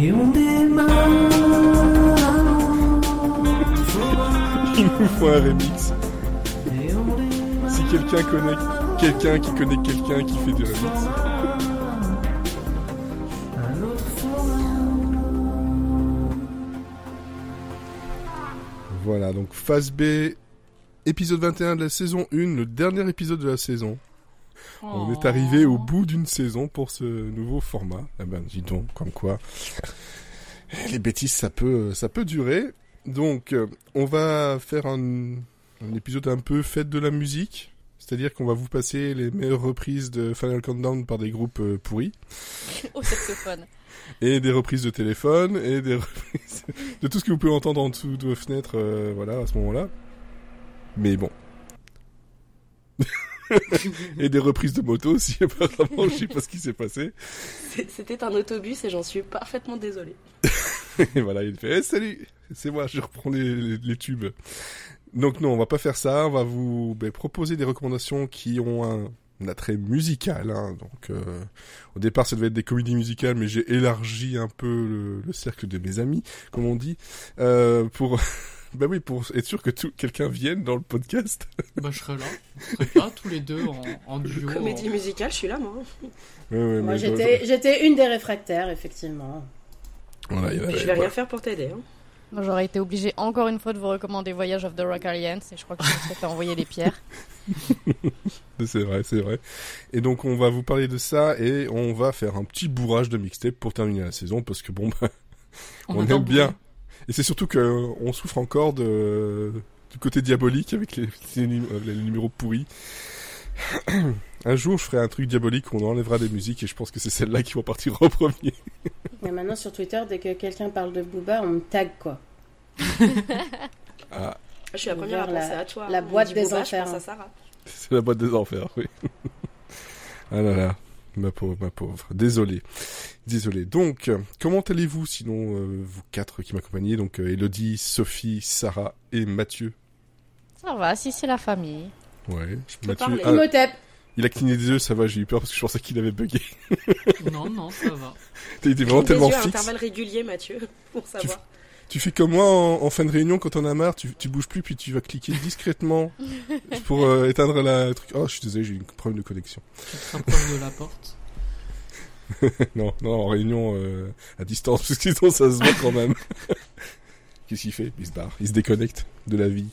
Et on démarre. Il nous faut un remix. Si quelqu'un connaît quelqu'un qui connaît quelqu'un qui fait du remix. Un autre forum. Voilà, donc phase B, épisode 21 de la saison 1, le dernier épisode de la saison. On est arrivé au bout d'une saison pour ce nouveau format. Eh ben, dis donc, comme quoi. Les bêtises, ça peut, ça peut durer. Donc, euh, on va faire un, un épisode un peu fête de la musique. C'est-à-dire qu'on va vous passer les meilleures reprises de Final Countdown par des groupes euh, pourris. au saxophone. Et des reprises de téléphone, et des reprises de tout ce que vous pouvez entendre en dessous de vos fenêtres, euh, voilà, à ce moment-là. Mais bon. et des reprises de moto aussi, apparemment, je sais pas ce qui s'est passé. C'était un autobus et j'en suis parfaitement désolée. Et voilà, il fait, Eh, salut, c'est moi, je reprends les, les- les tubes. Donc non, on va pas faire ça, on va vous ben, proposer des recommandations qui ont un, un attrait musical. hein. Donc euh, au départ, ça devait être des comédies musicales, mais j'ai élargi un peu le, le cercle de mes amis, comme on dit, euh, pour... Ben oui, pour être sûr que tout, quelqu'un vienne dans le podcast. Bah, je serais là. On serait là, tous les deux, en, en duo. Comédie en- musicale, je suis là, moi. Ouais, ouais, Moi, j'étais, j'étais une des réfractaires, effectivement. Voilà, il y a- Je vais voilà. rien faire pour t'aider. Hein. Moi, J'aurais été obligée encore une fois de vous recommander Voyage of the Rock Alliance et je crois que je me serais fait envoyer les pierres. C'est vrai, c'est vrai. Et donc on va vous parler de ça et on va faire un petit bourrage de mixtape pour terminer la saison parce que bon, bah, on, adore aime bien. Et c'est surtout que euh, on souffre encore de du côté diabolique avec les, euh, les numéros pourris. un jour, je ferai un truc diabolique où on enlèvera des musiques et je pense que c'est celle-là qui va partir en premier. Mais maintenant, sur Twitter, dès que quelqu'un parle de Booba, on me tag, quoi. Ah, Je suis la première à penser la- à toi. la On boîte des Boba, enfers, hein. c'est la boîte des enfers, oui. ah là là, ma pauvre, ma pauvre. Désolé. Désolé. Donc, comment allez-vous sinon, euh, vous quatre qui m'accompagnez? Donc, euh, Elodie, Sophie, Sarah et Mathieu. Ça va, si c'est la famille. Ouais. peux Mathieu, parler. ah, Imhotep. il a cligné des yeux, ça va, j'ai eu peur parce que je pensais qu'il avait bugué. Non, non, ça va. Était vraiment Des tellement yeux à fixe. intervalles réguliers, Mathieu, pour savoir. Tu fais comme moi en, en fin de réunion quand on a marre, tu, tu bouges plus puis tu vas cliquer discrètement pour euh, éteindre la truc. Oh, je suis désolé, j'ai eu un problème de connexion. Tu te de la porte. non, non, en réunion euh, à distance parce que sinon ça se voit quand même. Qu'est-ce qu'il fait? Il se barre, il se déconnecte de la vie.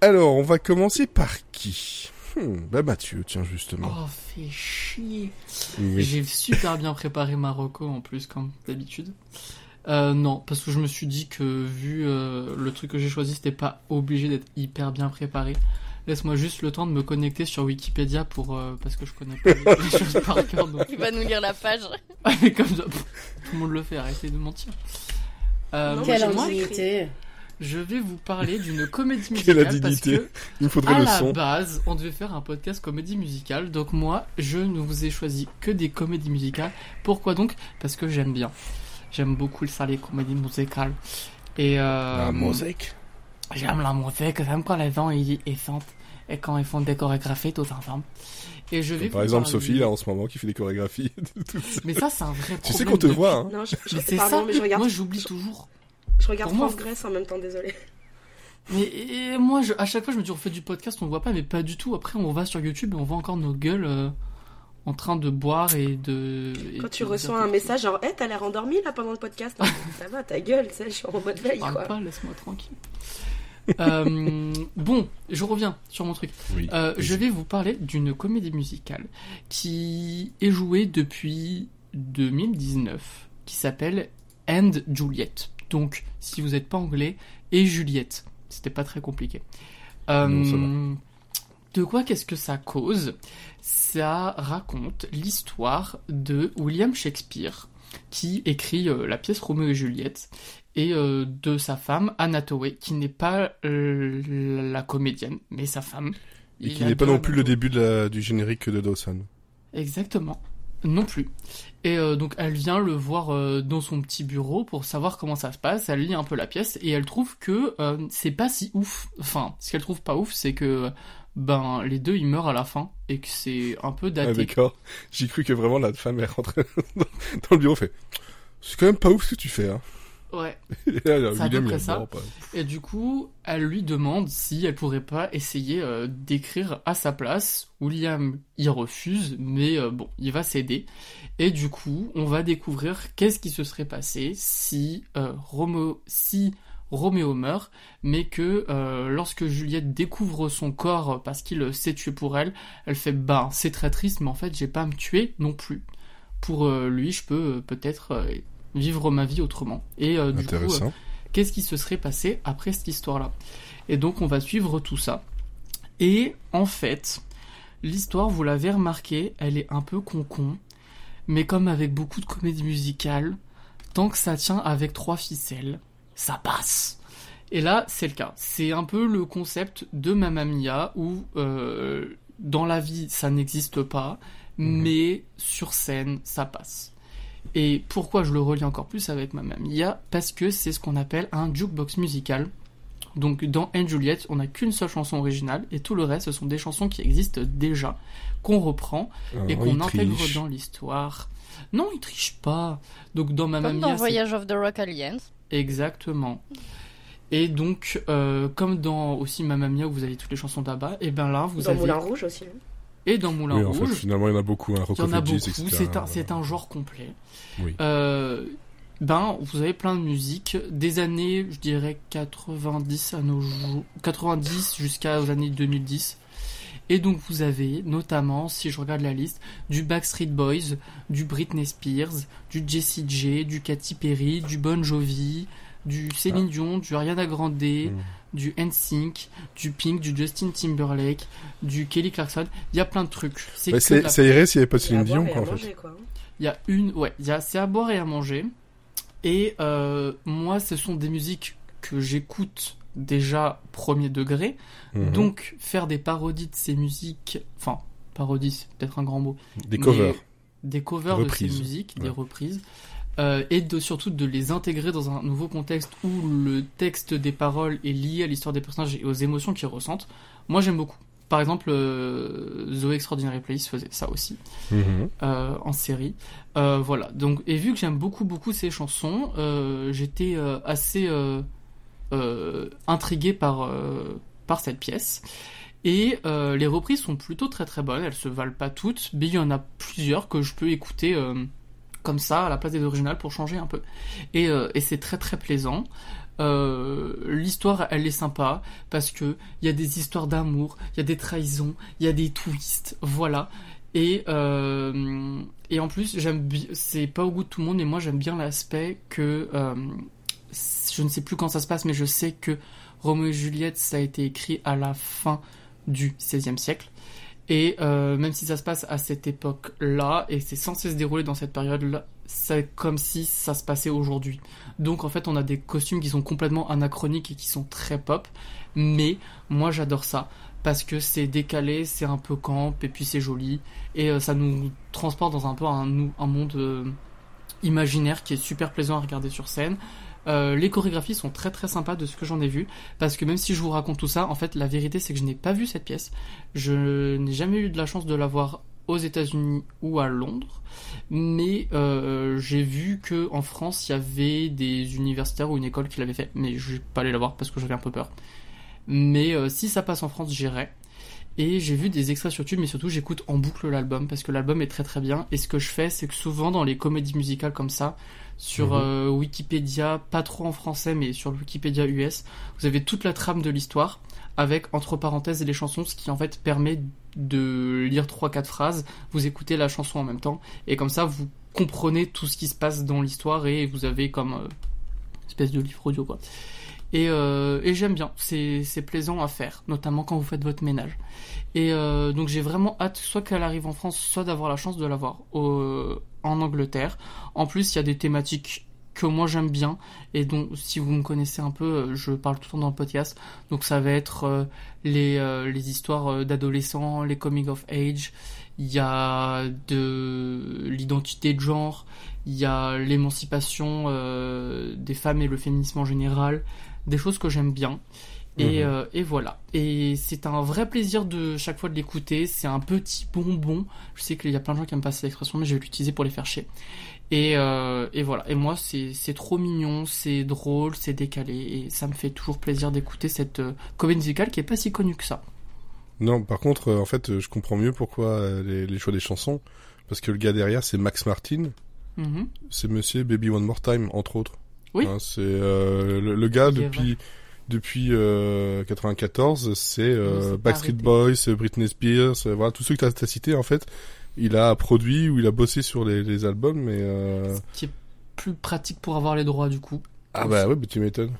Alors, on va commencer par qui? Hmm, Bah Mathieu, tiens justement. Oh, fais chier. Oui. J'ai super bien préparé ma reco en plus, comme d'habitude. Euh, non, parce que je me suis dit que vu euh, le truc que j'ai choisi, c'était pas obligé d'être hyper bien préparé. Laisse-moi juste le temps de me connecter sur Wikipédia pour euh, parce que je connais pas les, choses par cœur. Donc, Il va nous lire la page. Mais comme ça, pff, tout le monde le fait, arrêtez de mentir. Euh, Non, Quelle indignité. je vais vous parler d'une comédie Quelle musicale parce que Il faudrait à le la son. base, on devait faire un podcast comédie musicale. Donc moi, je ne vous ai choisi que des comédies musicales. Pourquoi donc? Parce que j'aime bien. J'aime beaucoup ça, les comédies musicales. Et euh, La mosaïque. J'aime la musique, j'aime quand les gens ils, ils chantent et quand ils font des chorégraphies tous ensemble. Et je vais Par exemple, parler- Sophie, là, en ce moment, qui fait des chorégraphies. Mais ça, c'est un vrai problème. tu sais qu'on te voit, hein Non, je, je- Mais c'est pardon, ça. mais je regarde, Moi, j'oublie toujours. je regarde moi, France Grèce en même temps, désolé. Mais et moi, je, à chaque fois, je me dis, on fait du podcast, on voit pas, mais pas du tout. Après, on va sur YouTube et on voit encore nos gueules euh, en train de boire et de. et Quand tu de reçois un message genre, hé, t'as l'air endormi là pendant le podcast Non, Ça va, ta gueule, sais, je suis en mode veille Parle quoi. pas, laisse-moi tranquille. Euh, bon, je reviens sur mon truc. Oui. Euh, je vais vous parler d'une comédie musicale qui est jouée depuis 2019, qui s'appelle And Juliet. Donc, si vous n'êtes pas anglais, et Juliette. C'était pas très compliqué. Euh, Non, ça va. De quoi qu'est-ce que ça cause? Ça raconte l'histoire de William Shakespeare, qui écrit euh, la pièce Roméo et Juliette, et euh, de sa femme, Anna qui n'est pas euh, la comédienne, mais sa femme. Et qui n'est pas non plus le début de la, du générique de Dawson. Exactement. Non plus. Et euh, donc elle vient le voir euh, dans son petit bureau pour savoir comment ça se passe. Elle lit un peu la pièce et elle trouve que euh, c'est pas si ouf. Enfin, ce qu'elle trouve pas ouf, c'est que ben les deux ils meurent à la fin et que c'est un peu Ah, daté. d'accord. J'ai cru que vraiment la femme est rentrée dans le bureau, fait C'est quand même pas ouf ce que tu fais, hein. Ouais. Et là, William, il ça. Et du coup, elle lui demande si elle pourrait pas essayer euh, d'écrire à sa place. William y refuse, mais euh, bon, il va céder. Et du coup, on va découvrir qu'est-ce qui se serait passé si euh, Roméo, si Roméo meurt, mais que euh, lorsque Juliette découvre son corps parce qu'il s'est tué pour elle, elle fait bah c'est très triste, mais en fait j'ai pas à me tuer non plus. Pour euh, lui, je peux euh, peut-être euh, vivre ma vie autrement. Et euh, du coup, euh, qu'est-ce qui se serait passé après cette histoire-là? Et donc on va suivre tout ça. Et en fait, l'histoire, vous l'avez remarqué, elle est un peu con-con, mais comme avec beaucoup de comédies musicales, tant que ça tient avec trois ficelles, ça passe. Et là, c'est le cas. C'est un peu le concept de Mamma Mia où euh, dans la vie, ça n'existe pas, Mhm. mais sur scène, ça passe. Et pourquoi je le relie encore plus avec Mamma Mia? Parce que c'est ce qu'on appelle un jukebox musical. Donc dans Anne Juliet, on n'a qu'une seule chanson originale et tout le reste, ce sont des chansons qui existent déjà, qu'on reprend et qu'on il intègre triche. dans l'histoire. Non, ils trichent pas. Donc dans Mamma Comme Mia, dans Voyage of the Rock Alliance. Exactement. Et donc, euh, comme dans aussi Mamma Mia où vous avez toutes les chansons d'Abba, et ben là vous Dans avez Moulin Rouge aussi. et dans Moulin Oui, en fait, Rouge, finalement, il y en a beaucoup, hein. il y en a beaucoup. C'est un, c'est un genre complet. Oui. Euh, ben, vous avez plein de musique des années, je dirais 90 à nos jours, 90 jusqu'aux années 2010. Et donc vous avez notamment, si je regarde la liste, du Backstreet Boys, du Britney Spears, du Jessie J, du Katy Perry, du Bon Jovi, du Céline Dion, du Ariana Grande, Mm. du NSYNC, du Pink, du Justin Timberlake, du Kelly Clarkson. Il y a plein de trucs. C'est Bah, la ça irait s'il n'y avait pas Céline Dion, quoi, en fait. quoi. il y a une, ouais, il y a c'est à boire et à manger. Et euh, moi, ce sont des musiques que j'écoute déjà premier degré. Mhm. Donc faire des parodies de ces musiques, enfin parodies, c'est peut-être un grand mot. Des covers. Des covers Reprises. de ces musiques, des reprises. euh, et de, surtout de les intégrer dans un nouveau contexte où le texte des paroles est lié à l'histoire des personnages et aux émotions qu'ils ressentent. Moi j'aime beaucoup. Par exemple, euh, The Extraordinary Place faisait ça aussi Mhm. euh, en série. Euh, voilà. Donc, et vu que j'aime beaucoup beaucoup ces chansons, j'étais assez intrigué par euh, par cette pièce. Et euh, les reprises sont plutôt très très bonnes. Elles se valent pas toutes, mais il y en a plusieurs que je peux écouter euh, comme ça à la place des originales pour changer un peu. Et, euh, et c'est très très plaisant. Euh, l'histoire elle est sympa parce que il y a des histoires d'amour, il y a des trahisons, il y a des twists, voilà. Et euh, en plus j'aime c'est pas au goût de tout le monde mais moi j'aime bien l'aspect que euh, je ne sais plus quand ça se passe mais je sais que Roméo et Juliette ça a été écrit à la fin du XVIe siècle. Et euh, même si ça se passe à cette époque-là et c'est censé se dérouler dans cette période-là c'est comme si ça se passait aujourd'hui. Donc en fait on a des costumes qui sont complètement anachroniques et qui sont très pop. Mais moi j'adore ça. Parce que c'est décalé, c'est un peu camp, et puis c'est joli, et euh, ça nous transporte dans un peu un, monde euh, imaginaire qui est super plaisant à regarder sur scène. Euh, les chorégraphies sont très très sympas de ce que j'en ai vu, parce que même si je vous raconte tout ça, en fait la vérité c'est que je n'ai pas vu cette pièce. Je n'ai jamais eu de la chance de la voir aux États-Unis ou à Londres, mais euh, j'ai vu que en France il y avait des universitaires ou une école qui l'avait fait, mais je vais pas aller la voir parce que j'avais un peu peur. Mais euh, si ça passe en France, j'irai. Et j'ai vu des extraits sur YouTube, mais surtout j'écoute en boucle l'album parce que l'album est très très bien. Et ce que je fais, c'est que souvent dans les comédies musicales comme ça, sur Mhm. euh, Wikipédia, pas trop en français, mais sur le Wikipédia US, vous avez toute la trame de l'histoire avec entre parenthèses les chansons, ce qui en fait permet de lire trois quatre phrases, vous écoutez la chanson en même temps, et comme ça vous comprenez tout ce qui se passe dans l'histoire et vous avez comme euh, espèce de livre audio quoi. Et, euh, et j'aime bien, c'est plaisant à faire, notamment quand vous faites votre ménage. Et euh, donc j'ai vraiment hâte, soit qu'elle arrive en France, soit d'avoir la chance de la voir au- en Angleterre. En plus, il y a des thématiques que moi j'aime bien, et donc si vous me connaissez un peu, euh, je parle tout le temps dans le podcast. Donc ça va être euh, les, euh, les histoires d'adolescents, les coming of age, il y a de l'identité de genre, il y a l'émancipation des femmes et le féminisme en général, des choses que j'aime bien. Et, Mhm. euh, et voilà. Et c'est un vrai plaisir de chaque fois de l'écouter. C'est un petit bonbon. Je sais qu'il y a plein de gens qui aiment pas cette expression, mais je vais l'utiliser pour les faire chier. Et, euh, et voilà. Et moi, c'est trop mignon, c'est drôle, c'est décalé. Et ça me fait toujours plaisir d'écouter cette euh, comédie musicale qui est pas si connue que ça. Non, par contre, en fait, je comprends mieux pourquoi les, les choix des chansons. Parce que le gars derrière, c'est Max Martin. Mhm. C'est Monsieur Baby One More Time, entre autres. Oui. Hein, c'est le, le gars est depuis euh, 94, c'est euh, Backstreet. Boys, Britney Spears, euh, voilà tous ceux que t'as as cités en fait. Il a produit ou il a bossé sur les, les albums, mais euh... Qui est plus pratique pour avoir les droits du coup. ah bah ouais, bah, tu m'étonnes.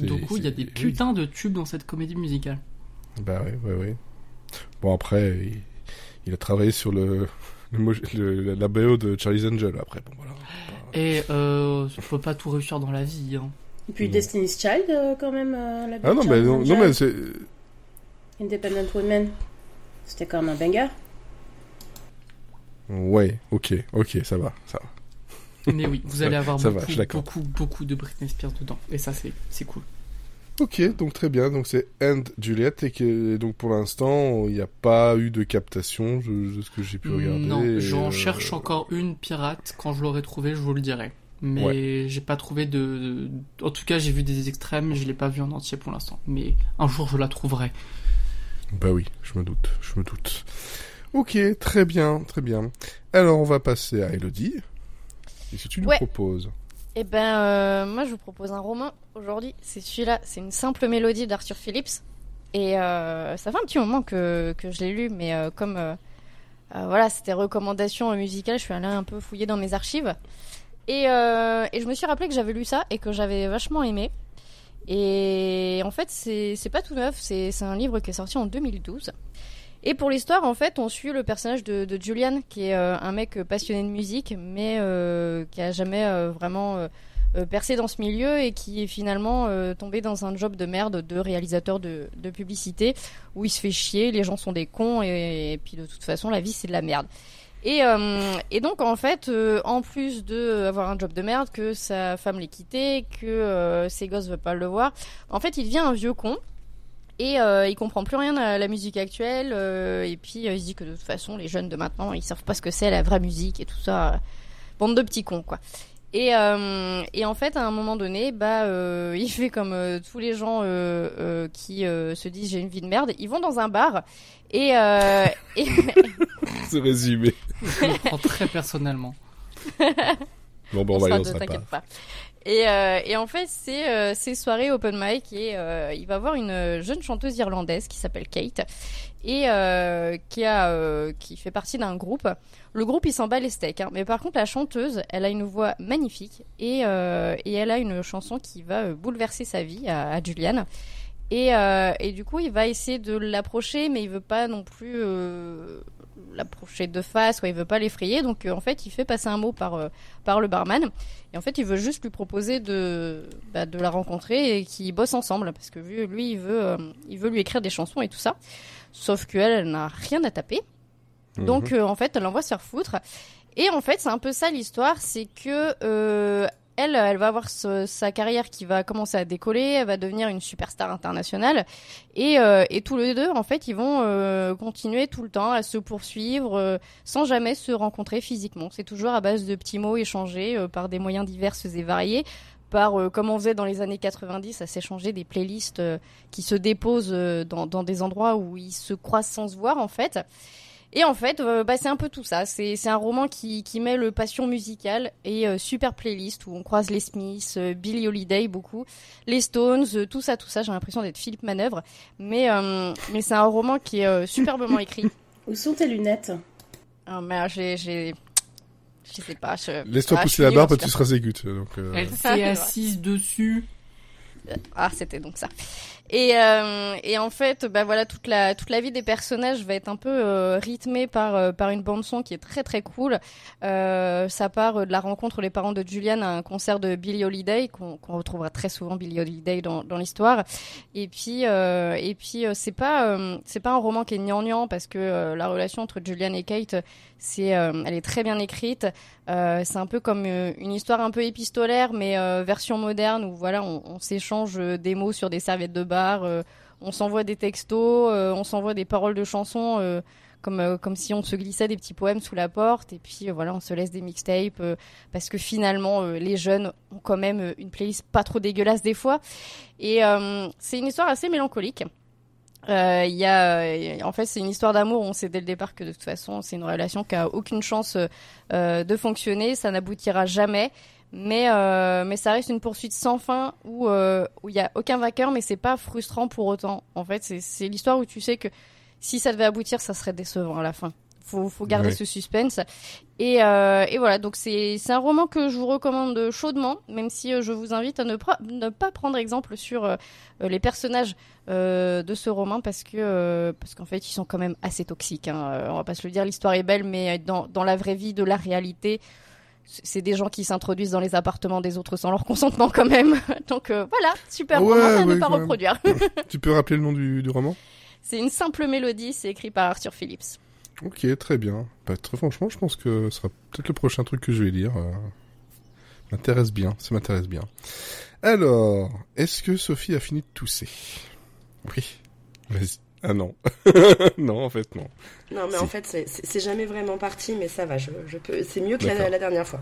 Du coup, il y a des oui. putains de tubes dans cette comédie musicale. Bah ouais, ouais, ouais. Bon après, il, il a travaillé sur le, le- la BO de Charlie's Angel. Après, bon voilà. Et euh, on peut pas tout réussir dans la vie. Hein. Et puis Non. Destiny's Child, euh, quand même. euh, la Ah non, mais Child non, mais c'est Independent Women. C'était quand même un banger. ouais, ok, ok, ça va, ça va. Mais oui, vous allez avoir va, beaucoup, beaucoup, beaucoup de Britney Spears dedans. Et ça, c'est c'est cool. Ok, donc très bien. Donc c'est And Juliet et que donc pour l'instant il n'y a pas eu de captation de ce que j'ai pu regarder. non, j'en euh, cherche encore une pirate. Quand je l'aurai trouvée, je vous le dirai. Mais j'ai pas trouvé de, de- En tout cas, j'ai vu des extrêmes, mais je l'ai pas vu en entier pour l'instant. Mais un jour, je la trouverai. Bah oui, je me doute, je me doute. Ok, très bien, très bien. Alors on va passer à Elodie. Qu'est-ce que tu nous Ouais. proposes? Eh ben, euh, moi, je vous propose un roman aujourd'hui. C'est celui-là. C'est une simple mélodie d'Arthur Phillips. Et euh, ça fait un petit moment que, que je l'ai lu, mais euh, comme euh, euh, voilà, c'était recommandation musicale, je suis allée un peu fouiller dans mes archives. Et, euh, et je me suis rappelé que j'avais lu ça et que j'avais vachement aimé. Et en fait, c'est pas tout neuf. C'est c'est un livre qui est sorti en 2012. Et pour l'histoire, en fait, on suit le personnage de, de Julian, qui est euh, un mec passionné de musique, mais euh, qui a jamais euh, vraiment euh, euh, percé dans ce milieu et qui est finalement euh, tombé dans un job de merde de réalisateur de, de publicité où il se fait chier, les gens sont des cons et, et puis de toute façon la vie c'est de la merde. Et, euh, et donc en fait, euh, en plus de avoir un job de merde, que sa femme l'ait quitté, que euh, ses gosses veulent pas le voir, en fait il devient un vieux con. Et euh, il comprend plus rien à la musique actuelle. euh, et puis euh, il se dit que de toute façon, les jeunes de maintenant, ils savent pas ce que c'est la vraie musique et tout ça. Bande de petits cons, quoi. Et, euh, et en fait, à un moment donné, bah, euh, il fait comme euh, tous les gens euh, euh, qui euh, se disent j'ai une vie de merde. Ils vont dans un bar et, euh, et Ce résumé. Je le prends très personnellement. Bon, bon, on On va aller part. pas. Et, euh, et en fait, c'est euh, c'est soirée open mic et euh, il va voir une jeune chanteuse irlandaise qui s'appelle Kate et euh, qui a euh, qui fait partie d'un groupe. Le groupe il s'en bat les steaks, hein. mais par contre la chanteuse, elle a une voix magnifique et euh, et elle a une chanson qui va bouleverser sa vie à, à Julian. Et, et du coup, il va essayer de l'approcher, mais il veut pas non plus l'approcher de face, quoi. Il veut pas l'effrayer, donc euh, en fait, il fait passer un mot par euh, par le barman. Et en fait, il veut juste lui proposer de, bah, de la rencontrer et qu'ils bossent ensemble. Parce que vu- lui, il veut, euh, il veut lui écrire des chansons et tout ça. Sauf qu'elle, elle n'a rien à taper. Donc, Mhm. euh, en fait, elle envoie se faire foutre. Et en fait, c'est un peu ça l'histoire. C'est que elle, elle va avoir ce- sa carrière qui va commencer à décoller. Elle va devenir une superstar internationale. Et, euh, et tous les deux, en fait, ils vont euh, continuer tout le temps à se poursuivre euh, sans jamais se rencontrer physiquement. C'est toujours à base de petits mots échangés euh, par des moyens divers et variés. Par, euh, comme on faisait dans les années 90, à s'échanger des playlists euh, qui se déposent dans, dans des endroits où ils se croisent sans se voir, en fait. Et en fait, euh, bah, c'est un peu tout ça. C'est c'est un roman qui, qui met le passion musicale et euh, super playlist où on croise les Smiths, euh, Billie Holiday beaucoup, les Stones, euh, tout ça, tout ça. J'ai l'impression d'être Philippe Manœuvre. Mais, euh, mais c'est un roman qui est euh, superbement écrit. Où sont tes lunettes? Ah, mais j'ai... j'ai- Je sais pas. je- Laisse-toi Ah, pousser la barbe, tu seras zégut. Donc, euh, Elle s'est assise dessus. Ah, c'était donc ça. Et, euh, et en fait, bah voilà, toute la toute la vie des personnages va être un peu euh, rythmée par euh, par une bande son qui est très très cool. Euh, ça part euh, de la rencontre les parents de Julian à un concert de Billie Holiday qu'on qu'on retrouvera très souvent Billie Holiday dans dans l'histoire. Et puis euh, et puis c'est pas c'est pas un roman qui est gnangnan parce que la relation entre Julian et Kate c'est euh, elle est très bien écrite. Euh, c'est un peu comme euh, une histoire un peu épistolaire, mais version moderne où voilà, on, s'échange des mots sur des serviettes de bar on s'envoie des textos, on s'envoie des paroles de chansons. comme, euh, comme si on se glissait des petits poèmes sous la porte et puis voilà on se laisse des mixtapes euh, parce que finalement les jeunes ont quand même une playlist pas trop dégueulasse des fois et c'est une histoire assez mélancolique euh, il y a, euh, en fait, c'est une histoire d'amour. On sait dès le départ que de toute façon, c'est une relation qui a aucune chance euh, de fonctionner. Ça n'aboutira jamais. Mais, euh, mais ça reste une poursuite sans fin où euh, où il y a aucun vainqueur, mais c'est pas frustrant pour autant. En fait, c'est l'histoire où tu sais que si ça devait aboutir, ça serait décevant à la fin. Faut faut garder ce suspense. Et, euh, et voilà, donc c'est c'est un roman que je vous recommande chaudement, même si euh, je vous invite à ne, pas ne pas prendre exemple sur euh, euh, les personnages euh, de ce roman parce que euh, parce qu'en fait ils sont quand même assez toxiques. Hein. On va pas se le dire, l'histoire est belle, mais dans dans la vraie vie de la réalité, c'est des gens qui s'introduisent dans les appartements des autres sans leur consentement quand même. Donc euh, voilà, super Ouais, roman à ne pas reproduire. Tu peux rappeler le nom du, du roman? C'est une simple mélodie, c'est écrit par Arthur Phillips. Ok, très bien. Bah, très franchement, je pense que ce sera peut-être le prochain truc que je vais lire. euh. M'intéresse bien, ça m'intéresse bien. Alors, est-ce que Sophie a fini de tousser? Oui. Vas-y. Ah non. non, en fait, non. Non, mais Si. en fait, c'est- c'est c'est jamais vraiment parti, mais ça va, je, je peux. C'est mieux que la, dernière fois.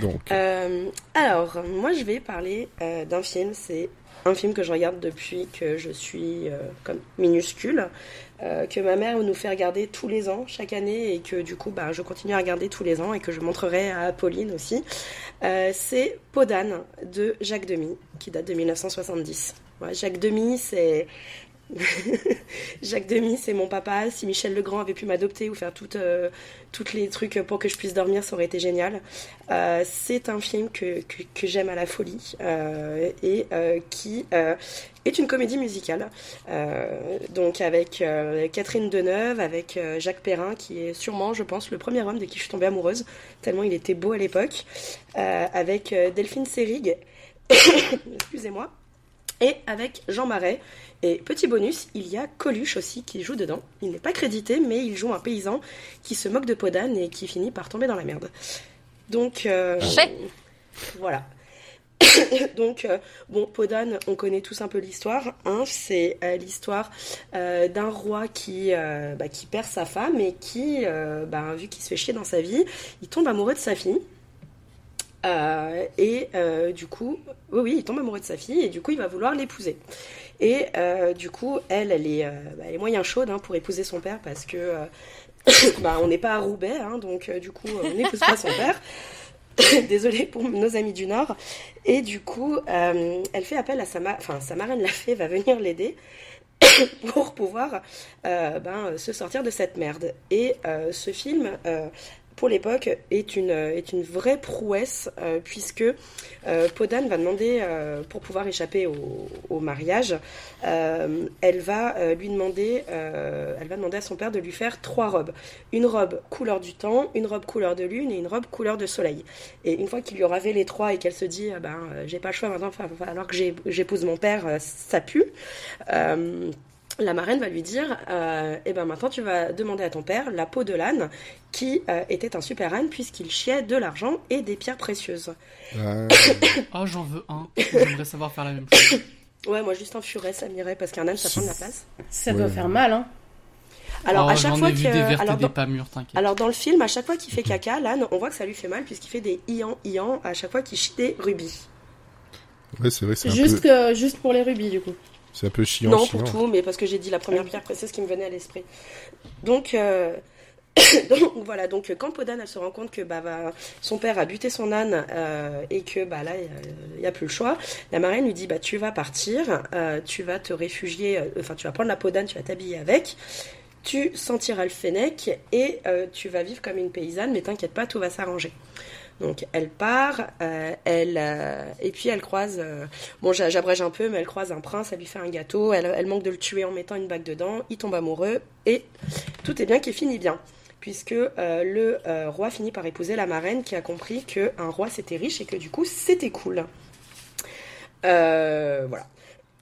Donc, Euh, alors, moi, je vais parler euh, d'un film. C'est un film que je regarde depuis que je suis euh, minuscule, euh, que ma mère nous fait regarder tous les ans, chaque année, et que du coup, bah, je continue à regarder tous les ans et que je montrerai à Pauline aussi. Euh, c'est Podane de Jacques Demy, qui date de 1970. Ouais, Jacques Demy, c'est Jacques Demy, c'est mon papa. Si Michel Legrand avait pu m'adopter ou faire toutes, euh, toutes les trucs pour que je puisse dormir, ça aurait été génial. Euh, c'est un film que, que, j'aime à la folie euh, et qui est une comédie musicale. Donc avec Catherine Deneuve, avec Jacques Perrin, qui est sûrement, je pense, le premier homme de qui je suis tombée amoureuse, tellement il était beau à l'époque. Avec Delphine Seyrig, excusez-moi, et avec Jean Marais. Et petit bonus, il y a Coluche aussi qui joue dedans. Il n'est pas crédité, mais il joue un paysan qui se moque de Podane et qui finit par tomber dans la merde. Donc, euh, voilà. Donc, euh, bon, Podane, on connaît tous un peu l'histoire. Hein, c'est euh, l'histoire euh, d'un roi qui, bah, qui perd sa femme et qui, bah, vu qu'il se fait chier dans sa vie, il tombe amoureux de sa fille. Euh, et euh, du coup, oui, il tombe amoureux de sa fille et du coup, il va vouloir l'épouser. Et euh, du coup, elle, elle est, bah, elle moyen chaude hein, pour épouser son père parce que bah, on n'est pas à Roubaix, hein, donc du coup, on n'épouse pas son père. Désolée pour nos amis du Nord. Et du coup, elle fait appel à sa, ma- enfin, sa marraine la fée va venir l'aider pour pouvoir ben, se sortir de cette merde. Et ce film, pour l'époque, est une, est une vraie prouesse euh, puisque euh, Podane va demander, euh, pour pouvoir échapper au, mariage, euh, elle va euh, lui demander, euh, elle va demander à son père de lui faire trois robes. Une robe couleur du temps, une robe couleur de lune et une robe couleur de soleil. Et une fois qu'il lui aura fait les trois et qu'elle se dit, ah ben, euh, j'ai pas le choix maintenant, alors que j'épouse mon père, euh, ça pue. La marraine va lui dire euh, Eh ben maintenant tu vas demander à ton père la peau de l'âne qui euh, était un super âne puisqu'il chiait de l'argent et des pierres précieuses. euh, Oh, j'en veux un. J'aimerais savoir faire la même chose. Ouais, moi juste un furet ça m'irait parce qu'un âne ça prend de la place. Ça Ouais. doit faire mal, hein. Alors oh, à chaque fois que des alors, des dans... pas mûres, t'inquiète. alors dans le film, à chaque fois qu'il fait caca, l'âne, on voit que ça lui fait mal puisqu'il fait des ian ian à chaque fois qu'il chie des rubis. ouais, c'est vrai, c'est un, Juste, peu, que- juste pour les rubis, du coup. C'est un peu chiant. non, pour tout, mais parce que j'ai dit la première pierre précieuse qui me venait à l'esprit. Donc, euh, donc voilà, donc quand Podane elle se rend compte que bah, va- son père a buté son âne euh, et que bah là il n'y a plus le choix, la marraine lui dit bah tu vas partir, euh, tu vas te réfugier, euh, enfin tu vas prendre la Podane, tu vas t'habiller avec. Tu sentiras le fennec et euh, tu vas vivre comme une paysanne, mais t'inquiète pas, tout va s'arranger. Donc elle part, euh, elle euh, et puis elle croise. euh, bon, j'a- j'abrège un peu, mais elle croise un prince, elle lui fait un gâteau, elle, elle manque de le tuer en mettant une bague dedans, il tombe amoureux et tout est bien qui finit bien, puisque euh, le euh, roi finit par épouser la marraine qui a compris que un roi c'était riche et que du coup c'était cool. Euh, voilà.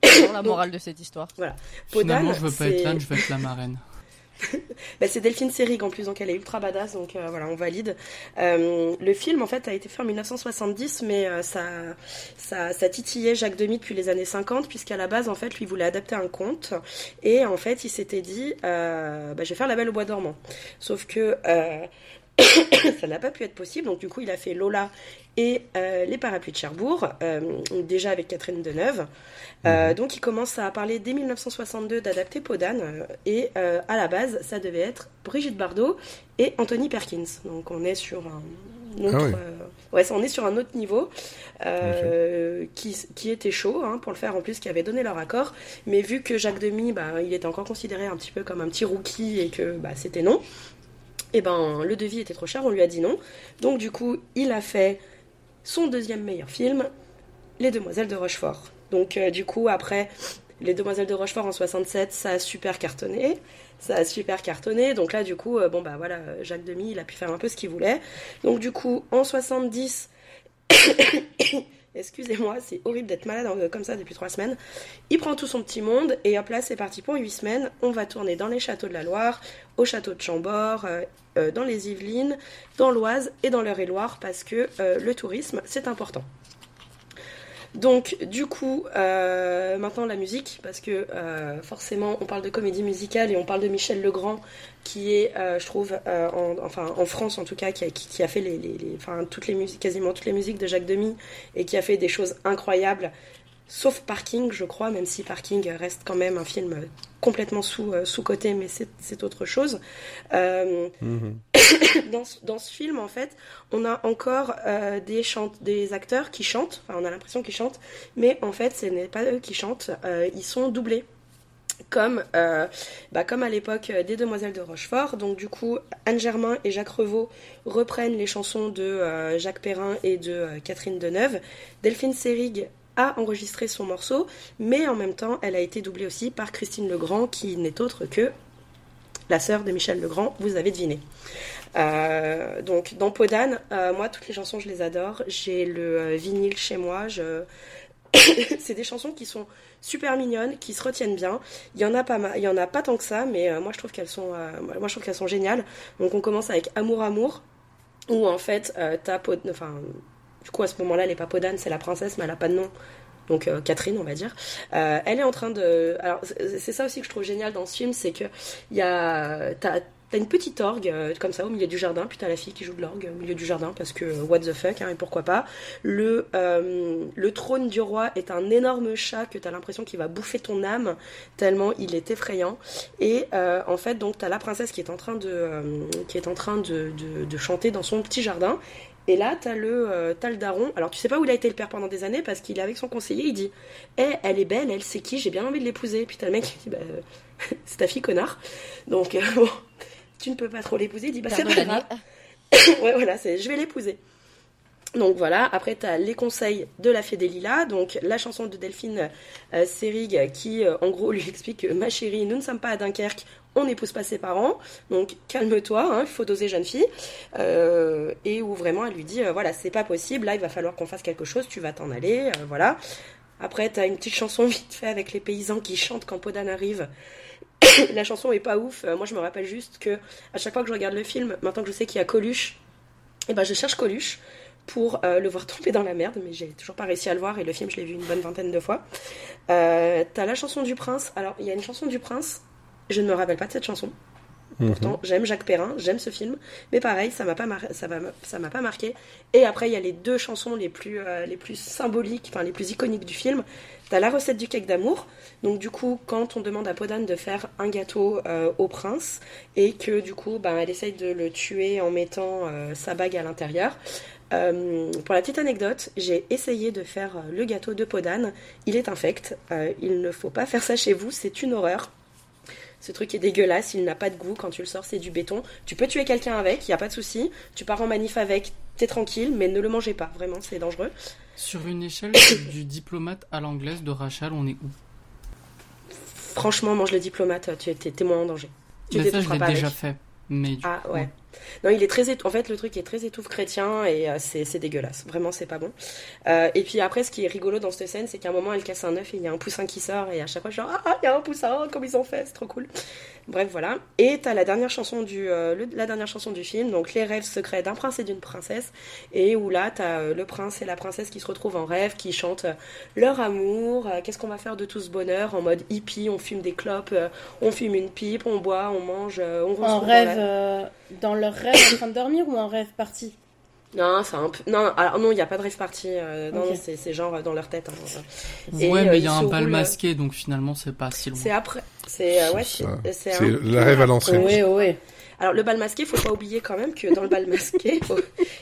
C'est la morale de cette histoire. Finalement, Podane, je veux pas être l'âne, je veux être la marraine. Bah, c'est Delphine Seyrig en plus, donc elle est ultra badass, donc euh, voilà, on valide. Euh, le film, en fait, a été fait en 1970, mais euh, ça, ça, titillait Jacques Demy depuis les années 50, puisqu'à la base, en fait, lui voulait adapter un conte, et en fait, il s'était dit, bah, je vais faire La Belle au Bois dormant. Sauf que ça n'a pas pu être possible, donc du coup, il a fait Lola et euh, Les Parapluies de Cherbourg, euh, déjà avec Catherine Deneuve. Euh, donc il commence à parler dès 1962 d'adapter Podane et à la base ça devait être Brigitte Bardot et Anthony Perkins. Donc on est sur un autre, Ah oui. ouais, on est sur un autre niveau qui, qui était chaud hein, pour le faire en plus, qui avait donné leur accord. Mais vu que Jacques Demy, bah, il était encore considéré un petit peu comme un petit rookie et que bah, c'était non, et ben le devis était trop cher, on lui a dit non. Donc du coup il a fait son deuxième meilleur film, Les Demoiselles de Rochefort. Donc euh, du coup après Les Demoiselles de Rochefort en 67, ça a super cartonné. Ça a super cartonné. Donc là du coup euh, bon bah voilà, Jacques Demy, il a pu faire un peu ce qu'il voulait. Donc du coup en 70 Excusez-moi, c'est horrible d'être malade euh, comme ça depuis trois semaines. Il prend tout son petit monde et hop là c'est parti pour huit semaines. On va tourner dans les châteaux de la Loire, au château de Chambord, euh, euh, dans les Yvelines, dans l'Oise et dans l'Eure-et-Loire parce que euh, le tourisme c'est important. Donc du coup, maintenant la musique, parce que forcément on parle de comédie musicale et on parle de Michel Legrand, qui est, je trouve, en, enfin en France en tout cas, qui a, fait les- enfin, toutes les musiques, quasiment toutes les musiques de Jacques Demy et qui a fait des choses incroyables, sauf Parking, je crois, même si Parking reste quand même un film complètement sous, euh, sous-coté, mais c'est autre chose. Euh, Mhm. dans, ce- dans ce film, en fait, on a encore euh, des, chant- des acteurs qui chantent, enfin, on a l'impression qu'ils chantent, mais en fait, ce n'est pas eux qui chantent, euh, ils sont doublés. Comme, bah, comme à l'époque des Demoiselles de Rochefort. Donc, du coup, Anne Germain et Jacques Revaux reprennent les chansons de Jacques Perrin et de Catherine Deneuve. Delphine Seyrig a enregistré son morceau, mais en même temps, elle a été doublée aussi par Christine Legrand, qui n'est autre que la sœur de Michel Legrand, vous avez deviné. Euh, donc dans Podane, euh, moi toutes les chansons je les adore. J'ai le euh, vinyle chez moi. Je... c'est des chansons qui sont super mignonnes, qui se retiennent bien. Il y en a pas, ma- il y en a pas tant que ça, mais moi je trouve qu'elles sont, moi je trouve qu'elles sont géniales. Donc on commence avec Amour Amour, où en fait t'as enfin du coup à ce moment-là pas Podane, c'est la princesse, mais elle a pas de nom. Donc euh, Catherine, on va dire. Euh, elle est en train de. Alors c'est ça aussi que je trouve génial dans ce film, c'est que il y a t'as une petite orgue euh, comme ça au milieu du jardin, puis t'as la fille qui joue de l'orgue au milieu du jardin parce que what the fuck, hein, et pourquoi pas. Le, le trône du roi est un énorme chat que t'as l'impression qu'il va bouffer ton âme tellement il est effrayant. Et en fait, donc t'as la princesse qui est en train de, qui est en train de, de chanter dans son petit jardin. Et là, t'as le, euh, le daron. Alors, tu sais pas où il a été le père pendant des années parce qu'il est avec son conseiller. Il dit Eh, elle est belle, elle, c'est qui J'ai bien envie de l'épouser. Puis t'as le mec qui dit Bah, c'est ta fille, connard. Donc, euh, bon, tu ne peux pas trop l'épouser. Il dit Bah, c'est pas grave. ouais, voilà, je vais l'épouser. Donc voilà, après tu as les conseils de la fée des lilas, donc la chanson de Delphine euh, Seyrig qui euh, en gros lui explique que ma chérie, nous ne sommes pas à Dunkerque, on n'épouse pas ses parents, donc calme-toi, hein, il faut doser jeune fille. Euh, et où vraiment elle lui dit euh, voilà, c'est pas possible, là il va falloir qu'on fasse quelque chose, tu vas t'en aller, euh, voilà. Après tu as une petite chanson vite fait avec les paysans qui chantent quand Podane arrive. la chanson est pas ouf, moi je me rappelle juste que à chaque fois que je regarde le film, maintenant que je sais qu'il y a Coluche, et ben je cherche Coluche pour le voir tomber dans la merde, mais j'ai toujours pas réussi à le voir et le film je l'ai vu une bonne vingtaine de fois. T'as la chanson du prince. Alors il y a une chanson du prince. Je ne me rappelle pas de cette chanson. Mhm. Pourtant j'aime Jacques Perrin, j'aime ce film, mais pareil ça m'a pas mar- ça va ça m'a pas marqué. Et après il y a les deux chansons les plus euh, les plus symboliques, enfin les plus iconiques du film. T'as la recette du cake d'amour. Donc du coup quand on demande à Podane de faire un gâteau euh, au prince et que du coup ben elle essaye de le tuer en mettant euh, sa bague à l'intérieur. Pour la petite anecdote, j'ai essayé de faire le gâteau de Podane. Il est infect. Il ne faut pas faire ça chez vous, c'est une horreur. Ce truc est dégueulasse, il n'a pas de goût. Quand tu le sors, c'est du béton. Tu peux tuer quelqu'un avec, il n'y a pas de souci. Tu pars en manif avec, t'es tranquille, mais ne le mangez pas. Vraiment, c'est dangereux. Sur une échelle du diplomate à l'anglaise de Rachel, on est où? Franchement, mange le diplomate, tu es moins en danger. Tu Mais ça, je l'ai déjà avec. fait. Mais du Ah coup, ouais. Non, il est très étou- en fait le truc est très étouffe chrétien et euh, c'est dégueulasse. Vraiment, c'est pas bon. Euh, et puis après, ce qui est rigolo dans cette scène, c'est qu'à un moment, elle casse un œuf et il y a un poussin qui sort et à chaque fois, je suis genre ah, il y a un poussin, comme ils ont fait, c'est trop cool. Bref, voilà. Et t'as la dernière chanson du euh, le- la dernière chanson du film, donc les rêves secrets d'un prince et d'une princesse, et où là t'as euh, le prince et la princesse qui se retrouvent en rêve, qui chantent leur amour, qu'est-ce qu'on va faire de tout ce bonheur en mode hippie, on fume des clopes, on fume une pipe, on boit, on mange, on dans rêve, dans leur rêve en train de dormir ou en rêve parti Non, c'est un peu. Non, alors non, il n'y a pas de rêve party. euh, non, c'est c'est genre euh, dans leur tête. hein. Et, Ouais, euh, mais il ils y a un bal masqué, donc finalement, c'est pas si loin. C'est après. C'est euh, ouais, C'est c'est ça. c'est C'est un- la rêve à l'ancienne. Oui, oui. Alors le bal masqué, faut pas oublier quand même que dans le bal masqué,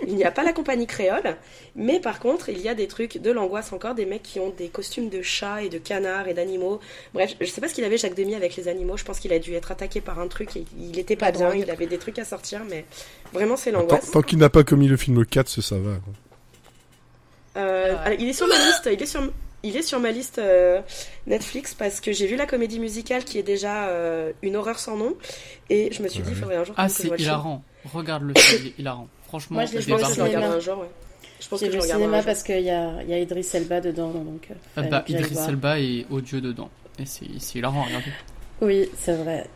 il n'y a pas la compagnie créole, mais par contre, il y a des trucs de l'angoisse encore, des mecs qui ont des costumes de chats et de canards et d'animaux. Bref, je sais pas ce qu'il avait Jacques Demy avec les animaux. Je pense qu'il a dû être attaqué par un truc et il était pas La bien. Il avait des trucs à sortir, mais vraiment c'est Tant, l'angoisse. tant qu'il n'a pas commis le film 4, ça, ça va. quoi. Euh, Ouais. alors, il est sur ma liste. Il est sur, il est sur ma liste euh, Netflix parce que j'ai vu la comédie musicale qui est déjà euh, une horreur sans nom et je me suis dit il faudrait un jour Ah, que je c'est hilarant. Regarde le film, il est hilarant. Franchement, Moi, je l'ai Je vu pense que je débarque. le regarderai cinéma. un jour. Ouais. Je pense que je le cinéma un jour. parce qu'il y a, il y a Idris Elba dedans, donc. euh, Ah bah, Idris. Elba est odieux dedans. Et c'est c'est hilarant, regardez. Oui, c'est vrai.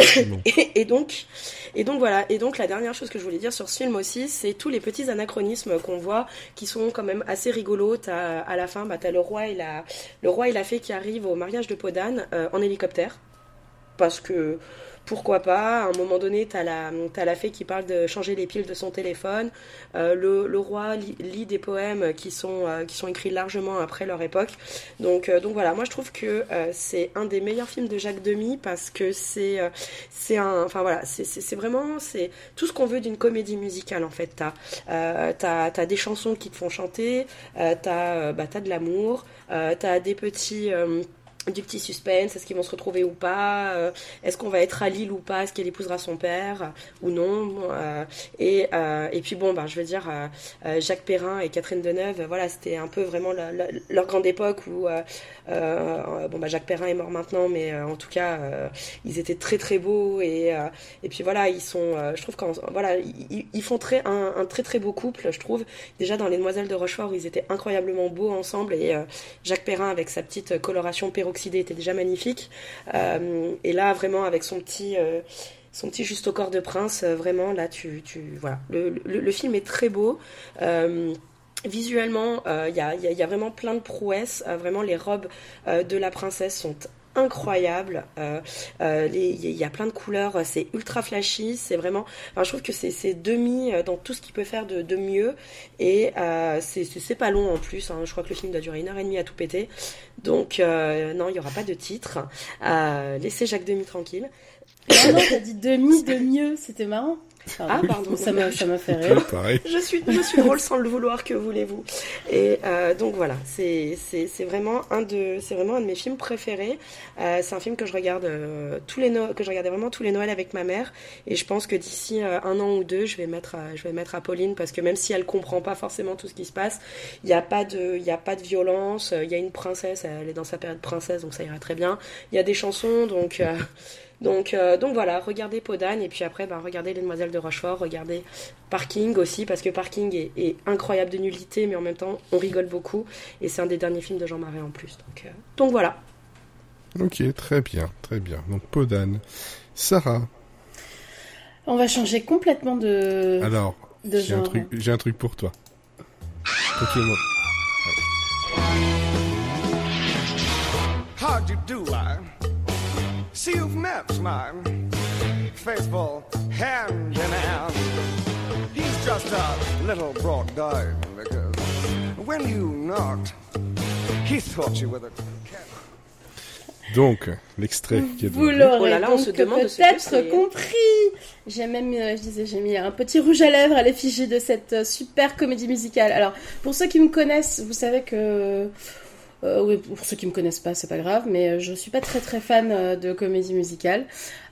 Et, donc, et donc voilà. Et donc la dernière chose que je voulais dire sur ce film aussi, c'est tous les petits anachronismes qu'on voit, qui sont quand même assez rigolos. T'as, à la fin, bah, t'as le roi et la, le roi et la fée qui arrivent au mariage de Podane euh, en hélicoptère, parce que pourquoi pas. À un moment donné, t'as la, t'as la fée qui parle de changer les piles de son téléphone. Euh, le, roi lit, des poèmes qui sont, euh, qui sont écrits largement après leur époque. Donc, euh, donc voilà, moi je trouve que c'est un des meilleurs films de Jacques Demy parce que c'est, un, enfin voilà, c'est, vraiment, c'est tout ce qu'on veut d'une comédie musicale en fait. T'as, t'as des chansons qui te font chanter, t'as, bah, t'as de l'amour, t'as des petits du petit suspense, est-ce qu'ils vont se retrouver ou pas, euh, est-ce qu'on va être à Lille ou pas, est-ce qu'elle épousera son père euh, ou non, euh, et, et puis bon, bah, je veux dire, Jacques Perrin et Catherine Deneuve, voilà, c'était un peu vraiment leur grande époque où, bon, bah, Jacques Perrin est mort maintenant, mais en tout cas, ils étaient très très beaux et, et puis voilà, ils sont, je trouve voilà, ils, font très, un, très très beau couple, je trouve, déjà dans Les Demoiselles de Rochefort ils étaient incroyablement beaux ensemble et Jacques Perrin avec sa petite coloration peroxydée était déjà magnifique. Euh, et là, vraiment, avec son petit, euh, son petit juste au corps de prince, euh, vraiment, là, tu, tu, voilà. Le, le, film est très beau. Euh, Visuellement, euh, il y, a, il y a- y a vraiment plein de prouesses. Euh, vraiment, les robes euh, de la princesse sont incroyables. Euh, euh, Il y a plein de couleurs. C'est ultra flashy. C'est vraiment. Enfin, je trouve que c'est demi euh, dans tout ce qu'il peut faire de, mieux. Et euh, c'est pas long en plus. hein. Je crois que le film doit durer une heure et demie à tout péter. Donc, euh, non, il n'y aura pas de titre. Euh, laissez Jacques Demy tranquille. Non, non, t'as dit demi de mieux, c'était marrant. Ah, pardon. Ça m'a, ça m'a fait rire. Pareil. Je suis, je suis drôle sans le vouloir, que voulez-vous. Et euh, donc voilà, c'est c'est c'est vraiment un de c'est vraiment un de mes films préférés. Euh, c'est un film que je regarde euh, tous les No- que je regardais vraiment tous les Noëls avec ma mère. Et je pense que d'ici euh, un an ou deux, je vais mettre à, je vais mettre à Pauline parce que même si elle comprend pas forcément tout ce qui se passe, il n'y a pas de il y a pas de violence. Il y a une princesse, elle est dans sa période princesse, donc ça ira très bien. Il y a des chansons, donc. Donc, euh, donc voilà, regardez Podane et puis après, bah, regardez Les Demoiselles de Rochefort, regardez Parking aussi, parce que Parking est, est incroyable de nullité, mais en même temps, on rigole beaucoup. Et c'est un des derniers films de Jean Marais en plus. Donc, euh, donc voilà. Ok, très bien, très bien. Donc, Podane. Sarah, On va changer complètement de, alors, de j'ai un, truc, j'ai un truc pour toi. Pokémon. How'd you do, I? See you've met my faithful hand in hand. He's just a little brought down because when you knocked, he thought you were the cat. Donc, l'extrait qui est Vous l'aurez Oh donc peut-être compris. J'ai même, euh, je disais, j'ai mis un petit rouge à lèvres à l'effigie de cette euh, super comédie musicale. Alors, pour ceux qui me connaissent, vous savez que, euh, oui, pour ceux qui me connaissent pas, c'est pas grave, mais euh, je suis pas très très fan euh, de comédie musicale.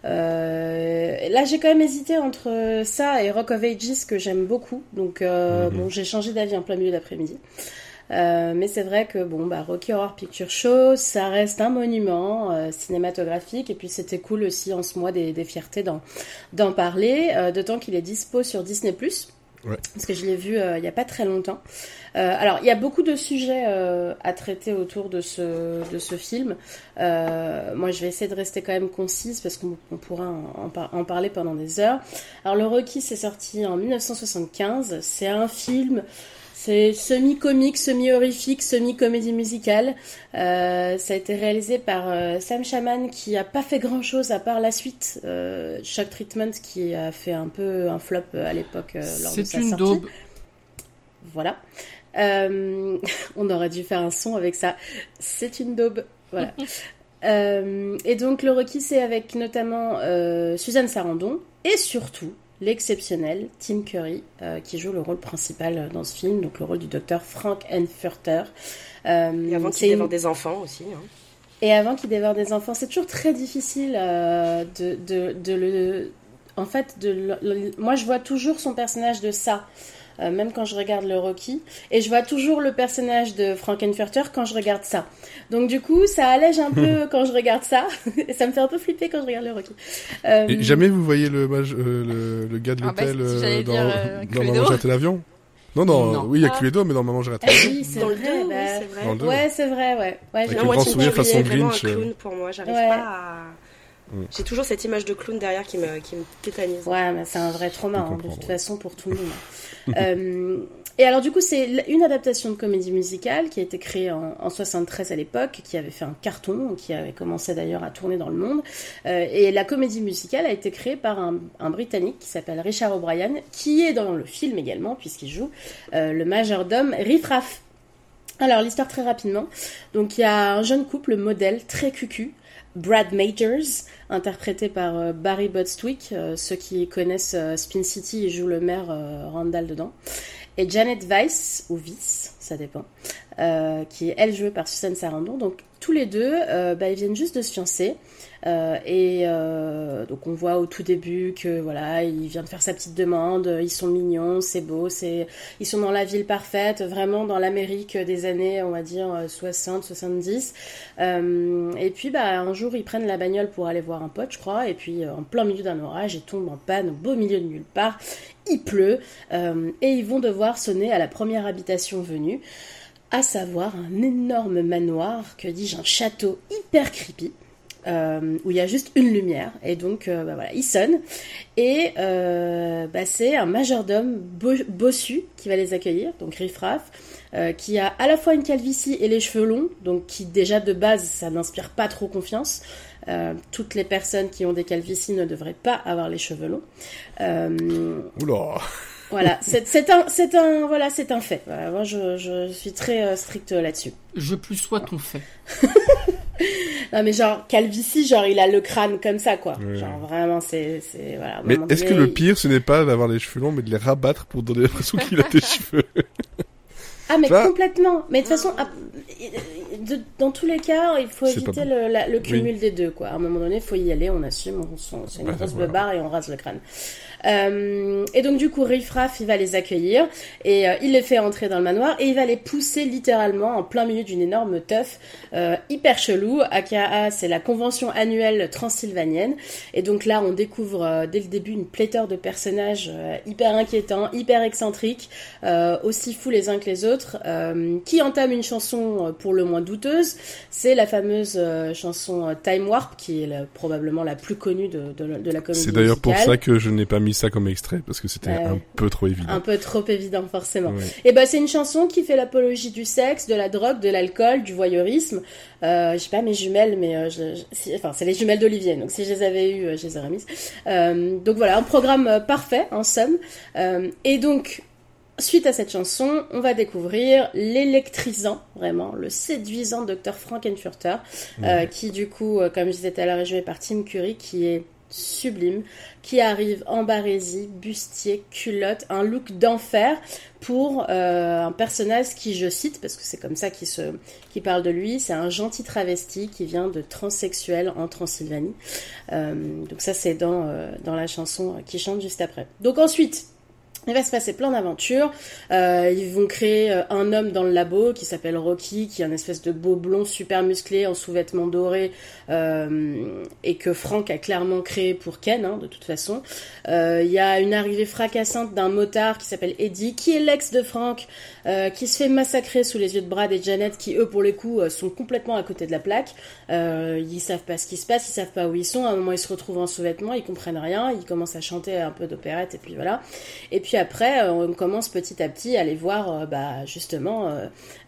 Euh, là, j'ai quand même hésité entre ça et Rock of Ages que j'aime beaucoup. Donc, euh, Mhm. bon, j'ai changé d'avis en plein milieu d'après-midi. Mais c'est vrai que bon, bah, Rocky Horror Picture Show, ça reste un monument cinématographique. Et puis c'était cool aussi en ce mois des, des fiertés d'en, d'en parler. D'autant qu'il est dispo sur Disney+. Ouais. Parce que je l'ai vu il n'y a pas très longtemps. Euh, alors, il y a beaucoup de sujets euh, à traiter autour de ce, de ce film. Euh, moi, je vais essayer de rester quand même concise parce qu'on on pourra en, en par- en parler pendant des heures. Alors, Le Rocky, c'est sorti en 1975. C'est un film, c'est semi-comique, semi-horrifique, semi-comédie musicale. Euh, ça a été réalisé par euh, Sam Shaman qui a pas fait grand-chose à part la suite, euh, Shock Treatment, qui a fait un peu un flop à l'époque lors de C'est sa une sortie. daube. Voilà. Euh, on aurait dû faire un son avec ça. C'est une daube. Voilà. Euh, et donc le Rocky, c'est avec notamment euh, Suzanne Sarandon et surtout l'exceptionnel Tim Curry qui joue le rôle principal dans ce film, donc le rôle du docteur Frank Enfurter. Et avant qu'il une- dévore des enfants aussi. hein. et avant qu'il dévore des enfants, c'est toujours très difficile de, de, de le. En fait, de le- moi je vois toujours son personnage de ça, euh, même quand je regarde le Rocky, et je vois toujours le personnage de Frankenfurter quand je regarde ça. Donc du coup, ça allège un peu quand je regarde ça, et ça me fait un peu flipper quand je regarde le Rocky. Euh, Et jamais vous voyez le, euh, le, le gars de Ah bah, l'hôtel si, dans, dire, euh, dans raté l'avion? Non, non, Non. oui, il y a Ah. Cluedo, mais dans Maman j'ai raté ah oui, c'est Dans le vrai. 2, oui, bah, c'est vrai. Dans. Ouais, c'est vrai, ouais. ouais Avec le Non, moi, grand sourire façon Grinch, un clown pour moi. J'arrive Ouais. pas à... J'ai toujours cette image de clown derrière qui me, qui me tétanise. Ouais, mais c'est un vrai trauma, hein, de toute ouais. façon, pour tout le monde. Euh, et alors, du coup, c'est une adaptation de comédie musicale qui a été créée en, en 73 à l'époque, qui avait fait un carton, qui avait commencé d'ailleurs à tourner dans le monde. Euh, et la comédie musicale a été créée par un, un Britannique qui s'appelle Richard O'Brien, qui est dans le film également, puisqu'il joue euh, le majordome Riff Raff. Alors, l'histoire très rapidement. Donc, il y a un jeune couple modèle très cucu, Brad Majors, interprété par euh, Barry Bostwick. Euh, ceux qui connaissent euh, Spin City, il joue le maire Randall dedans. Et Janet Weiss, ou Viss, ça dépend, qui est elle jouée par Susan Sarandon. Tous les deux, euh, bah, ils viennent juste de se fiancer. Euh, et euh, donc on voit au tout début que voilà, il vient de faire sa petite demande, ils sont mignons, c'est beau, c'est ils sont dans la ville parfaite, vraiment dans l'Amérique des années, on va dire 60, 70. Euh, et puis bah un jour ils prennent la bagnole pour aller voir un pote, je crois, et puis euh, en plein milieu d'un orage, ils tombent en panne au beau milieu de nulle part. Il pleut euh, et ils vont devoir sonner à la première habitation venue, à savoir un énorme manoir, que dis-je, un château hyper creepy. euh, où il y a juste une lumière. Et donc euh, bah, voilà il sonne. Et euh, bah, c'est un majordome bo- bossu qui va les accueillir donc riffraff qui a à la fois une calvitie et les cheveux longs donc qui déjà de base ça n'inspire pas trop confiance. Toutes les personnes qui ont des calvities ne devraient pas avoir les cheveux longs. Oula voilà c'est c'est un c'est un voilà c'est un fait Voilà, moi je, je suis très euh, stricte là-dessus Je plus sois ton fait. non mais genre calvitie genre il a le crâne comme ça quoi Ouais. genre vraiment c'est c'est voilà Mais est-ce que le pire, ce n'est pas d'avoir les cheveux longs, mais de les rabattre pour donner l'impression qu'il a des cheveux? Ah mais Ça- complètement. Mais de toute façon, dans tous les cas, il faut éviter le, la- le Oui. cumul des deux. Quoi. À un moment donné, il faut y aller, on assume, on, s'en- c'est une Bah, voilà. beubare et on rase le crâne. Euh, et donc du coup, Riff Raff, il va les accueillir et euh, il les fait entrer dans le manoir et il va les pousser littéralement en plein milieu d'une énorme teuf euh, hyper chelou. AKA, c'est la convention annuelle transylvanienne. Et donc là, on découvre euh, dès le début une pléthore de personnages hyper inquiétants, hyper excentriques, euh, aussi fous les uns que les autres, euh, qui entament une chanson pour le moins douteuse. C'est la fameuse chanson Time Warp, qui est la- probablement la plus connue de, de, la- de la comédie C'est d'ailleurs pour ça que je n'ai pas mis ça comme extrait, parce que c'était Ouais. un peu trop évident. Un peu trop évident, forcément. Ouais. Et ben c'est une chanson qui fait l'apologie du sexe, de la drogue, de l'alcool, du voyeurisme. Euh, je sais pas mes jumelles, mais euh, je, je- si- enfin c'est les jumelles d'Olivier. Donc si je les avais eues, euh, je les aurais mises. Euh, donc voilà, un programme parfait en somme. Et donc suite à cette chanson, on va découvrir l'électrisant, vraiment le séduisant Dr Frankenfurter, euh, qui du coup, euh, comme je disais tout à l'heure, est joué par Tim Curry, qui est sublime, qui arrive en barésie, bustier, culotte, un look d'enfer pour euh, un personnage qui, je cite, parce que c'est comme ça qu'il se, parle de lui, c'est un gentil travesti qui vient de transsexuel en Transylvanie. Euh, donc ça, c'est dans, euh, dans la chanson qui chante juste après. Donc ensuite, Il va se passer plein d'aventures. Euh, ils vont créer euh, un homme dans le labo qui s'appelle Rocky, qui est un espèce de beau blond super musclé en sous-vêtements dorés euh, et que Frank a clairement créé pour Ken, hein, de toute façon. Il y a une arrivée fracassante d'un motard qui s'appelle Eddie, qui est l'ex de Frank, qui se fait massacrer sous les yeux de Brad et Janet, qui eux pour le coup sont complètement à côté de la plaque. Ils savent pas ce qui se passe, ils savent pas où ils sont. À un moment ils se retrouvent en sous-vêtements, ils comprennent rien, ils commencent à chanter un peu d'opérette et puis voilà. Et puis après, euh, on commence petit à petit à les voir, euh, bah, justement,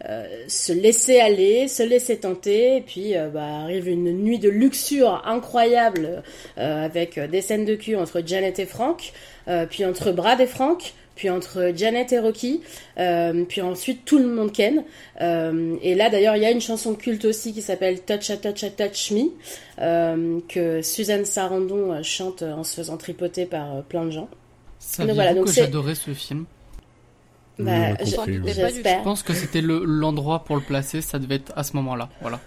euh, se laisser aller, se laisser tenter. Et puis, bah, arrive une nuit de luxure incroyable avec des scènes de cul entre Janet et Frank, puis entre Brad et Frank. Puis entre Janet et Rocky, puis ensuite tout le monde ken. Et là d'ailleurs il y a une chanson culte aussi qui s'appelle Touch a Touch a Touch Me, que Suzanne Sarandon chante en se faisant tripoter par plein de gens. Saviez-vous voilà, donc que j'adorais ce film? Bah, a je-. Je pense que c'était le- l'endroit pour le placer, ça devait être à ce moment-là. Voilà.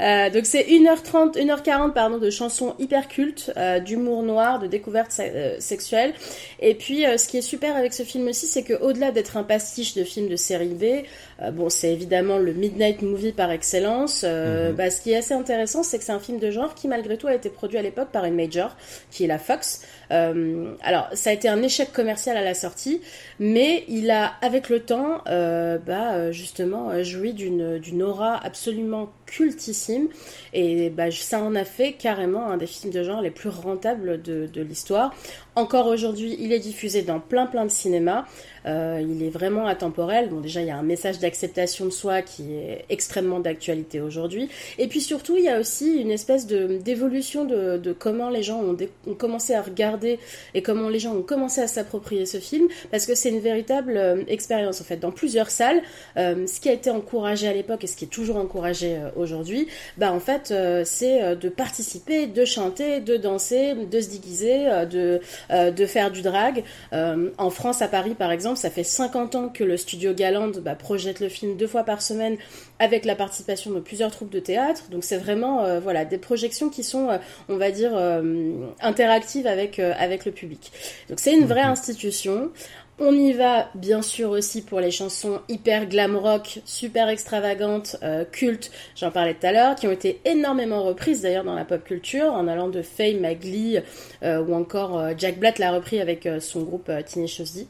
Euh, donc c'est 1h30, 1h40 pardon de chansons hyper cultes, euh, d'humour noir, de découverte se- euh, sexuelle. Et puis ce qui est super avec ce film aussi, c'est que au-delà d'être un pastiche de film de série B, bon c'est évidemment le midnight movie par excellence. Mhm. bah, ce qui est assez intéressant, c'est que c'est un film de genre qui malgré tout a été produit à l'époque par une major, qui est la Fox. Alors ça a été un échec commercial à la sortie, mais il a avec le temps, bah justement joui d'une aura absolument cultissime et bah, ça en a fait carrément un des films de genre les plus rentables de, de l'histoire. Encore aujourd'hui, il est diffusé dans plein plein de cinémas. Euh, il est vraiment atemporel. Bon, déjà, il y a un message d'acceptation de soi qui est extrêmement d'actualité aujourd'hui. Et puis surtout, il y a aussi une espèce d'évolution de, de comment les gens ont, ont commencé à regarder et comment les gens ont commencé à s'approprier ce film, parce que c'est une véritable euh, expérience en fait. Dans plusieurs salles, euh, ce qui a été encouragé à l'époque et ce qui est toujours encouragé euh, aujourd'hui, bah en fait, euh, c'est de participer, de chanter, de danser, de se déguiser, de de faire du drag. En France, à Paris par exemple, ça fait 50 ans que le studio Galand bah, projette le film deux fois par semaine avec la participation de plusieurs troupes de théâtre. Donc c'est vraiment euh, voilà des projections qui sont, euh, on va dire, euh, interactives avec avec le public. Donc c'est une vraie institution. On y va bien sûr aussi pour les chansons hyper glam rock, super extravagantes, euh, cultes, j'en parlais tout à l'heure, qui ont été énormément reprises d'ailleurs dans la pop culture, en allant de Fame à Glee, euh, ou encore euh, Jack Black l'a repris avec son groupe Teenage D.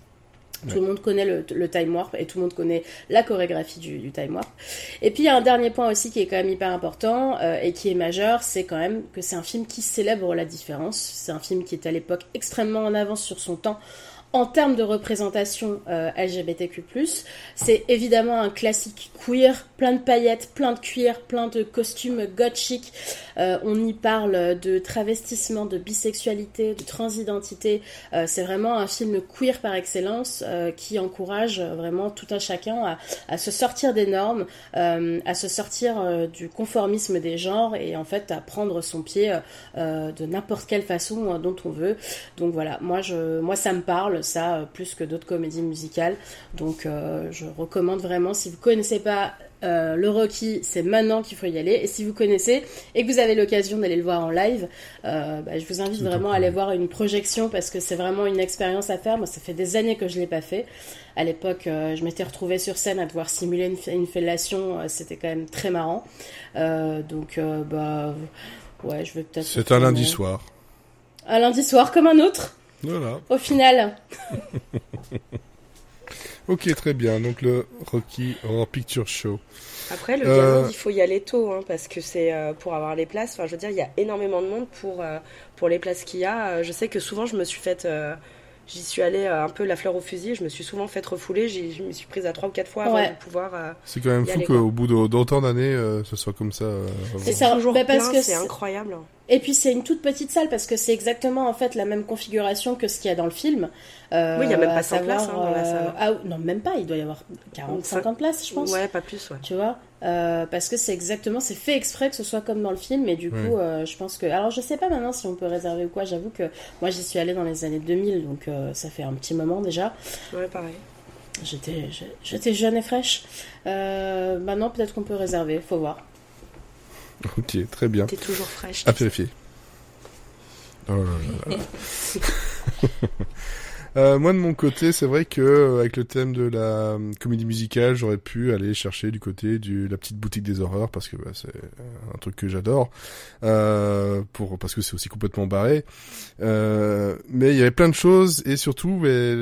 Tout le monde connaît le, le time warp et tout le monde connaît la chorégraphie du, du time warp. Et puis il y a un dernier point aussi qui est quand même hyper important euh, et qui est majeur, c'est quand même que c'est un film qui célèbre la différence. C'est un film qui est à l'époque extrêmement en avance sur son temps en termes de représentation euh, LGBTQ+. C'est évidemment un classique queer, plein de paillettes, plein de cuir, plein de costumes gothiques. Euh, on y parle de travestissement, de bisexualité, de transidentité. Euh, c'est vraiment un film queer par excellence qui encourage vraiment tout un chacun à, se sortir des normes, à se sortir du conformisme des genres et en fait à prendre son pied de n'importe quelle façon dont on veut. Donc voilà, moi ça me parle ça euh, plus que d'autres comédies musicales. Donc euh, je recommande vraiment si vous connaissez pas euh, le Rocky, c'est maintenant qu'il faut y aller. Et si vous connaissez et que vous avez l'occasion d'aller le voir en live, euh, bah, je vous invite vraiment à aller voir une projection parce que c'est vraiment une expérience à faire. Moi, ça fait des années que je l'ai pas fait. À l'époque, euh, je m'étais retrouvée sur scène à devoir simuler une, une fellation. C'était quand même très marrant. Donc, bah, ouais, je vais peut-être. C'est un lundi soir. Un lundi soir comme un autre. Voilà. Au final, Ok, très bien. Donc le Rocky Horror Picture Show. Après, le Euh, il faut y aller tôt, hein, parce que c'est euh, pour avoir les places. Enfin, je veux dire, il y a énormément de monde pour, euh, pour les places qu'il y a. Euh, Je sais que souvent, je me suis faite. euh, J'y suis allée euh, un peu la fleur au fusil. Je me suis souvent faite refouler. Je me suis prise à trois ou quatre fois avant Ouais. de pouvoir. euh, C'est quand même fou qu'au bout d'autant d'années, euh, ce soit comme ça. euh, C'est ça. toujours bah, parce plein, que c'est- incroyable. Et puis c'est une toute petite salle parce que c'est exactement en fait la même configuration que ce qu'il y a dans le film. Euh, Oui, il y a même pas à 100 places, hein, dans la euh, salle. ah, non, même pas. Il doit y avoir 40, Cinq- 50 places, je pense. Ouais, pas plus, ouais. Tu vois, Euh, parce que c'est exactement, c'est fait exprès que ce soit comme dans le film, et du coup, euh, je pense que, alors je sais pas maintenant si on peut réserver ou quoi. J'avoue que moi j'y suis allée dans les années 2000, donc euh, ça fait un petit moment déjà. Ouais, pareil. J'étais, jeune et fraîche. Euh, maintenant peut-être qu'on peut réserver, faut voir. Ok, très bien. T'es toujours fraîche. À vérifier. Oh là là là. Euh, moi de mon côté, c'est vrai que euh, avec le thème de la euh, comédie musicale, j'aurais pu aller chercher du côté de la petite boutique des horreurs parce que bah, c'est un truc que j'adore, pour parce que c'est aussi complètement barré. Euh, mais il y avait plein de choses et surtout, mais,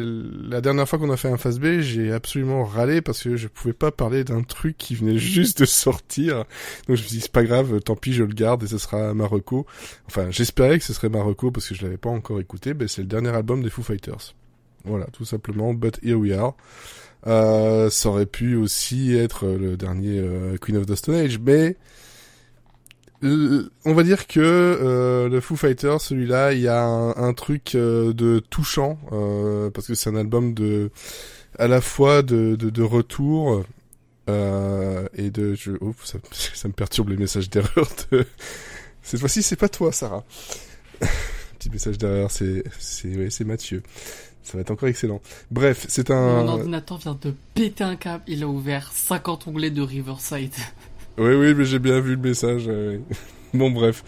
la dernière fois qu'on a fait un phase B, j'ai absolument râlé parce que je pouvais pas parler d'un truc qui venait juste de sortir. Donc je me suis dit c'est pas grave, tant pis, je le garde et ce sera Marocco. Enfin, j'espérais que ce serait Marocco parce que je l'avais pas encore écouté. Ben, c'est le dernier album des Foo Fighters. Voilà, tout simplement. But here we are. Euh, ça aurait pu aussi être le dernier euh, Queen of the Stone Age, mais on va dire que euh, le Foo Fighters, celui-là, il y a un, truc euh, de touchant euh, parce que c'est un album de à la fois de, de, retour euh, et de je, ça, me perturbe les messages d'erreur. De... Cette fois-ci, c'est pas toi, Sarah. Petit message d'erreur, c'est c'est Mathieu. Ça va être encore excellent. Bref, c'est un. Mon ordinateur vient de péter un câble, il a ouvert 50 onglets de Riverside. Oui, oui, mais j'ai bien vu le message. oui. bon, bref.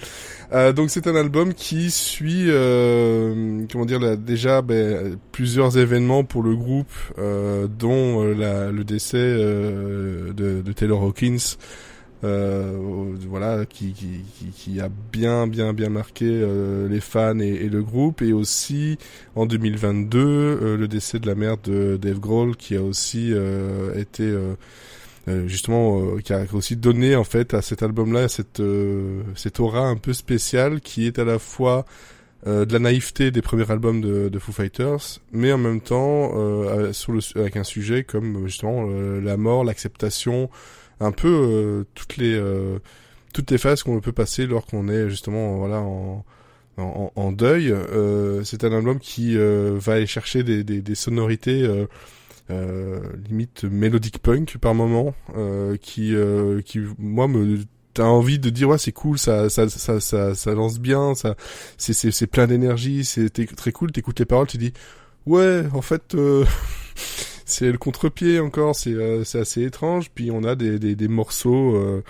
Euh, donc c'est un album qui suit, euh, comment dire, déjà ben, plusieurs événements pour le groupe, euh, dont euh, la, le décès euh, de, de Taylor Hawkins. Voilà, qui, qui, qui, a bien, bien, bien marqué les fans et, et le groupe, et aussi en 2022 euh, le décès de la mère de Dave Grohl, qui a aussi été justement euh, qui a aussi donné en fait à cet album-là cette euh, cette aura un peu spéciale qui est à la fois euh, de la naïveté des premiers albums de, de Foo Fighters, mais en même temps euh, le, avec un sujet comme justement euh, la mort, l'acceptation, un peu euh, toutes les euh, toutes les phases qu'on peut passer lorsqu'on est justement voilà en en, en deuil. Euh, c'est un album qui euh, va aller chercher des, des, des sonorités euh, euh, limite mélodique punk par moment, euh, qui euh, qui moi me t'as envie de dire ouais c'est cool ça ça ça ça, ça lance bien ça c'est c'est c'est plein d'énergie c'est très cool t'écoutes les paroles tu dis ouais en fait euh, c'est le contre-pied encore c'est euh, c'est assez étrange. Puis on a des des, des morceaux euh,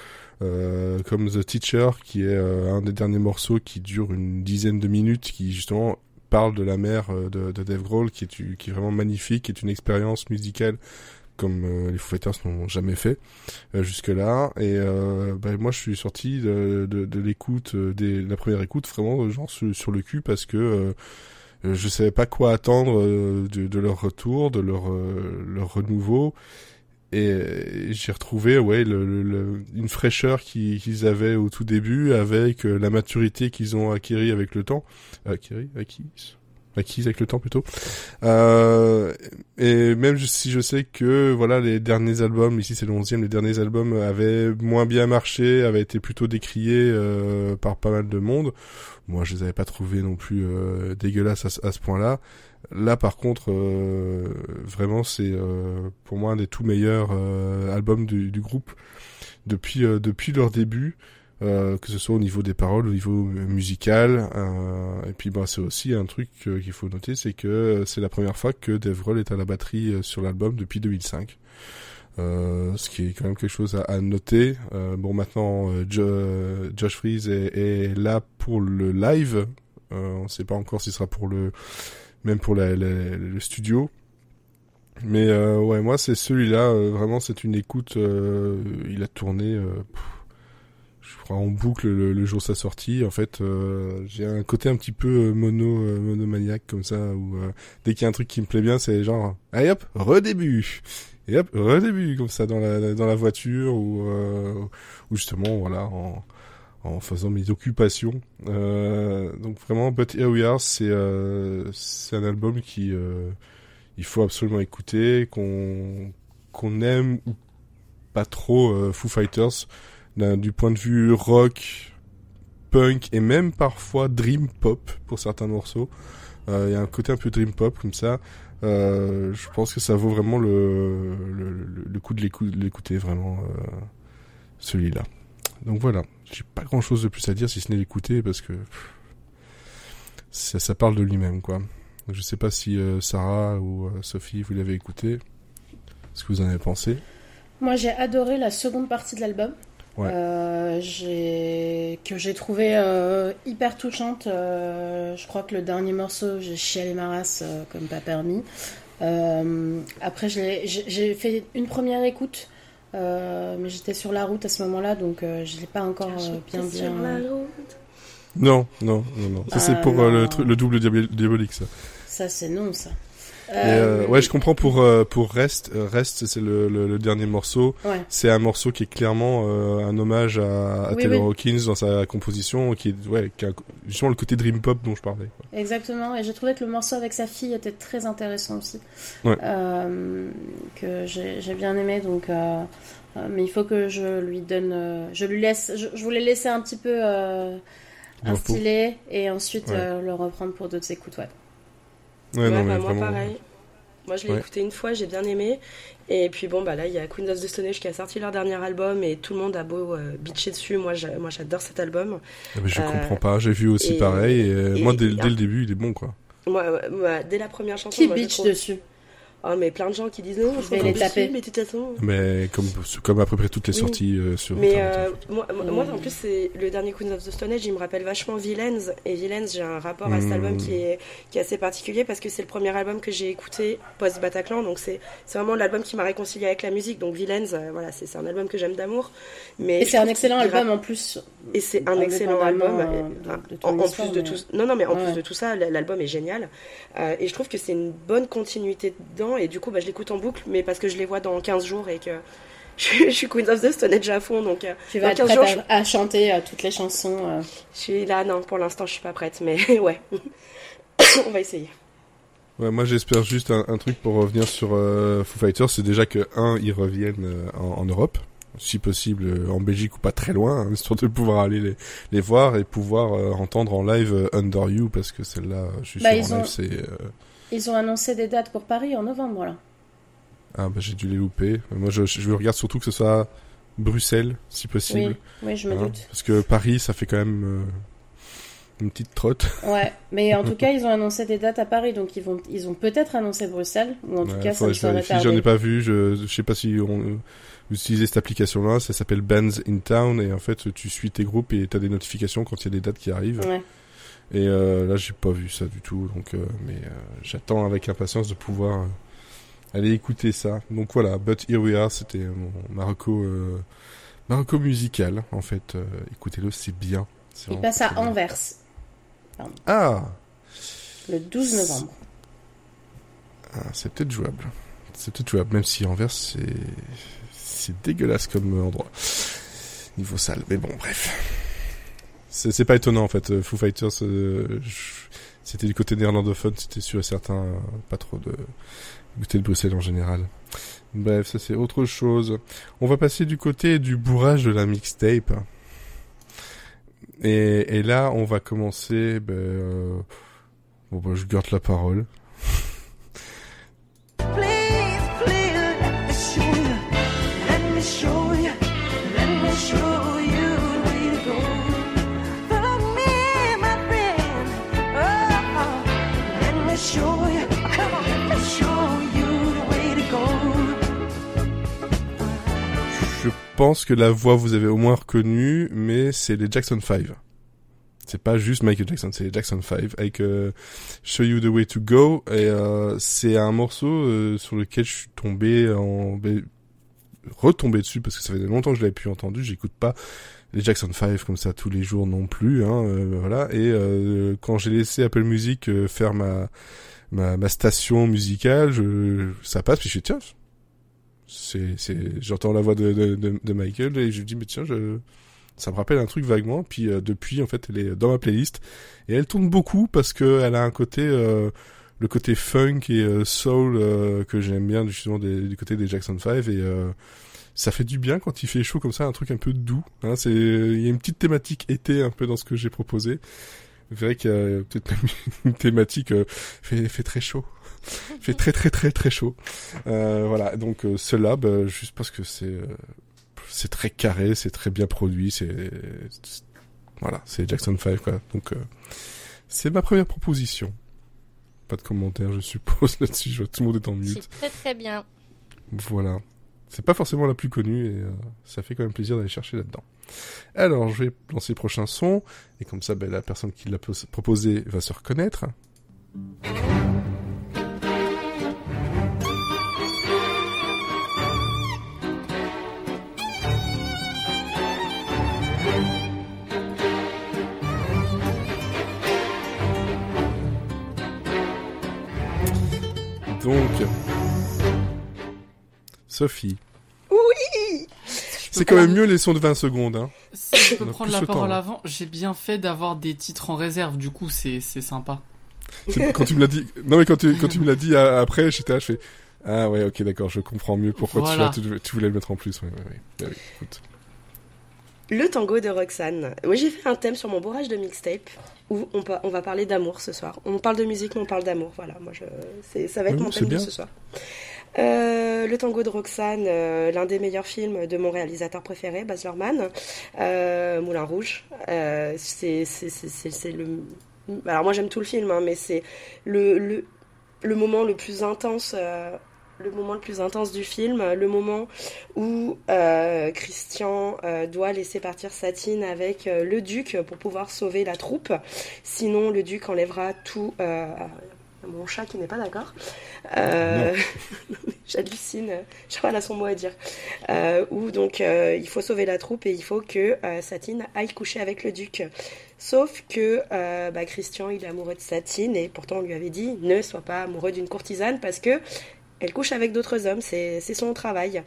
euh, comme The Teacher qui est euh, un des derniers morceaux qui dure une dizaine de minutes qui justement parle de la mère euh, de, de Dave Grohl qui est, qui est vraiment magnifique, qui est une expérience musicale comme euh, les Foo Fighters n'ont jamais fait euh, jusque-là. Et euh, bah, moi, je suis sorti de, de, de l'écoute, euh, de la première écoute, vraiment euh, genre sur, sur le cul parce que je savais pas quoi attendre de, de leur retour, de leur leur renouveau. Et, euh, j'ai retrouvé ouais le, le- le- une fraîcheur qui- qu'ils avaient au tout début avec euh, la maturité qu'ils ont acquérie avec le temps. Acquise. Acquise avec le temps plutôt. Euh, et même si je sais que voilà les derniers albums ici c'est le 11 les derniers albums avaient moins bien marché avaient été plutôt décriés euh, par pas mal de monde. Moi je les avais pas trouvés non plus euh, dégueulasses à ce point là là par contre euh, vraiment c'est euh, pour moi un des tout meilleurs euh, albums du, groupe depuis depuis leur début que ce soit au niveau des paroles, au niveau musical, et puis bah c'est aussi un truc qu'il faut noter, c'est que c'est la première fois que Dave est à la batterie sur l'album depuis 2005. Euh, ce qui est quand même quelque chose à, noter. Bon, maintenant, Jo- Josh Freeze est, est là pour le live. On ne sait pas encore s'il sera pour le, même pour le studio. Mais euh, ouais, moi c'est celui-là. euh, vraiment, c'est une écoute. euh, il a tourné. je crois en boucle le, jour de sa sortie. En fait, j'ai un côté un petit peu mono monomaniaque comme ça où dès qu'il y a un truc qui me plaît bien, c'est genre allez hop redébut et hop redébut comme ça dans la dans la voiture ou ou justement voilà en en faisant mes occupations. Euh, donc vraiment, But Here We Are, c'est euh, c'est un album qui euh, il faut absolument écouter, qu'on qu'on aime ou pas trop Foo Fighters du point de vue rock, punk et même parfois dream pop pour certains morceaux. Il y a un côté un peu dream pop comme ça. Euh, je pense que ça vaut vraiment le, le, le- coup de l'écouter vraiment euh, celui-là. Donc voilà, j'ai pas grand chose de plus à dire si ce n'est l'écouter parce que pff, ça, ça parle de lui-même quoi. Donc, je sais pas si euh, Sarah ou euh, Sophie vous l'avez écouté. Ce que vous en avez pensé? Moi, j'ai adoré la seconde partie de l'album. Ouais. euh, que j'ai trouvé euh, hyper touchante. Euh, je crois que le dernier morceau, j'ai chialé ma race comme pas permis. Après, j'ai fait une première écoute, euh, mais j'étais sur la route à ce moment-là, donc euh, je l'ai pas encore euh, bien Sur bien. la route. Non, non, non, non. Ça, c'est Ah, pour euh, le, double diabol- diabolique, ça. Ça, c'est non, ça. Euh, Euh, ouais, je comprends pour euh, pour Rest. Rest, c'est le, le, le dernier morceau. Ouais. C'est un morceau qui est clairement un hommage à, à Oui, Taylor oui. Hawkins dans sa composition, qui est ouais, qui a justement le côté dream pop dont je parlais. quoi. Exactement, et j'ai trouvé que le morceau avec sa fille était très intéressant aussi. Ouais. Que j'ai bien aimé, donc. mais il faut que je lui donne. je lui laisse. Je, je voulais laisser un petit peu euh, repos. instiller et ensuite Ouais. euh, le reprendre pour d'autres écoutes, ouais. Ouais, Ouais, non, bah, moi vraiment. pareil. Moi je l'ai Ouais. écouté une fois, j'ai bien aimé. Et puis bon, bah là il y a Queens of the Stone Age qui a sorti leur dernier album et tout le monde a beau euh, bitcher dessus. Moi j'a- moi, j'adore cet album. Ah, mais je Euh, comprends pas. J'ai vu aussi et- pareil. Et, euh, et- moi, dès, et- dès le début, il est bon, quoi. Moi, moi, dès la première chanson, Qui moi, je bitch trouve- dessus? Oh, mais plein de gens qui disent non, Je vais les taper. Mais de toute façon. Mais comme comme à peu près toutes les Oui. sorties euh, sur. Mais Internet, euh, moi, en plus, c'est le dernier Queens of the Stone Age, il me rappelle vachement Villains. Et Villains, j'ai un rapport à cet Mm. album qui est, qui est assez particulier parce que c'est le premier album que j'ai écouté post-Bataclan. Donc, c'est c'est vraiment l'album qui m'a réconcilié avec la musique. Donc, Villains, euh, voilà, c'est c'est un album que j'aime d'amour. Mais Et c'est un excellent album en plus. Et c'est un excellent album. euh, de- de ton en, plus de tout, non, non, mais en Ouais. plus de tout ça, l'album est génial. Euh, et je trouve que c'est une bonne continuité dedans. Et du coup, bah, je l'écoute en boucle, mais parce que je les vois dans 15 jours et que je, suis Queens of the Stone Age à fond. Donc, euh, Tu vas dans être 15 prête jours, à, à chanter euh, toutes les chansons. euh. je suis là. Non, pour l'instant, je suis pas prête, mais ouais. On va essayer. Ouais, moi j'espère juste un, un truc pour revenir sur euh, Foo Fighters, c'est déjà que un, ils reviennent euh, en, en Europe, si possible en Belgique ou pas très loin, hein, histoire de pouvoir aller les, les voir et pouvoir euh, entendre en live euh, Under You parce que celle-là, je suis Bah, sûr en ont- live c'est. Ils ont annoncé des dates pour Paris en novembre, là. Ah bah j'ai dû les louper. Moi je, je regarde surtout que ce soit Bruxelles, si possible, Oui, oui, je me hein, doute. parce que Paris ça fait quand même euh, une petite trotte. Ouais, mais en tout cas, ils ont annoncé des dates à Paris, donc ils vont, ils ont peut-être annoncé Bruxelles, ou en tout cas, ça ne serait tardé. J'en ai pas vu. Je, je sais pas si on euh, vous utilisez cette application-là. Ça s'appelle Bands in Town et en fait tu suis tes groupes et t'as des notifications quand il y a des dates qui arrivent. Ouais. Et euh, là j'ai pas vu ça du tout. Donc euh, mais euh, j'attends avec impatience de pouvoir euh, aller écouter ça. Donc voilà. But here we are. C'était euh, mon Marocco euh, Marocco musical en fait. Euh, Écoutez-le, c'est bien. Il passe à. Anvers, Ah, le 12 novembre. Ah, c'est peut-être jouable. C'est peut-être jouable, même si Anvers, c'est c'est dégueulasse comme endroit. Niveau salle, mais bon, bref. C'est pas étonnant en fait. euh, Foo Fighters, euh, c'était du côté néerlandophone, c'était sûr et certain, euh, pas trop de du côté de Bruxelles en général. Bref, ça c'est autre chose. On va passer du côté du bourrage de la mixtape. Et, et là, on va commencer. Ben, euh, bon, ben, je garde la parole. Pense que la voix vous avez au moins reconnue, mais c'est les Jackson 5. C'est pas juste Michael Jackson, c'est les Jackson 5 avec euh, Show You the Way to Go et euh, c'est un morceau euh, sur lequel je suis tombé en ben, retombé dessus parce que ça faisait longtemps que je l'avais plus entendu, j'écoute pas les Jackson 5 comme ça tous les jours non plus hein, euh, voilà et quand j'ai laissé Apple Music faire ma, ma ma station musicale, je ça passe puis je suis tiens c'est c'est j'entends la voix de, de, de, Michael et je dis mais tiens je ça me rappelle un truc vaguement. Puis euh, depuis en fait elle est dans ma playlist et elle tourne beaucoup parce que elle a un côté euh, le côté funk et euh, soul euh, que j'aime bien justement du côté des Jackson 5 et euh, ça fait du bien quand il fait chaud comme ça un truc un peu doux hein, c'est il y a une petite thématique été un peu dans ce que j'ai proposé. C'est vrai qu'il y a peut-être même une thématique euh, fait fait très chaud fait très très très très chaud euh, voilà, donc euh, cela, bah, juste parce que c'est euh, c'est très carré, c'est très bien produit, c'est c'est- voilà, c'est Jackson 5 quoi. Donc euh, c'est ma première proposition. Pas de commentaires, je suppose là-dessus. Je vois tout le monde est en C'est mute. très très bien. Voilà. c'est pas forcément la plus connue et euh, ça fait quand même plaisir d'aller chercher là-dedans. Alors, je vais lancer le prochain son et comme ça, ben, la personne qui l'a pos- proposé va se reconnaître. Donc, Sophie. Oui C'est quand même mieux les sons de 20 secondes. Hein. Si je peux prendre plus la le temps, parole là. avant, j'ai bien fait d'avoir des titres en réserve, du coup c'est c'est sympa. Quand tu me l'as dit, non mais quand tu, quand tu me l'as dit euh, après, j'étais là, je fais, ah ouais, ok, d'accord, je comprends mieux pourquoi tu, Voilà. tu, tu voulais le mettre en plus. Ouais, ouais, ouais. Oui, écoute. Le tango de Roxane. Moi, j'ai fait un thème sur mon bourrage de mixtape où on, va parler d'amour ce soir. On parle de musique, mais on parle d'amour. Voilà, moi, je, ça va être Oui, mon c'est thème ce soir. Euh, le tango de Roxane, euh, l'un des meilleurs films de mon réalisateur préféré, Baz Luhrmann. Euh, Moulin Rouge. C'est, le. Alors moi j'aime tout le film, hein, mais c'est le, le, le moment le plus intense. Euh, le moment le plus intense du film, le moment où euh, Christian euh, doit laisser partir Satine avec euh, le duc pour pouvoir sauver la troupe. Sinon, le duc enlèvera tout. Euh, mon chat qui n'est pas d'accord. Euh, J'hallucine. Je crois a son mot à dire. Euh, où donc euh, il faut sauver la troupe et il faut que euh, Satine aille coucher avec le duc. Sauf que euh, bah, Christian il est amoureux de Satine et pourtant on lui avait dit ne sois pas amoureux d'une courtisane parce que elle couche avec d'autres hommes, c'est son travail.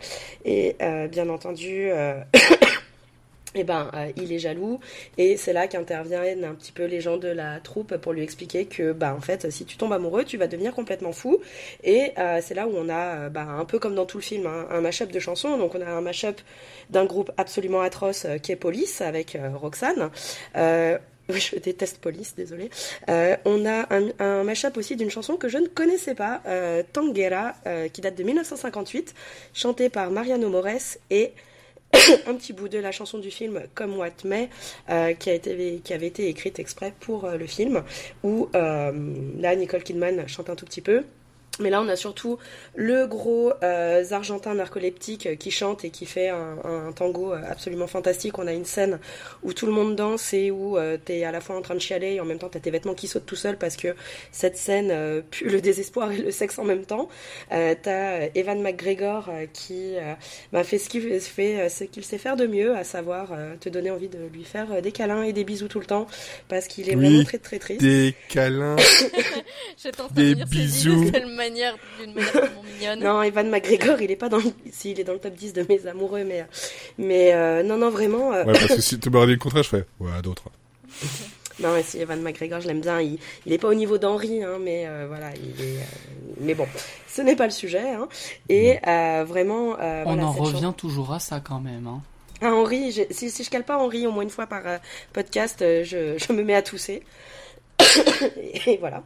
Et euh, bien entendu, euh, eh ben, euh, il est jaloux. Et c'est là qu'interviennent un petit peu les gens de la troupe pour lui expliquer que, bah, en fait, si tu tombes amoureux, tu vas devenir complètement fou. Et c'est là où on a, bah, un peu comme dans tout le film, hein, un mashup de chansons. Donc on a un mashup d'un groupe absolument atroce qui est Police avec Roxane. Euh, je déteste Police, désolé. Euh, on a un, un mashup aussi d'une chanson que je ne connaissais pas, euh, Tanguera, euh, qui date de 1958, chantée par Mariano Mores et un petit bout de la chanson du film Comme What May, euh, qui, qui avait été écrite exprès pour le film, où là Nicole Kidman chante un tout petit peu. Mais là, on a surtout le gros euh, argentin narcoleptique qui chante et qui fait un, un tango euh, absolument fantastique. On a une scène où tout le monde danse et où euh, t'es à la fois en train de chialer et en même temps t'as tes vêtements qui sautent tout seul parce que cette scène euh, pue le désespoir et le sexe en même temps. Euh, t'as euh, Evan McGregor euh, qui euh, bah, fait ce qu'il fait, euh, ce qu'il sait faire de mieux, à savoir euh, te donner envie de lui faire euh, des câlins et des bisous tout le temps parce qu'il est Oui, vraiment très très triste. Des câlins. Train Des bisous. D'une seule manière, d'une manière vraiment mignonne. Non, Evan McGregor, il est pas dans, le- si, il est dans le top 10 de mes amoureux, mais, mais euh, non, non, vraiment. euh, Ouais, parce que si tu m'aurais dit le contraire, je ferais, ouais, d'autres. Non, mais si Evan McGregor, je l'aime bien. Il, il est pas au niveau d'Henry, hein, mais euh, voilà, il est. euh, mais bon, ce n'est pas le sujet. Hein. Et euh, vraiment. euh, On voilà, en revient toujours à ça quand même. Hein. Ah, Henri, si, si je cale pas Henri au moins une fois par euh, podcast, je, je me mets à tousser. et voilà.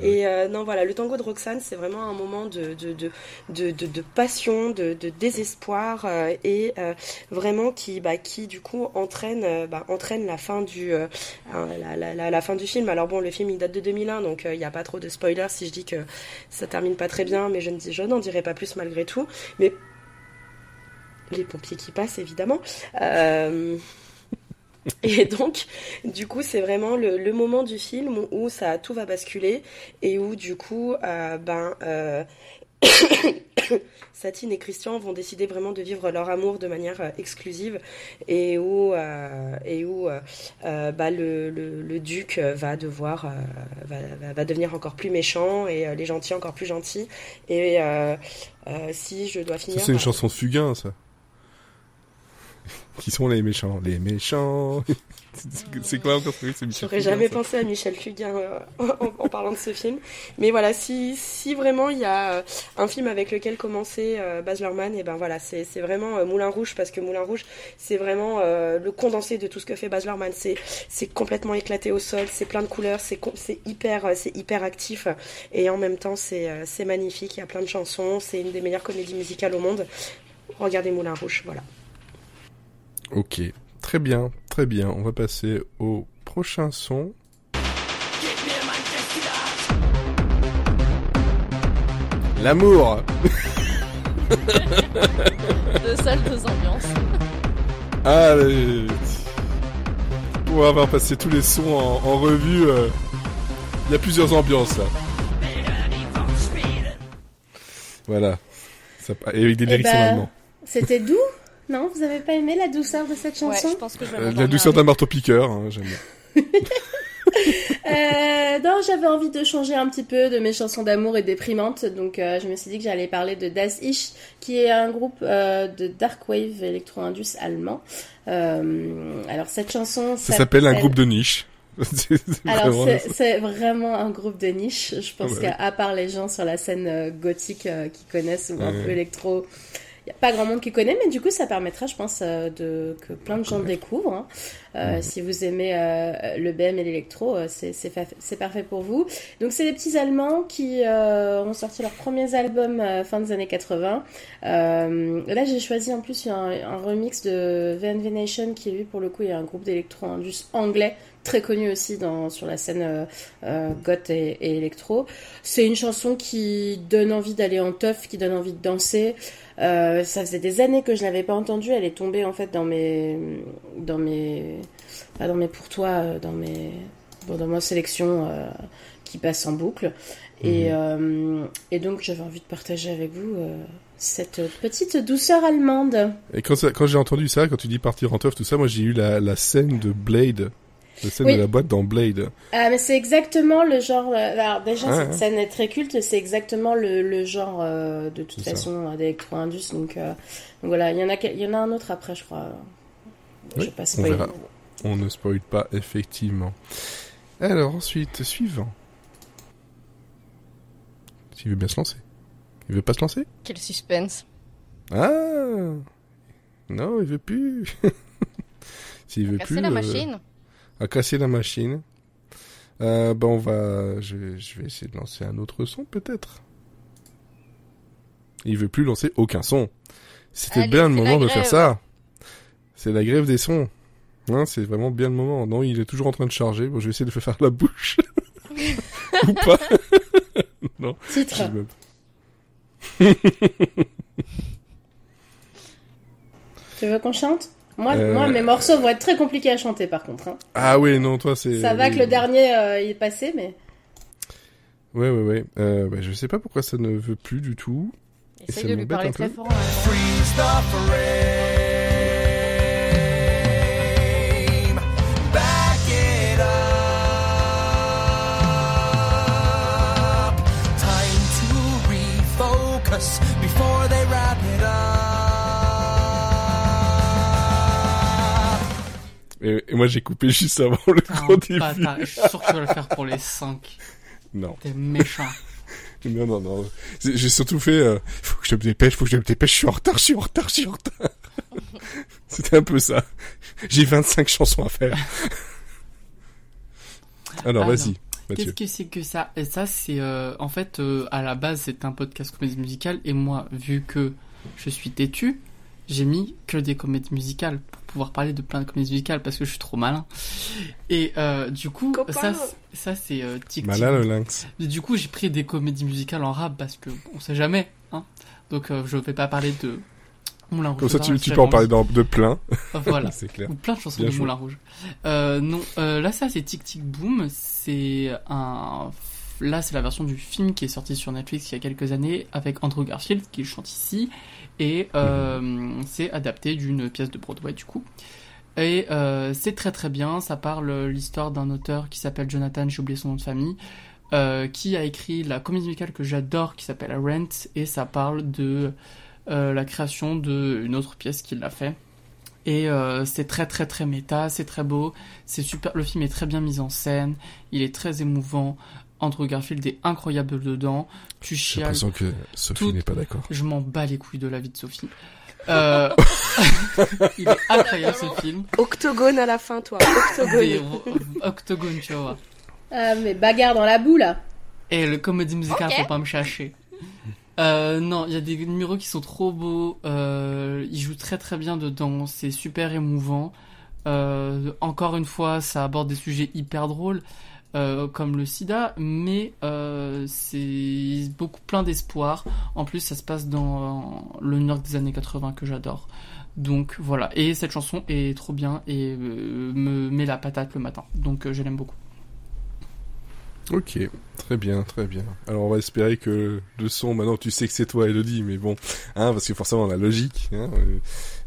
Et euh, non, voilà, le tango de Roxane, c'est vraiment un moment de, de, de, de, de, de passion, de, désespoir euh, et euh, vraiment qui, bah, qui du coup entraîne, euh, bah, entraîne la fin du, euh, hein, la, la, la, la fin du film. Alors bon, le film il date de 2001, donc euh, il n'y a pas trop de spoilers si je dis que ça termine pas très bien, mais je ne dis, je n'en dirai pas plus malgré tout. Mais les pompiers qui passent évidemment. Euh, Et donc, du coup, c'est vraiment le, le moment du film où ça tout va basculer et où du coup, euh, ben, euh, Satine et Christian vont décider vraiment de vivre leur amour de manière euh, exclusive et où et où bah, le, le, le duc va devoir va, va, devenir encore plus méchant et les gentils encore plus gentils et si je dois finir c'est une par- chanson de Fugain, ça. Qui sont les méchants Les méchants C'est- quoi encore ce J'aurais jamais ça. pensé à Michel Fugain euh, en, en parlant de ce film. Mais voilà, si, si vraiment il y a euh, un film avec lequel commencer euh, Baz Luhrmann, et ben voilà, c'est vraiment euh, Moulin Rouge parce que Moulin Rouge, c'est vraiment le condensé de tout ce que fait Baz Luhrmann. C'est complètement éclaté au sol, c'est plein de couleurs, c'est hyper c'est hyper actif et en même temps c'est c'est magnifique. Il y a plein de chansons, c'est une des meilleures comédies musicales au monde. Regardez Moulin Rouge, voilà. Ok, très bien, très bien. On va passer au prochain son. L'amour Deux salles, deux ambiances. Allez. On va passer tous les sons en, en revue. euh. Il y a plusieurs ambiances là. Voilà. Ça, et avec des Eh lyrics en allemand. C'était doux Non, vous avez pas aimé la douceur de cette Ouais, chanson je pense que je vais Euh, la douceur d'un avec. marteau piqueur, hein, j'aime bien. Euh, non, j'avais envie de changer un petit peu de mes chansons d'amour et déprimantes, donc euh, je me suis dit que j'allais parler de Das Ich, qui est un groupe euh, de dark wave électro-indus allemand. Euh, alors cette chanson, Ça s'appelle un groupe de niche. Alors vraiment c'est vraiment un groupe de niche. Je pense Ah bah qu'à part les gens sur la scène euh, gothique euh, qui connaissent ou un Ouais. peu électro, il n'y a pas grand monde qui connaît, mais du coup ça permettra, je pense, euh, de que plein de gens découvrent. hein. Euh, Si vous aimez euh, le BM et l'électro, c'est c'est fa- c'est parfait pour vous. Donc c'est des petits Allemands qui euh, ont sorti leurs premiers albums euh, fin des années 80. Euh, là j'ai choisi en plus un, un remix de VNV Nation qui lui pour le coup est un groupe d'électro-indus anglais très connu aussi dans, sur la scène euh, euh, goth et, et électro. C'est une chanson qui donne envie d'aller en teuf, qui donne envie de danser. Euh, ça faisait des années que je l'avais pas entendue. Elle est tombée en fait dans mes, dans mes, pas dans mes pour toi, euh, dans mes, bon, dans ma sélection euh, qui passe en boucle. Et, euh, et donc j'avais envie de partager avec vous cette petite douceur allemande. Et quand, ça- quand j'ai entendu ça, quand tu dis partir en teuf, tout ça, moi j'ai eu la, la scène de Blade. La scène Oui. de la boîte dans Blade. Ah, mais c'est exactement le genre. euh, Alors, déjà, Ouais, cette ouais. scène est très culte, c'est exactement le, le genre euh, de toute façon euh, d'électro-indus. Donc, euh, donc voilà, il y, en a, il y en a un autre après, je crois. Je Oui, vais pas on verra. On ne spoil pas, effectivement. Alors, ensuite, suivant. S'il veut bien se lancer. Il veut pas se lancer? Quel suspense. Ah Non, il veut plus. S'il veut plus. la euh, machine. À casser la machine. Euh, ben on va, je vais, je vais essayer de lancer un autre son peut-être. Il veut plus lancer aucun son. C'était bien le moment de faire ça. C'est la grève des sons. Hein, c'est vraiment bien le moment. Non, il est toujours en train de charger. Bon, je vais essayer de le faire la bouche. Ou pas. Titre. Je me- Tu veux qu'on chante? Moi, Euh, moi, mes morceaux vont être très compliqués à chanter par contre. hein. Ah oui, non, toi c'est. Ça va oui. que le dernier euh, il est passé, mais. Ouais, ouais, ouais. Euh, bah, je sais pas pourquoi ça ne veut plus du tout. Et ça Essaye de lui parler un très peu. fort. allemand. Et, et moi j'ai coupé juste avant le gros début. Je suis sûr que tu vas le faire pour les 5. Non. T'es méchant. Non, non, non. J'ai surtout fait, euh, faut que je me dépêche, faut que je me dépêche, je suis en retard, je suis en retard, je suis en retard. C'était un peu ça. J'ai 25 chansons à faire. Alors, Ah, vas-y. Qu'est-ce que c'est que ça? Et ça, c'est euh, en fait euh, à la base c'est un podcast comédie musicale et moi, vu que je suis têtu, j'ai mis que des comédies musicales pour pouvoir parler de plein de comédies musicales parce que je suis trop malin. Et euh, du coup, Copain. ça, c'est- ça c'est euh, tic tic. Malin le lynx. Du coup, j'ai pris des comédies musicales en rap parce que on sait jamais, hein. Donc euh, je vais pas parler de Moulin Rouge. Comme ça, tu, peux en parler de plein. Voilà. C'est clair. Ou plein de chansons Bien de joué. Moulin Rouge. Euh, non, euh, là ça c'est Tic Tic Boom. C'est un. Là c'est la version du film qui est sorti sur Netflix il y a quelques années avec Andrew Garfield qui chante ici et euh, c'est adapté d'une pièce de Broadway du coup. Et euh, c'est très très bien. Ça parle l'histoire d'un auteur qui s'appelle Jonathan, j'ai oublié son nom de famille, euh, qui a écrit la comédie musicale que j'adore qui s'appelle Rent et ça parle de la création d'une autre pièce qu'il a fait. Et c'est très très très méta, c'est très beau, c'est super. Le film est très bien mis en scène, il est très émouvant. Andrew Garfield est incroyable dedans. Tu J'ai chiales. l'impression que Sophie Tout- n'est pas d'accord. Je m'en bats les couilles de la vie de Sophie. Euh... il est incroyable ce film. Octogone à la fin, toi. Des Octogone. octogones, tu vois. Ah, mais bagarre dans la boue là. Et le comédie musicale, Ok. faut pas me chercher. Euh, non, il y a des numéros qui sont trop beaux. Euh, il joue très très bien dedans. C'est super émouvant. Euh, encore une fois, ça aborde des sujets hyper drôles. Euh, comme le sida, mais euh, c'est beaucoup plein d'espoir. En plus, ça se passe dans le New York des années 80 que j'adore. Donc voilà, et cette chanson est trop bien et euh, me met la patate le matin. Donc je l'aime beaucoup. Ok, très bien, très bien. Alors on va espérer que le son, maintenant tu sais que c'est toi Elodie, mais bon, hein, parce que forcément la logique, hein,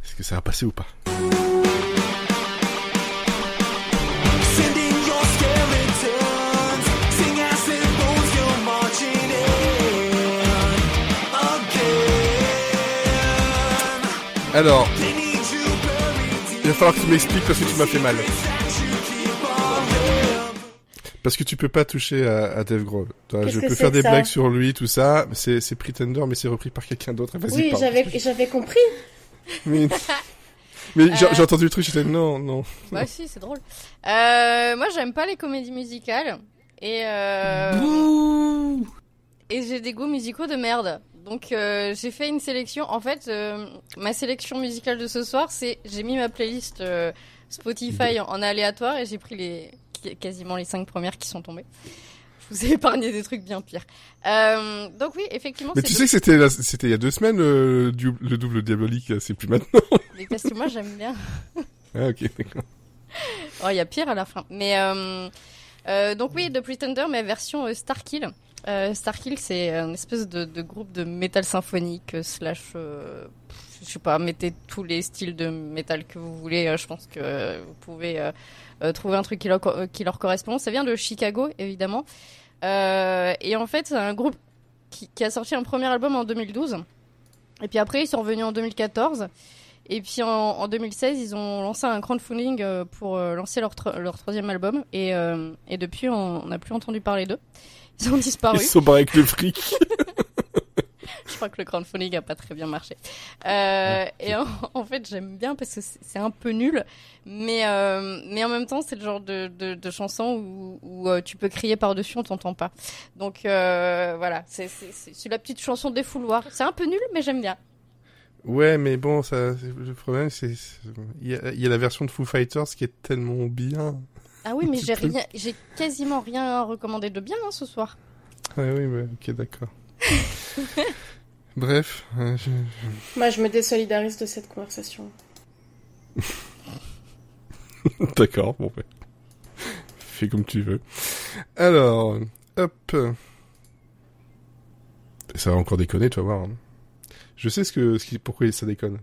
est-ce que ça va passer ou pas? Alors, il va falloir que tu m'expliques parce que tu m'as fait mal. Parce que tu peux pas toucher à, à Dave Grohl. Toi, je peux faire des blagues sur lui, tout ça. C'est c'est Pretender, mais c'est repris par quelqu'un d'autre. Oui, j'avais j'avais compris. Mais, Euh. j'ai entendu le truc, j'étais non, non. Bah si, c'est drôle. Euh, moi, j'aime pas les comédies musicales. Et, euh, Bouh et j'ai des goûts musicaux de merde. Donc euh, j'ai fait une sélection. En fait, euh, ma sélection musicale de ce soir, c'est j'ai mis ma playlist euh, Spotify en, en aléatoire et j'ai pris les quasiment les cinq premières qui sont tombées. Je vous ai épargné des trucs bien pires. Euh, donc oui, effectivement, Mais tu sais que c'était c'était il y a deux semaines le, du- le double diabolique, c'est plus maintenant. mais parce que moi j'aime bien. ah ok, d'accord. Oh, il y a pire à la fin. Mais euh, euh, donc oui, The Pretender, mais version euh, Starkill. Euh, Starkill, c'est un espèce de, groupe de métal symphonique euh, slash, euh, je sais pas, mettez tous les styles de métal que vous voulez. euh, je pense que euh, vous pouvez trouver un truc qui leur, correspond. Ça vient de Chicago, évidemment. Et en fait, c'est un groupe qui, a sorti un premier album en 2012. Et puis après, ils sont revenus en 2014. Et puis en, en 2016, ils ont lancé un crowdfunding pour lancer leur, leur troisième album. Et depuis, on n'a plus entendu parler d'eux. Ils ont disparu. Ils sont barrés avec le fric. Je crois que le crowdfunding a pas très bien marché. Euh, et en, en fait, j'aime bien parce que c'est un peu nul, mais euh, mais en même temps, c'est le genre de, de, de chanson où, où euh, tu peux crier par dessus, on t'entend pas. Donc euh, voilà, c'est la petite chanson des fouloirs. C'est un peu nul, mais j'aime bien. Ouais, mais bon, ça, le problème, c'est, il y, y a la version de Foo Fighters qui est tellement bien. Ah oui, mais j'ai rien, j'ai quasiment rien recommandé de bien hein, ce soir. Ouais, oui, ouais, ok, d'accord. Bref, euh, je- Moi, je me désolidarise de cette conversation. d'accord, bon, ouais. Fais comme tu veux. Alors, hop. Ça va encore déconner, tu vas voir. hein. Je sais ce que, ce qui, pourquoi ça déconne.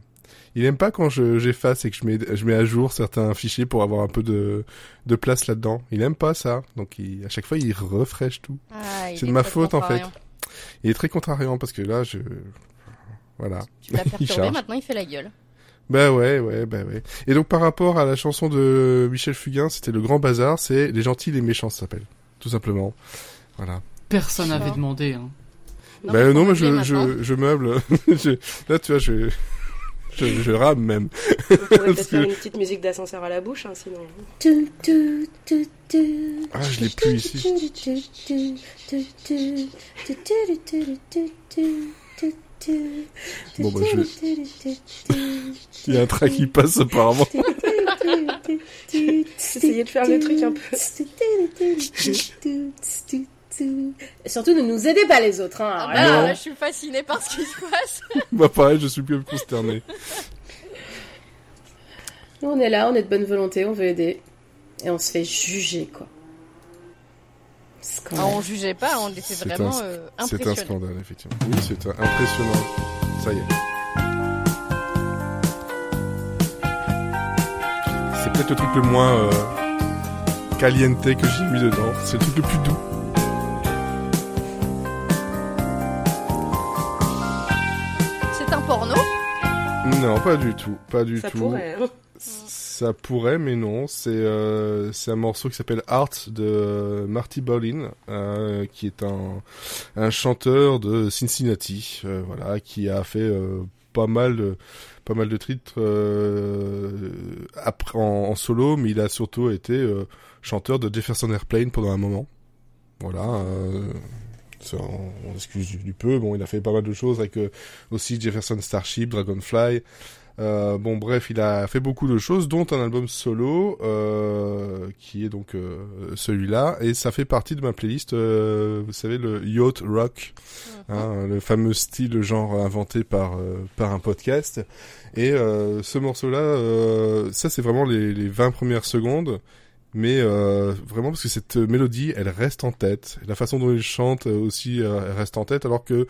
Il aime pas quand je, j'efface et que je mets, je mets à jour certains fichiers pour avoir un peu de, de place là-dedans. Il aime pas ça. Donc, il, à chaque fois, il refresh tout. Ah, il C'est est de ma très faute, en fait. contrariant. Il est très contrariant parce que là, je, voilà. Tu l'as Il perturbé, charge. maintenant il fait la gueule. Bah ouais, ouais, bah ouais. Et donc par rapport à la chanson de Michel Fugain, c'était le grand bazar, c'est les gentils, les méchants, ça s'appelle. Tout simplement. Voilà. Personne n'avait demandé. Hein. Non, bah non, mais je, je, je meuble. Je- là, tu vois, je, je, je, rame même. On pourrait peut-être faire une petite musique d'ascenseur à la bouche, hein, sinon. Ah, je l'ai plus ici. Bon, bah, je... Il y a un train qui passe apparemment. Essayez de faire des trucs un peu. Surtout, ne nous aidez pas les autres. Hein. Ah bah, là, là, je suis fascinée par ce qui se passe. bah pareil, je suis plus consterné. nous, on est là, on est de bonne volonté, on veut aider. Et on se fait juger, quoi. Ah, on jugeait pas, on était vraiment un- euh, C'est un impressionnés. scandale, effectivement. Oui, c'est impressionnant. Ça y est. C'est peut-être le truc le moins euh, caliente que j'ai mis dedans. C'est le truc le plus doux. Porno Non, pas du tout. Pas du Ça tout. pourrait. hein. Ça pourrait, mais non. C'est euh, c'est un morceau qui s'appelle Art de Marty Ballin, euh, qui est un, un chanteur de Cincinnati, euh, voilà, qui a fait euh, pas mal de pas mal de titres euh, après en, en solo, mais il a surtout été euh, chanteur de Jefferson Airplane pendant un moment. Voilà. Ça, on, on excuse du, du peu. Bon, il a fait pas mal de choses avec euh, aussi Jefferson Starship, Dragonfly. Euh, bon, bref, il a fait beaucoup de choses, dont un album solo, euh, qui est donc celui-là, et ça fait partie de ma playlist, vous savez, le yacht rock, hein, le fameux style genre inventé par par un podcast. Et ce morceau-là, ça c'est vraiment les, les 20 premières secondes, mais euh, vraiment parce que cette mélodie, elle reste en tête. La façon dont il chante euh, aussi, euh, elle reste en tête, alors que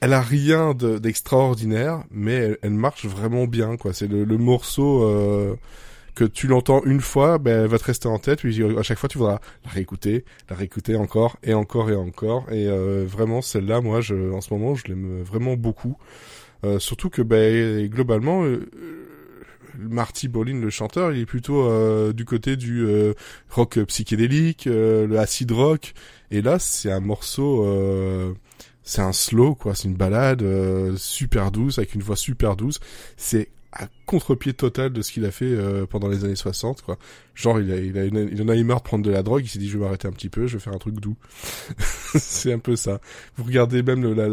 elle a rien de- d'extraordinaire, mais elle, marche vraiment bien, quoi. C'est le, le morceau euh, que tu l'entends une fois, ben elle va te rester en tête, puis à chaque fois tu voudras la réécouter, la réécouter encore et encore et encore. Et euh, vraiment celle-là, moi, je, en ce moment, je l'aime vraiment beaucoup. Euh, surtout que ben globalement. Marty Bolin, le chanteur, il est plutôt euh, du côté du euh, rock psychédélique, euh, le acid rock. Et là, c'est un morceau, euh, c'est un slow, quoi. C'est une balade euh, super douce, avec une voix super douce. C'est à contre-pied total de ce qu'il a fait euh, pendant les années 60, quoi. Genre, il, a, il, a il en a eu marre de prendre de la drogue, il s'est dit, je vais m'arrêter un petit peu, je vais faire un truc doux. c'est un peu ça. Vous regardez même le- la,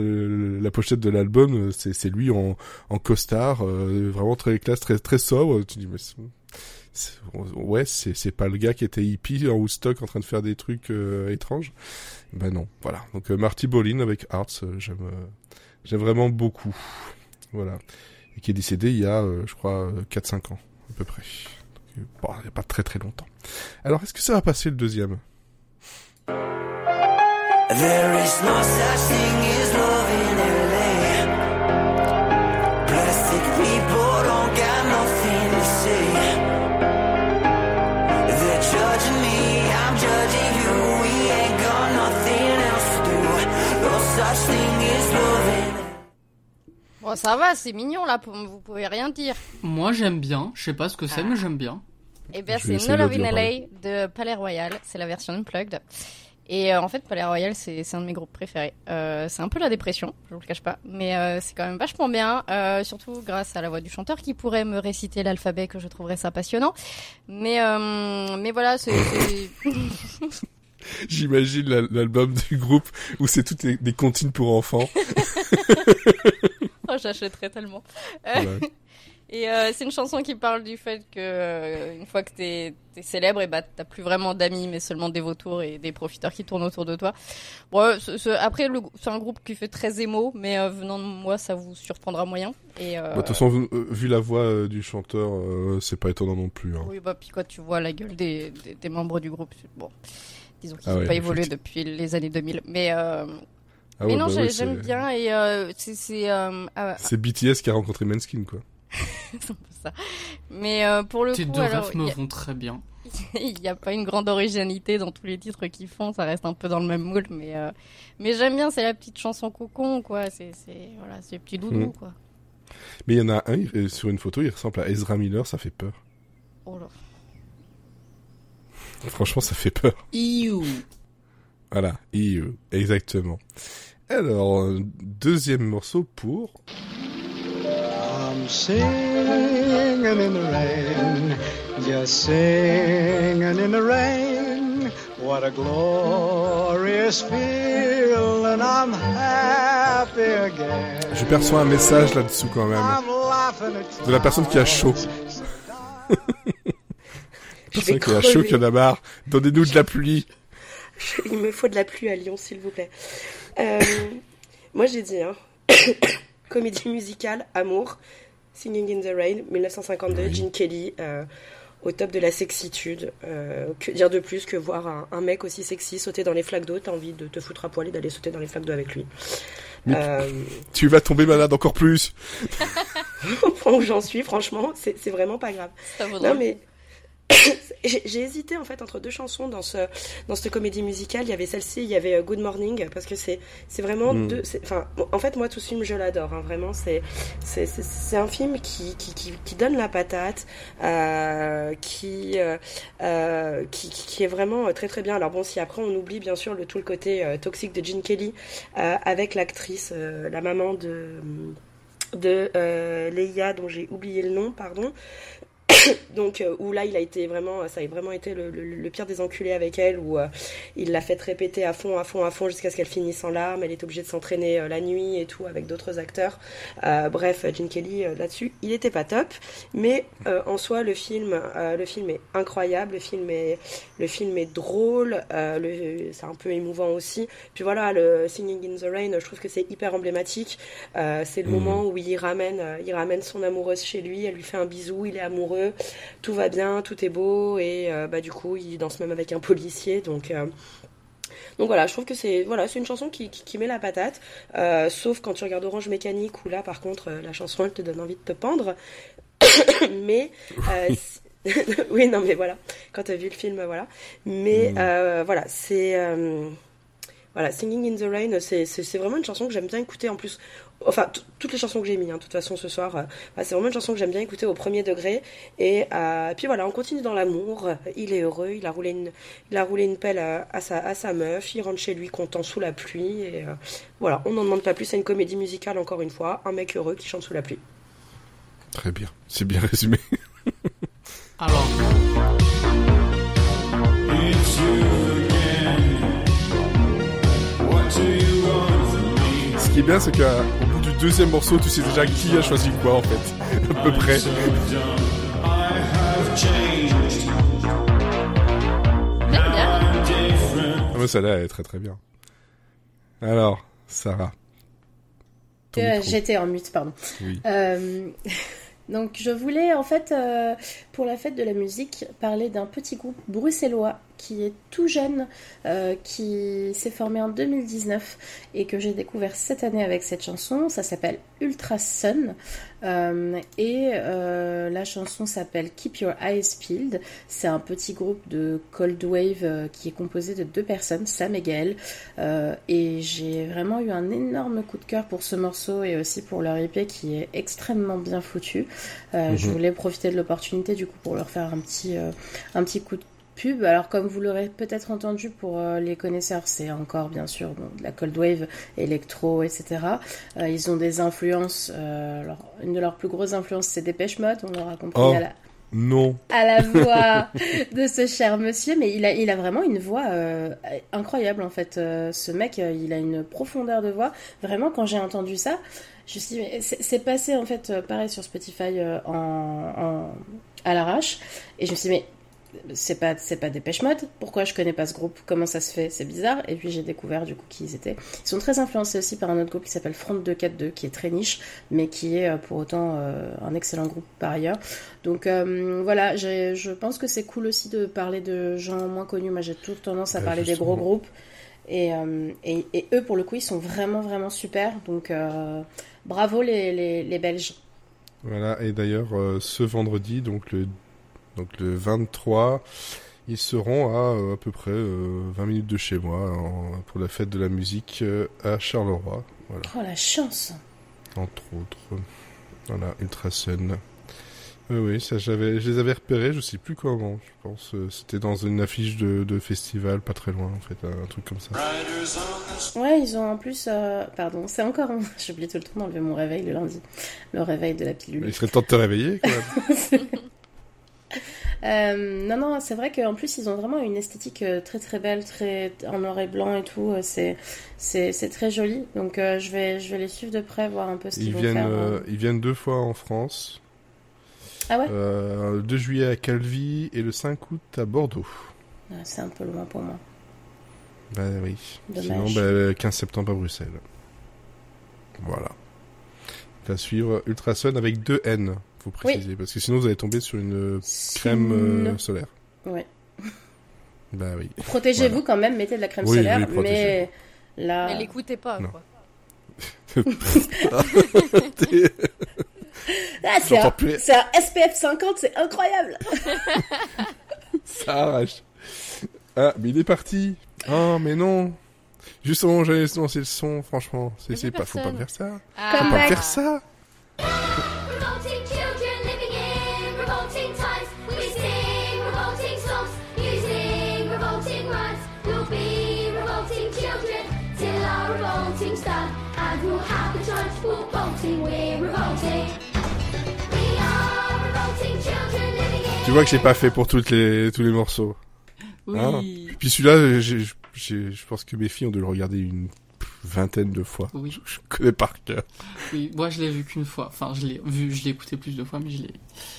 la pochette de l'album, euh, c'est lui en, en costard, euh, vraiment très classe, très, très sobre. Tu dis, mais ouais, c'est pas le gars qui était hippie en Woodstock en train de faire des trucs euh, étranges. Ben non, voilà. Donc euh, Marty Bolin avec Arts, euh, j'aime j'aime vraiment beaucoup. Voilà. Et qui est décédé il y a, euh, je crois, euh, 4-5 ans, à peu près. Donc, bon, il n'y a pas très très longtemps. Alors, est-ce que ça va passer le deuxième? There is no such thing as love in LA. Plastic people don't got nothing to say. They're judging me, I'm judging you. We ain't got nothing else to do. No such thing Bon, ça va, c'est mignon là, vous pouvez rien dire. Moi j'aime bien, je sais pas ce que c'est, mais j'aime bien. Eh bien, c'est No Love in LA de Palais Royal. C'est la version unplugged. Et euh, en fait, Palais Royal, c'est un de mes groupes préférés. Euh, c'est un peu la dépression, je vous le cache pas, mais euh, c'est quand même vachement bien, euh, surtout grâce à la voix du chanteur qui pourrait me réciter l'alphabet, que je trouverais ça passionnant. Mais euh, mais voilà, c'est J'imagine la- l'album du groupe où c'est toutes les- des comptines pour enfants. oh, j'achèterais tellement. Euh. Et euh, c'est une chanson qui parle du fait que euh, une fois que t'es es célèbre, et bah t'as plus vraiment d'amis, mais seulement des vautours et des profiteurs qui tournent autour de toi. Bon, ce- ce- après c'est un groupe qui fait très émo, mais euh, venant de moi, ça vous surprendra moyen. Et Bah, De toute façon, vu, vu la voix du chanteur, c'est pas étonnant non plus. Hein. oui, bah puis quand tu vois la gueule des, des, des membres du groupe, bon, disons qu'ils Ah n'ont ouais, pas évolué depuis les années 2000. Mais Ah mais ouais, non, bah ouais, j'aime bien et euh, c'est euh, ah, C'est BTS qui a rencontré Manskin, quoi. c'est un peu ça. Mais euh, pour le Tes coup, deux alors, me a- vont très bien. Il n'y a pas une grande originalité dans tous les titres qu'ils font, ça reste un peu dans le même moule, mais euh, mais j'aime bien, c'est la petite chanson cocon, quoi. C'est c'est voilà, c'est petit doudou, Mm. quoi. Mais il y en a un, il- sur une photo, il ressemble à Ezra Miller, ça fait peur. Oh là. Franchement, ça fait peur. Iou. Voilà, EU, exactement. Alors, euh, deuxième morceau pour... I'm singing in the rain, just singing in the rain. What a glorious feeling, I'm happy again. Je perçois un message là-dessous quand même. De la personne qui a chaud. Personne qui a chaud, qui en a marre. Donnez-nous de la pluie. Il me faut de la pluie à Lyon, s'il vous plaît. Euh, moi, j'ai dit, hein. comédie musicale, amour, Singing in the Rain, 1952, Oui. Gene Kelly, euh, au top de la sexitude. Euh, que dire de plus que voir un, un mec aussi sexy sauter dans les flaques d'eau, t'as envie de te foutre à poil et d'aller sauter dans les flaques d'eau avec lui. Euh, Tu vas tomber malade encore plus. au point où j'en suis, franchement, c'est vraiment pas grave. Ça Non mais j'ai hésité en fait entre deux chansons dans ce dans cette comédie musicale. Il y avait celle-ci, il y avait euh, Good Morning parce que c'est c'est vraiment Mm. deux. Enfin, en fait moi tout ce film je l'adore. hein, vraiment c'est c'est c'est- un film qui qui, qui qui donne la patate, euh, qui, euh, qui qui qui est vraiment très très bien. Alors bon si après on oublie bien sûr le tout le côté euh, toxique de Gene Kelly avec l'actrice, la maman de de Leia dont j'ai oublié le nom, pardon. donc euh, où là il a été vraiment ça a vraiment été le, le- le pire des enculés avec elle où euh, il l'a fait répéter à fond à fond à fond jusqu'à ce qu'elle finisse en larmes. Elle était obligée de s'entraîner euh, la nuit et tout avec d'autres acteurs. Euh, bref Gene Kelly euh, là-dessus il était pas top. Mais euh, en soi le film euh, le film est incroyable le film est le film est drôle euh, le- c'est un peu émouvant aussi. Puis voilà le Singing in the Rain je trouve que c'est hyper emblématique. Euh, c'est le Mhm. moment où il ramène euh, il ramène son amoureuse chez lui elle lui fait un bisou il est amoureux tout va bien, tout est beau et euh, bah du coup il danse même avec un policier donc euh, donc voilà, je trouve que c'est voilà, c'est une chanson qui, qui, qui met la patate, euh, sauf quand tu regardes Orange Mécanique où là par contre la chanson elle te donne envie de te pendre, mais euh, oui. non mais voilà, quand t'as vu le film voilà, mais euh, voilà c'est voilà, Singing in the Rain, c'est vraiment une chanson que j'aime bien écouter. En plus. Enfin, toutes les chansons que j'ai mis, hein, de toute façon, ce soir, euh, bah, c'est vraiment une chanson que j'aime bien écouter au premier degré. Et euh, puis voilà, on continue dans l'amour. Il est heureux, il a roulé une, il a roulé une pelle à, à sa, à sa meuf, il rentre chez lui content sous la pluie. Et euh, voilà, on n'en demande pas plus. C'est une comédie musicale, encore une fois. Un mec heureux qui chante sous la pluie. Très bien. C'est bien résumé. Alors, qui est bien, c'est qu'au bout du deuxième morceau, tu sais déjà qui a choisi quoi, en fait. À peu près. Ah, mais celle-là, elle est très très bien. Alors, Sarah. Euh. J'étais en mute, pardon. Oui. Euh, donc je voulais en fait euh, pour la fête de la musique parler d'un petit groupe bruxellois qui est tout jeune, euh, qui s'est formé en 2019 et que j'ai découvert cette année avec cette chanson. Ça s'appelle Ultra Sun Euh, et euh, la chanson s'appelle Keep Your Eyes Peeled. C'est un petit groupe de cold wave euh, qui est composé de deux personnes, Sam et Gaël. Et j'ai vraiment eu un énorme coup de cœur pour ce morceau et aussi pour leur EP qui est extrêmement bien foutu. Euh, Je Mhm. voulais profiter de l'opportunité du coup pour leur faire un petit, un petit coup de pub. Alors comme vous l'aurez peut-être entendu pour euh, les connaisseurs, c'est encore bien sûr bon, de la cold wave, électro, etc. Euh, ils ont des influences. euh, alors, une de leurs plus grosses influences, c'est Dépêche Mode. On l'aura compris Oh. à la, Non. à la voix de ce cher monsieur, mais il a, il a vraiment une voix euh, incroyable en fait. Euh, ce mec, euh, il a une profondeur de voix. Vraiment, quand j'ai entendu ça, je me suis dit, mais c'est passé en fait, pareil sur Spotify en, en- à l'arrache, et je me suis dit, mais c'est pas c'est pas Dépêche Mode. Pourquoi je connais pas ce groupe? Comment ça se fait? C'est bizarre. Et puis j'ai découvert du coup qui ils étaient. Ils sont très influencés aussi par un autre groupe qui s'appelle Front 242 qui est très niche mais qui est euh, pour autant euh, un excellent groupe par ailleurs. Donc euh, voilà. Je pense que c'est cool aussi de parler de gens moins connus. Moi j'ai toujours tendance à Ouais, parler des gros groupes. Et, euh, et, et eux pour le coup ils sont vraiment vraiment super. Donc euh, bravo les, les, les Belges. Voilà, et d'ailleurs, euh, ce vendredi, donc le, donc le 23, ils seront à euh, à peu près euh, 20 minutes de chez moi en- pour la fête de la musique euh, à Charleroi. Voilà, oh la chance entre autres. Voilà, Ultra Sun. Oui, oui, ça j'avais, je les avais repérés, je sais plus comment, je pense. euh, C'était dans une affiche de, de festival, pas très loin en fait, un truc comme ça. Ouais, ils ont en plus. euh, Pardon, c'est encore. un- J'oublie tout le temps d'enlever mon réveil le lundi. Le réveil de la pilule. Il serait temps de te réveiller quand même. Euh, non, non, c'est vrai qu'en plus, ils ont vraiment une esthétique euh, très très belle, très en noir et blanc et tout. euh, C'est c'est c'est très joli. Donc, euh, je, vais, je vais les suivre de près, voir un peu ce qu'ils Ils vont viennent, faire. euh, ils viennent deux fois en France. Ah ouais? Le 2 juillet à Calvi et le 5 août à Bordeaux. Ah, C'est un peu loin pour moi. Bah oui. Dommage. Sinon, bah, le 15 septembre à Bruxelles. Voilà. À suivre Ultrason avec deux N, faut préciser. Parce que sinon, vous allez tomber sur une crème euh, solaire. Ouais. Bah oui. Protégez-vous quand même, mettez de la crème Oui, solaire, oui, mais là. Mais l'écoutez pas, Non. quoi. Ah, c'est un, plus. c'est un SPF 50, c'est incroyable! Ça arrache. Ah, mais il est parti. Oh, mais non. Justement, j'allais lancer le son, franchement. C'est, pas, faut pas faire ça. Ah, Faut pas faire ça. Tu vois que j'ai pas fait pour toutes les, tous les morceaux. Hein Oui. Puis celui-là, je pense que mes filles ont dû le regarder une vingtaine de fois. Oui. Je, je connais par cœur. Oui, moi je l'ai vu qu'une fois. Enfin, je l'ai vu, je l'ai écouté plus de fois, mais je l'ai,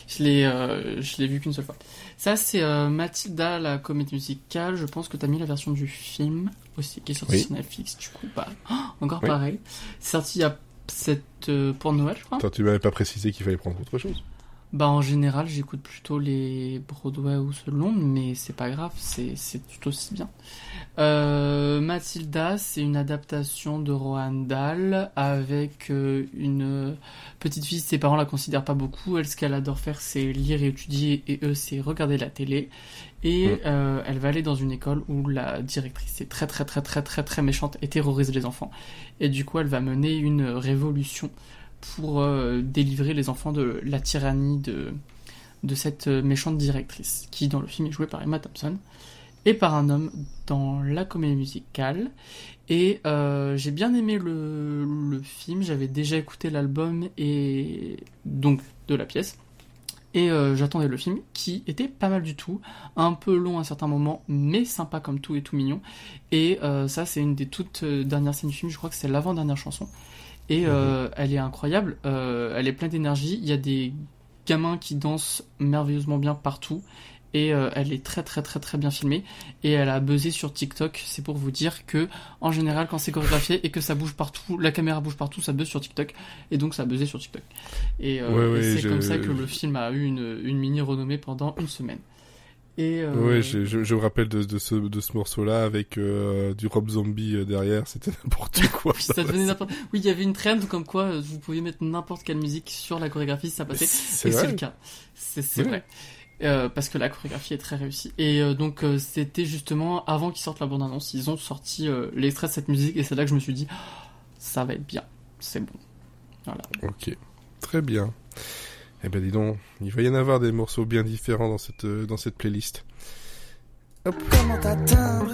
je l'ai, euh, je l'ai vu qu'une seule fois. Ça, c'est euh, Mathilda, la comédie musicale. Je pense que t'as mis la version du film aussi, qui est sortie Oui. sur Netflix. Du coup, bah, oh, encore Oui. pareil. C'est sorti il y a cette euh, pour Noël, je crois. Attends, tu m'avais pas précisé qu'il fallait prendre autre chose. Bah, en général, j'écoute plutôt les Broadway ou de Londres, mais c'est pas grave, c'est, c'est tout aussi bien. Euh, Mathilda, c'est une adaptation de Roald Dahl avec euh, une petite fille. Ses parents la considèrent pas beaucoup. Elle, ce qu'elle adore faire, c'est lire et étudier, et eux, c'est regarder la télé. Et Mm. euh, elle va aller dans une école où la directrice est très très très très très très méchante et terrorise les enfants. Et du coup, elle va mener une révolution pour euh, délivrer les enfants de la tyrannie de, de cette euh, méchante directrice, qui dans le film est jouée par Emma Thompson, et par un homme dans la comédie musicale. Et euh, j'ai bien aimé le, le film, j'avais déjà écouté l'album et donc de la pièce. Et j'attendais le film qui était pas mal du tout, un peu long à certains moments, mais sympa comme tout et tout mignon. Et ça, c'est une des toutes dernières scènes du film, je crois que c'est l'avant-dernière chanson. Et euh, elle est incroyable, euh, elle est pleine d'énergie. Il y a des gamins qui dansent merveilleusement bien partout. Et euh, elle est très très très très bien filmée. Et elle a buzzé sur TikTok. C'est pour vous dire que, en général, quand c'est chorégraphié et que ça bouge partout, la caméra bouge partout, ça buzz sur TikTok. Et donc ça a buzzé sur TikTok. Et, euh, Ouais, et ouais, c'est je- comme ça que le film a eu une, une mini renommée pendant une semaine. Et euh, Ouais, je, je, je me rappelle de, de ce, de ce morceau-là avec euh, du Rob Zombie euh, derrière. C'était n'importe quoi. Oui, ça devenait n'importe- Oui, il y avait une trend comme quoi euh, vous pouviez mettre n'importe quelle musique sur la chorégraphie, ça passait. C'est Et c'est vrai. le cas. C'est c'est Oui. vrai. Euh, parce que la chorégraphie est très réussie. Et euh, donc euh, c'était justement avant qu'ils sortent la bande-annonce, ils ont sorti l'extrait de cette musique et c'est là que je me suis dit, Oh, ça va être bien, c'est bon. Voilà. Ok, très bien. Eh ben dis donc, il va y en avoir des morceaux bien différents dans cette, euh, dans cette playlist. Comment t'atteindre?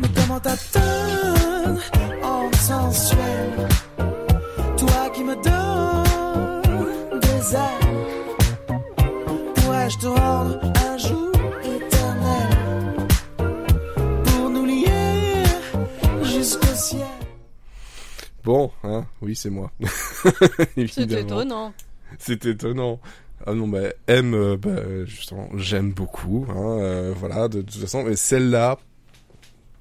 Mais comment t'atteindre En sensuel? Toi qui me donnes des ailes Pourrais-je te rendre un jour éternel? Pour nous lier jusqu'au ciel Bon, hein, oui, c'est moi. C'est Évidemment. étonnant. C'est étonnant. Ah non, bah, M, euh, bah, justement, j'aime beaucoup, hein, euh, voilà, de, toute façon, mais celle-là,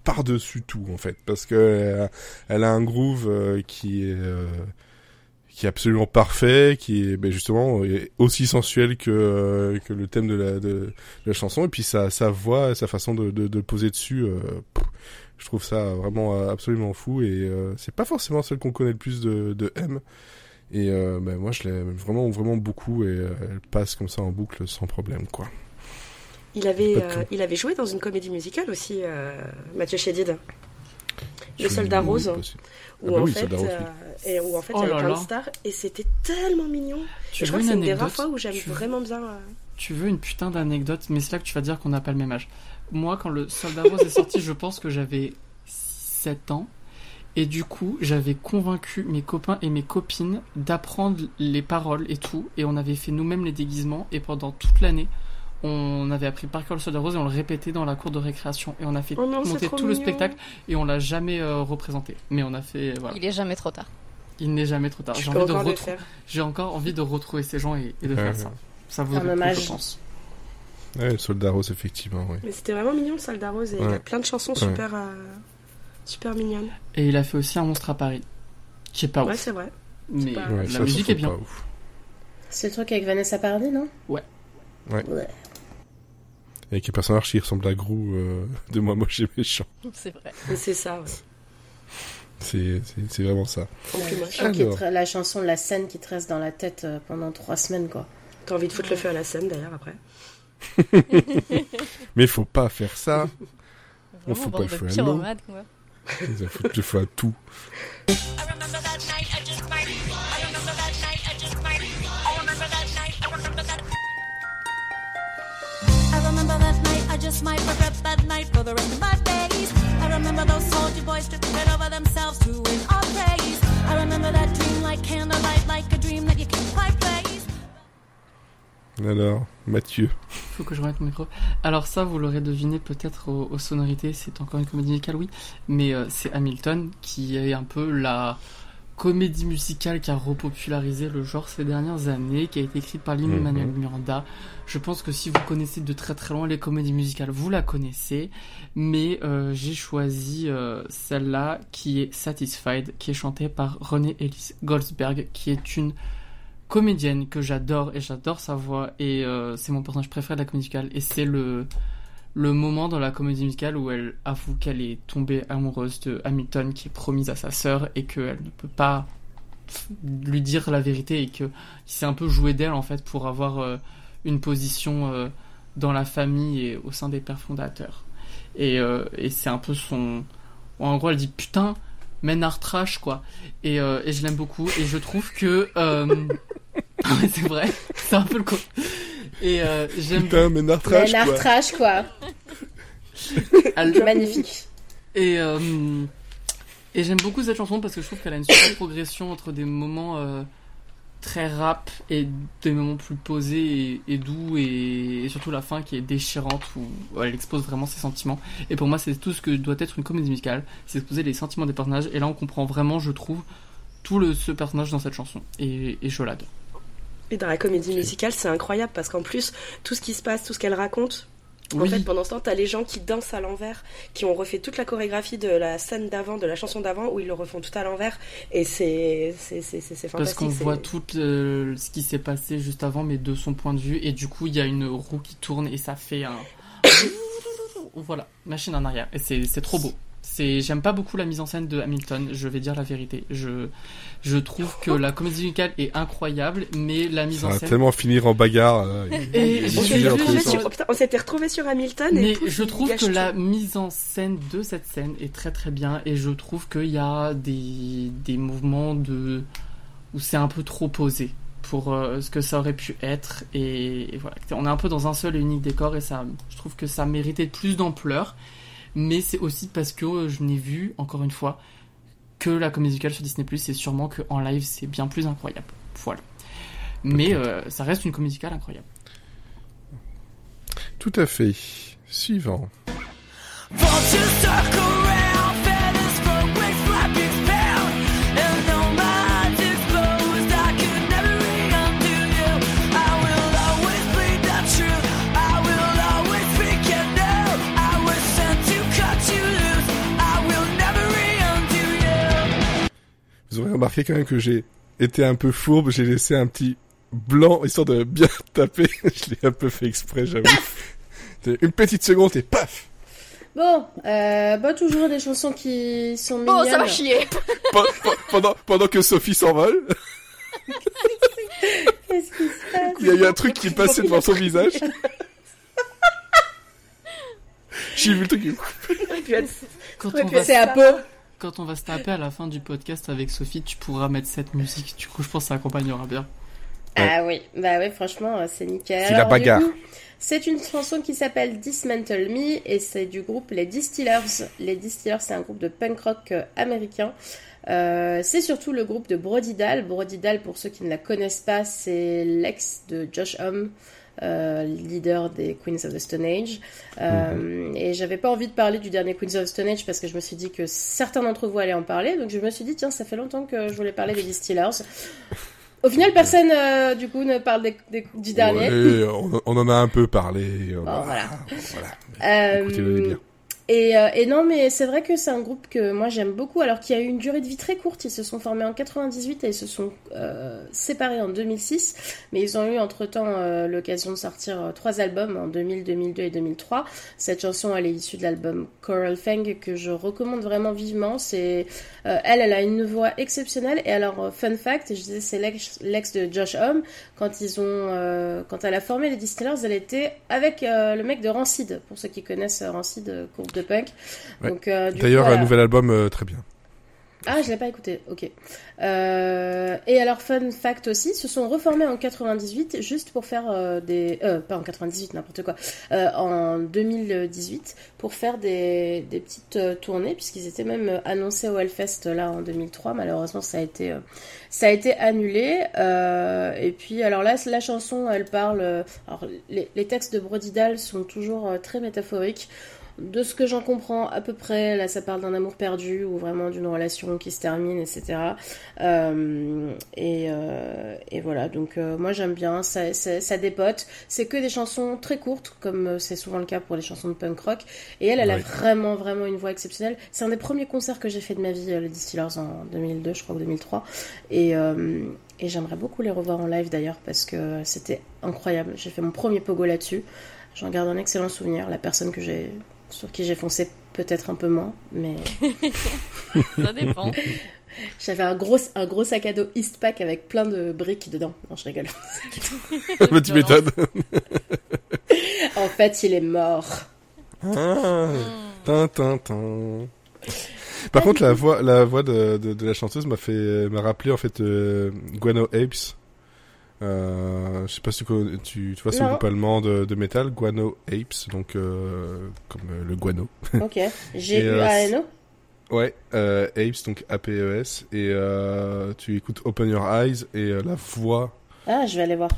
par-dessus tout, en fait, parce que euh, elle a un groove euh, qui est, euh, qui est absolument parfait, qui est, ben, justement, aussi sensuel que, que le thème de la, de, la chanson, et puis sa, sa voix, sa façon de, de, de poser dessus, pff, je trouve ça vraiment absolument fou, et c'est pas forcément celle qu'on connaît le plus de, de M, et euh, ben, moi, je l'aime vraiment, vraiment beaucoup et euh, elle passe comme ça en boucle sans problème, quoi. Il avait, euh, il avait joué dans une comédie musicale aussi, euh, Mathieu Chédid. Le Je- soldat rose. Où, Ah bah en fait, Soldat Rose, euh, et où en fait Oh il y avait plein là. de stars et c'était tellement mignon. Tu et je crois que c'est une des rares fois où j'aime vraiment bien. euh, Tu veux une putain d'anecdote, mais c'est là que tu vas dire qu'on n'a pas le même âge. Moi, quand le Soldat Rose est sorti, je pense que j'avais 7 ans. Et du coup, j'avais convaincu mes copains et mes copines d'apprendre les paroles et tout. Et on avait fait nous-mêmes les déguisements. Et pendant toute l'année, on avait appris par cœur le Soldat Rose et on le répétait dans la cour de récréation. Et on a fait Oh non, monter tout le spectacle. Et on l'a jamais euh, représenté. Mais on a fait. Voilà. Il est jamais trop tard. Il n'est jamais trop tard. J'ai envie, de encore j'ai envie de retrouver ces gens et, et de Ouais, faire ouais. ça. Ça vaut le coup, je pense. Ouais, le soldat rose, effectivement, oui. Mais c'était vraiment mignon le soldat rose et il y a plein de chansons Ouais. super, euh, super mignonnes. Et il a fait aussi un monstre à Paris. Qui est pas Ouais, ouf. c'est vrai. Mais pas- Ouais, la ça, musique ça, est bien. pas. C'est le truc avec Vanessa Paradis, non? Ouais. Ouais. Ouais. Avec les personnages qui ressemblent à Grou euh, de Moi Moche et Méchant. C'est vrai. C'est ça, ouais. C'est, c'est, c'est vraiment ça. La, chanson qui te- la chanson, la scène qui te reste dans la tête euh, pendant trois semaines, quoi. T'as envie de foutre le feu à la scène d'ailleurs après. Mais faut pas faire ça. On Vraiment fout pas bande le feu à l'eau. Pyromanes, quoi. Ils en foutent le feu à tout. I remember that night, I just might. I remember that night, I just might. I remember that night, I remember that. I remember that night, I just might regret that night for the rest of my days. I remember those soldier boys tripping over themselves to win our praise. I remember that dream like candlelight, like Alors, Mathieu. Faut que je remette mon micro. Alors ça, vous l'aurez deviné peut-être aux, aux sonorités, c'est encore une comédie musicale, oui, mais euh, c'est Hamilton qui est un peu la comédie musicale qui a repopularisé le genre ces dernières années, qui a été écrite par Lin-Manuel Mhm. Miranda. Je pense que si vous connaissez de très très loin les comédies musicales, vous la connaissez, mais euh, j'ai choisi euh, celle-là qui est Satisfied, qui est chantée par Renée Elise Goldsberg, qui est une comédienne que j'adore et j'adore sa voix et euh, c'est mon personnage préféré de la comédie musicale et c'est le le moment dans la comédie musicale où elle avoue qu'elle est tombée amoureuse de Hamilton qui est promise à sa sœur et qu'elle ne peut pas lui dire la vérité et que s'est un peu joué d'elle en fait pour avoir euh, une position euh, dans la famille et au sein des pères fondateurs et, et c'est un peu son en gros elle dit putain trash quoi et, et je l'aime beaucoup et je trouve que. ouais, c'est vrai c'est un peu le co- et euh, j'aime Putain, Ménard Trash, Ménard quoi. trash, quoi. elle- Magnifique. Et, euh, et j'aime beaucoup cette chanson parce que je trouve qu'elle a une super progression entre des moments euh, très rap et des moments plus posés et, et doux et, et surtout la fin qui est déchirante où elle expose vraiment ses sentiments. Et pour moi, c'est tout ce que doit être une comédie musicale, c'est exposer les sentiments des personnages. Et là, on comprend vraiment, je trouve, tout le, ce personnage dans cette chanson. Et, et je l'adore. Et dans la comédie musicale, c'est incroyable parce qu'en plus, tout ce qui se passe, tout ce qu'elle raconte, en Oui. fait, pendant ce temps, t'as les gens qui dansent à l'envers, qui ont refait toute la chorégraphie de la scène d'avant, de la chanson d'avant, où ils le refont tout à l'envers. Et c'est c'est Parce fantastique. qu'on voit tout euh, ce qui s'est passé juste avant, mais de son point de vue. Et du coup, il y a une roue qui tourne et ça fait un. voilà, machine en arrière. Et c'est trop beau. C'est, j'aime pas beaucoup la mise en scène de Hamilton, je vais dire la vérité. Je, je trouve que la comédie musicale est incroyable, mais la mise Ça en va scène. tellement finir en bagarre. là. Et sur- oh putain, on s'était retrouvé sur Hamilton. Mais je trouve que la mise en scène de cette scène est très très bien et je trouve qu'il y a des, des mouvements de où c'est un peu trop posé pour euh, ce que ça aurait pu être et, et voilà on est un peu dans un seul et unique décor et ça je trouve que ça méritait plus d'ampleur mais c'est aussi parce que je n'ai vu encore une fois que la comédie musicale sur Disney Plus et sûrement qu'en live c'est bien plus incroyable voilà mais euh, ça reste une comédie musicale incroyable Tout à fait. Suivant. Remarqué quand même que j'ai été un peu fourbe, j'ai laissé un petit blanc histoire de bien taper. Je l'ai un peu fait exprès, j'avoue. Une petite seconde et paf Bon, euh, bah, toujours des chansons qui sont Bon, mignonnes. ça va chier. Pe- pe- pendant, pendant que Sophie s'envole, Qu'est-ce qui se passe? Il y a eu un truc qui est passé devant son visage. J'ai vu le truc. Elle- quand on va C'est un peu. Quand on va se taper à la fin du podcast avec Sophie, tu pourras mettre cette musique. Du coup, je pense que ça accompagnera bien. Ah oui, bah oui, franchement, euh, c'est nickel. C'est la bagarre. C'est une chanson qui s'appelle Dismantle Me et c'est du groupe Les Distillers. Les Distillers, c'est un groupe de punk rock euh, américain. Euh, c'est surtout le groupe de Brody Dahl. Brody Dahl, pour ceux qui ne la connaissent pas, c'est l'ex de Josh Homme, euh, leader des Queens of the Stone Age. Euh, Et j'avais pas envie de parler du dernier Queens of the Stone Age parce que je me suis dit que certains d'entre vous allaient en parler. Donc je me suis dit, tiens, ça fait longtemps que je voulais parler des Distillers. Au final, personne, euh, du coup, ne parle des- des- du dernier. Ouais, on, on en a un peu parlé. Bon, voilà. voilà. Euh, bien. Et, euh, et non, mais c'est vrai que c'est un groupe que moi j'aime beaucoup, alors qu'il y a eu une durée de vie très courte. Ils se sont formés en 98 et ils se sont euh, séparés en 2006. Mais ils ont eu entre-temps euh, l'occasion de sortir euh, trois albums en 2000, 2002 et 2003. Cette chanson, elle est issue de l'album Coral Fang que je recommande vraiment vivement. C'est euh, elle, elle a une voix exceptionnelle. Et alors, euh, fun fact, je disais, c'est l'ex de Josh Homme. Quand ils ont, quand elle a formé les Distillers, elle était avec le mec de Rancid. Pour ceux qui connaissent Rancid, groupe de punk. Ouais. Donc, euh, D'ailleurs, un voilà. nouvel album euh, très bien. Ah, je l'ai pas écouté, ok. Euh, et alors, fun fact aussi, se sont reformés en 98 juste pour faire euh, des... Euh, pas en 98, n'importe quoi. Euh, en 2018 pour faire des, des petites euh, tournées, puisqu'ils étaient même euh, annoncés au Hellfest là en 2003. Malheureusement, ça a été, euh, ça a été annulé. Euh, et puis, alors là, la chanson, elle parle... euh, alors, les, les textes de Brody Dahl sont toujours euh, très métaphoriques. De ce que j'en comprends à peu près, là ça parle d'un amour perdu ou vraiment d'une relation qui se termine, etc. Euh, et, euh, et voilà, donc euh, moi j'aime bien, ça, ça, ça dépote. C'est que des chansons très courtes, comme c'est souvent le cas pour les chansons de punk rock. Et elle, elle a vraiment, vraiment une voix exceptionnelle. C'est un des premiers concerts que j'ai fait de ma vie, les Distillers, en 2002, je crois, ou 2003. Et, euh, et j'aimerais beaucoup les revoir en live d'ailleurs, parce que c'était incroyable. J'ai fait mon premier pogo là-dessus. J'en garde un excellent souvenir. La personne que j'ai sur qui j'ai foncé peut-être un peu moins, mais Ça dépend. j'avais un gros, un gros sac à dos Eastpak avec plein de briques dedans. Non, je rigole. bah, tu m'étonnes. en fait, il est mort. Ah, tin, tin, tin. Par contre, la voix, la voix de, de, de la chanteuse m'a fait, m'a rappelé en fait euh, Guano Apes. Euh, je sais pas si tu, tu, tu vois, Non. groupe allemand de, de métal, Guano Apes, donc euh, comme euh, le guano. Ok. J'ai Et, eu euh, ANO. Ouais, Apes, donc A-P-E-S, et tu écoutes Open Your Eyes, et la voix... Ah, je vais aller voir.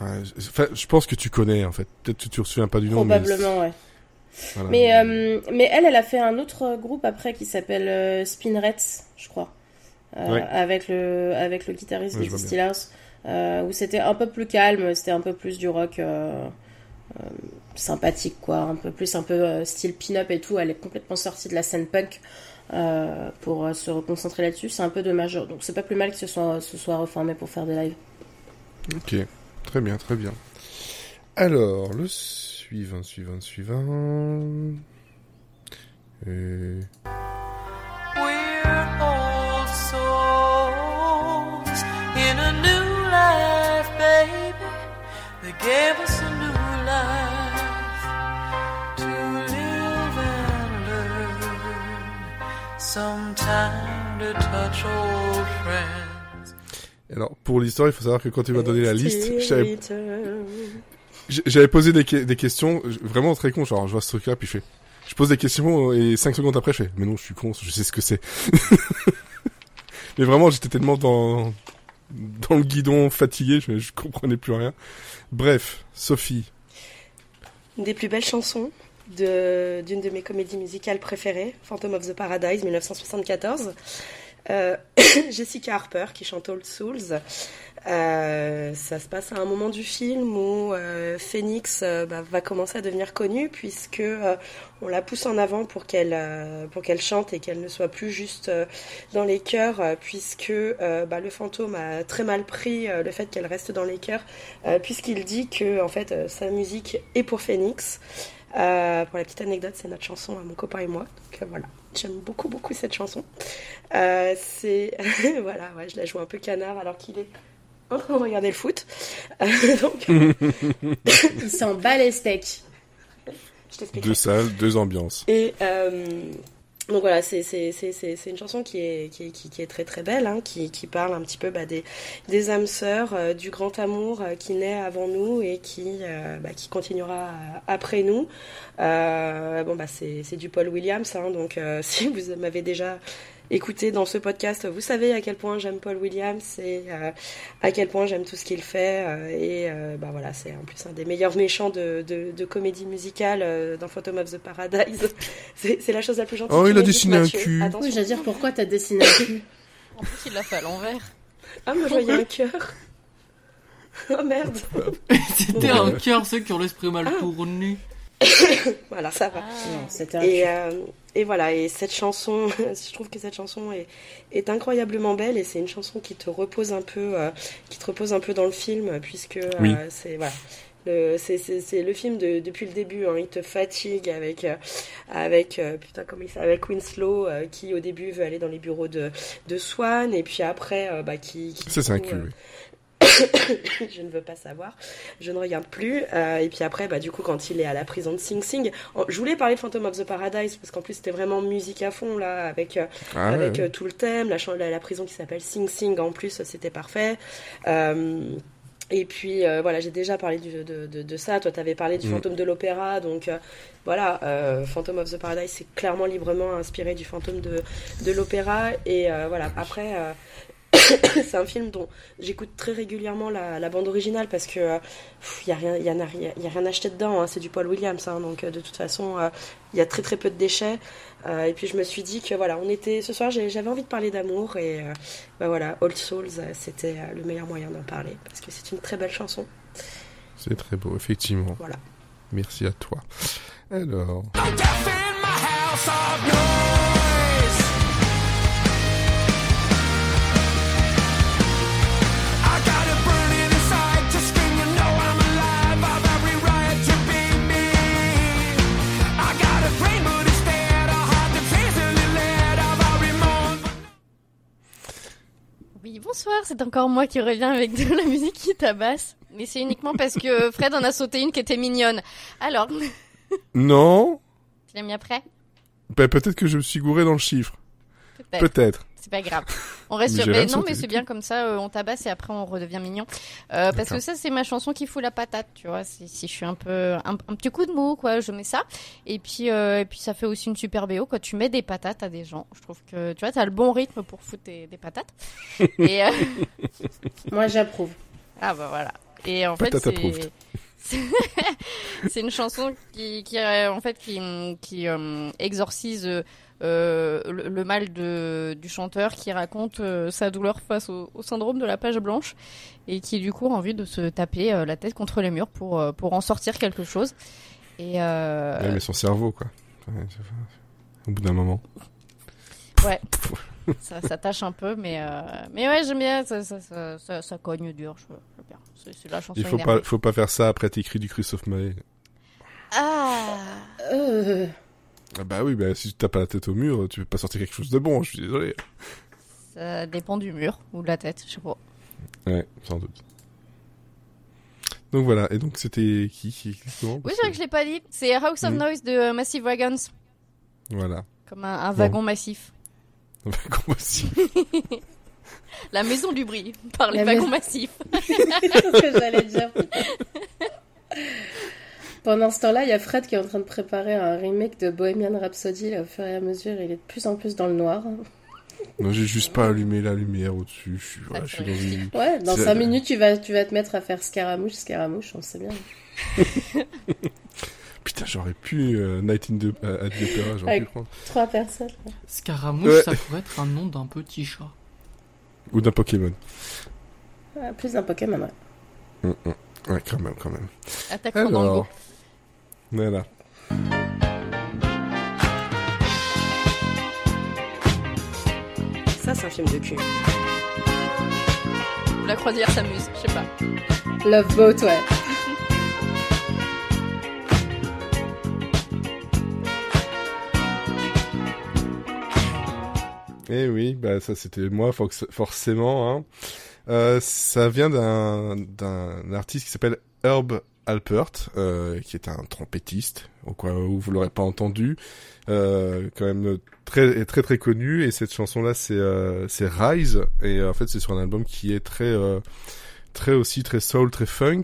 ouais, je- Enfin, je pense que tu connais, en fait. Peut-être que tu te souviens pas du nom, mais... Probablement, ouais. voilà. Mais, mais elle, elle a fait un autre groupe après qui s'appelle Spinrets, je crois. Ouais. avec, le, avec le guitariste Ouais, vois Distillers. Euh, où c'était un peu plus calme, c'était un peu plus du rock euh, euh, sympathique, quoi. Un peu plus, un peu style pin-up et tout. Elle est complètement sortie de la scène punk pour se reconcentrer là-dessus. C'est un peu dommage. Donc c'est pas plus mal que ce soit, ce soit reformé pour faire des lives. Ok, très bien, très bien. Alors, le suivant, suivant, suivant... Et... They gave us a new life to live and learn. Sometime to touch old friends. Alors, pour l'histoire, il faut savoir que quand tu m'as donné la liste, j'avais posé des, que- des questions, vraiment très con, genre je vois ce truc-là, puis je fais... Je pose des questions et cinq secondes après je fais mais non je suis con, je sais ce que c'est. mais vraiment j'étais tellement dans dans le guidon fatigué, je, je comprenais plus rien. Bref, Sophie. Une des plus belles chansons d'une de, mes comédies musicales préférées, Phantom of the Paradise, 1974. Euh, Jessica Harper qui chante Old Souls. Euh, ça se passe à un moment du film où euh, Phoenix bah, va commencer à devenir connue puisque on la pousse en avant pour qu'elle chante et qu'elle ne soit plus juste dans les chœurs puisque bah, le fantôme a très mal pris le fait qu'elle reste dans les chœurs puisqu'il dit que en fait sa musique est pour Phoenix. Pour la petite anecdote, c'est notre chanson à mon copain et moi. Donc voilà, j'aime beaucoup beaucoup cette chanson. Euh, c'est voilà, ouais, je la joue un peu canard alors qu'il est en train de regarder le foot. Euh, donc Il s'en bat les steaks. je t'explique. Deux salles, deux ambiances. Et euh, donc voilà, c'est une chanson qui est qui qui, est très très belle, hein, qui qui parle un petit peu bah, des des âmes sœurs, euh, du grand amour euh, qui naît avant nous et qui euh, bah, qui continuera après nous. Bon bah c'est du Paul Williams, hein, donc si vous m'avez déjà écouté dans ce podcast, vous savez à quel point j'aime Paul Williams et euh, à quel point j'aime tout ce qu'il fait. euh, et euh, bah voilà, c'est en plus un des meilleurs méchants de, de, de comédie musicale euh, dans Phantom of the Paradise. C'est la chose la plus gentille. Oh, il a dessiné un cul. Attention. Oui, j'allais dire pourquoi t'as dessiné un cul? En plus, il l'a fait à l'envers. Ah, moi je voyais un cœur. Oh merde. C'était un cœur, ceux qui ont l'esprit mal tourné. Voilà, ça va. Non, c'était un Et, et voilà, et cette chanson, je trouve que cette chanson est, est incroyablement belle et c'est une chanson qui te repose un peu, euh, qui te repose un peu dans le film puisque euh, Oui. c'est voilà. Le, c'est, c'est, c'est le film de, depuis le début, hein, il te fatigue avec, euh, avec putain, comment il avec Winslow qui au début veut aller dans les bureaux de, de Swan et puis après, bah, qui, qui Ça c'est du coup, oui. je ne veux pas savoir, je ne regarde plus. Euh, et puis après, bah, du coup, quand il est à la prison de Sing Sing, en- je voulais parler de Phantom of the Paradise parce qu'en plus c'était vraiment musique à fond là, avec euh, Ah avec ouais. euh, tout le thème, la, la, la prison qui s'appelle Sing Sing en plus, c'était parfait. Et puis voilà, j'ai déjà parlé du- de, de, de ça. Toi, tu avais parlé du Mm. fantôme de l'opéra, donc voilà, Phantom of the Paradise, c'est clairement librement inspiré du fantôme de, de l'opéra. Et voilà, après, c'est un film dont j'écoute très régulièrement la, la bande originale parce que il y a rien, y en a, rien- y a rien acheté dedans. hein, c'est du Paul Williams, hein, donc euh, de toute façon, il y a très très peu de déchets. Euh, et puis je me suis dit que voilà, on était ce soir, j'avais envie de parler d'amour et euh, bah voilà, Old Souls, euh, c'était euh, le meilleur moyen d'en parler parce que c'est une très belle chanson. C'est très beau, effectivement. Voilà. Merci à toi. Alors, Oui, bonsoir, c'est encore moi qui reviens avec de la musique qui tabasse. Mais c'est uniquement parce que Fred en a sauté une qui était mignonne. Alors, tu non, l'as mis après? Bah, peut-être que je me suis gouré dans le chiffre. Peut-être. Peut-être. Pas grave. On reste Mais sur. mais non, mais c'est bien comme ça, euh, on tabasse et après on redevient mignon. Euh, parce que ça, c'est ma chanson qui fout la patate, tu vois. Si, si je suis un peu. Un, un petit coup de mou, quoi, je mets ça. Et puis, euh, et puis ça fait aussi une super BO quand tu mets des patates à des gens. Je trouve que, tu vois, t'as le bon rythme pour foutre des, des patates. et. euh, Moi, j'approuve. Ah bah voilà. Et en Patate fait, c'est c'est une chanson qui, qui en fait qui, qui euh, exorcise euh, le, le mal de, du chanteur qui raconte euh, sa douleur face au, au syndrome de la page blanche et qui du coup a envie de se taper euh, la tête contre les murs pour euh, pour en sortir quelque chose. Et euh, Ouais, mais son cerveau, quoi. Au bout d'un moment. ouais. ça, ça tâche un peu, mais euh, mais ouais j'aime bien, ça, ça, ça, ça, ça cogne dur, je, bien. La chanson. Il faut énervée. pas, faut pas faire ça après t'écris du Christophe Maé. Ah. Ah bah oui, bah si tu tapes pas la tête au mur, tu peux pas sortir quelque chose de bon, je suis désolé. Ça dépend du mur ou de la tête, je sais pas. Ouais, sans doute. Donc voilà, et donc c'était qui, qui exactement Oui, c'est vrai que je l'ai pas dit. C'est House of. Noise de euh, Massive Wagons. Voilà. Comme un, un wagon massif. Comment aussi La maison du bruit par les La wagons massifs. c'est ce que j'allais dire. Pendant ce temps-là, il y a Fred qui est en train de préparer un remake de Bohemian Rhapsody. Là, au fur et à mesure, il est de plus en plus dans le noir. Non, j'ai juste pas allumé la lumière au-dessus. Je suis, voilà, Ah, je suis c'est dans une... Ouais, dans C'est- 5 minutes, tu vas, tu vas te mettre à faire Scaramouche, Scaramouche, on sait bien. Putain, j'aurais pu euh, Night in the, euh, at the Opera, j'aurais pu prendre. Trois personnes. Scaramouche, Ouais. ça pourrait être un nom d'un petit chat. Ou d'un Pokémon. Ouais, plus d'un Pokémon, ouais. Hum, hum. Ouais, quand même, quand même. Attaque. Alors, voilà. Ça, c'est un film de cul. La croisière s'amuse, je sais pas. Love Boat, ouais. Eh oui, bah ça c'était moi forc- forcément. Hein. Euh, ça vient d'un d'un artiste qui s'appelle Herb Alpert, euh, qui est un trompettiste, au cas où vous l'aurez pas entendu, euh, quand même très très très connu. Et cette chanson là, c'est euh, c'est Rise, et euh, en fait c'est sur un album qui est très euh, très aussi très soul, très funk.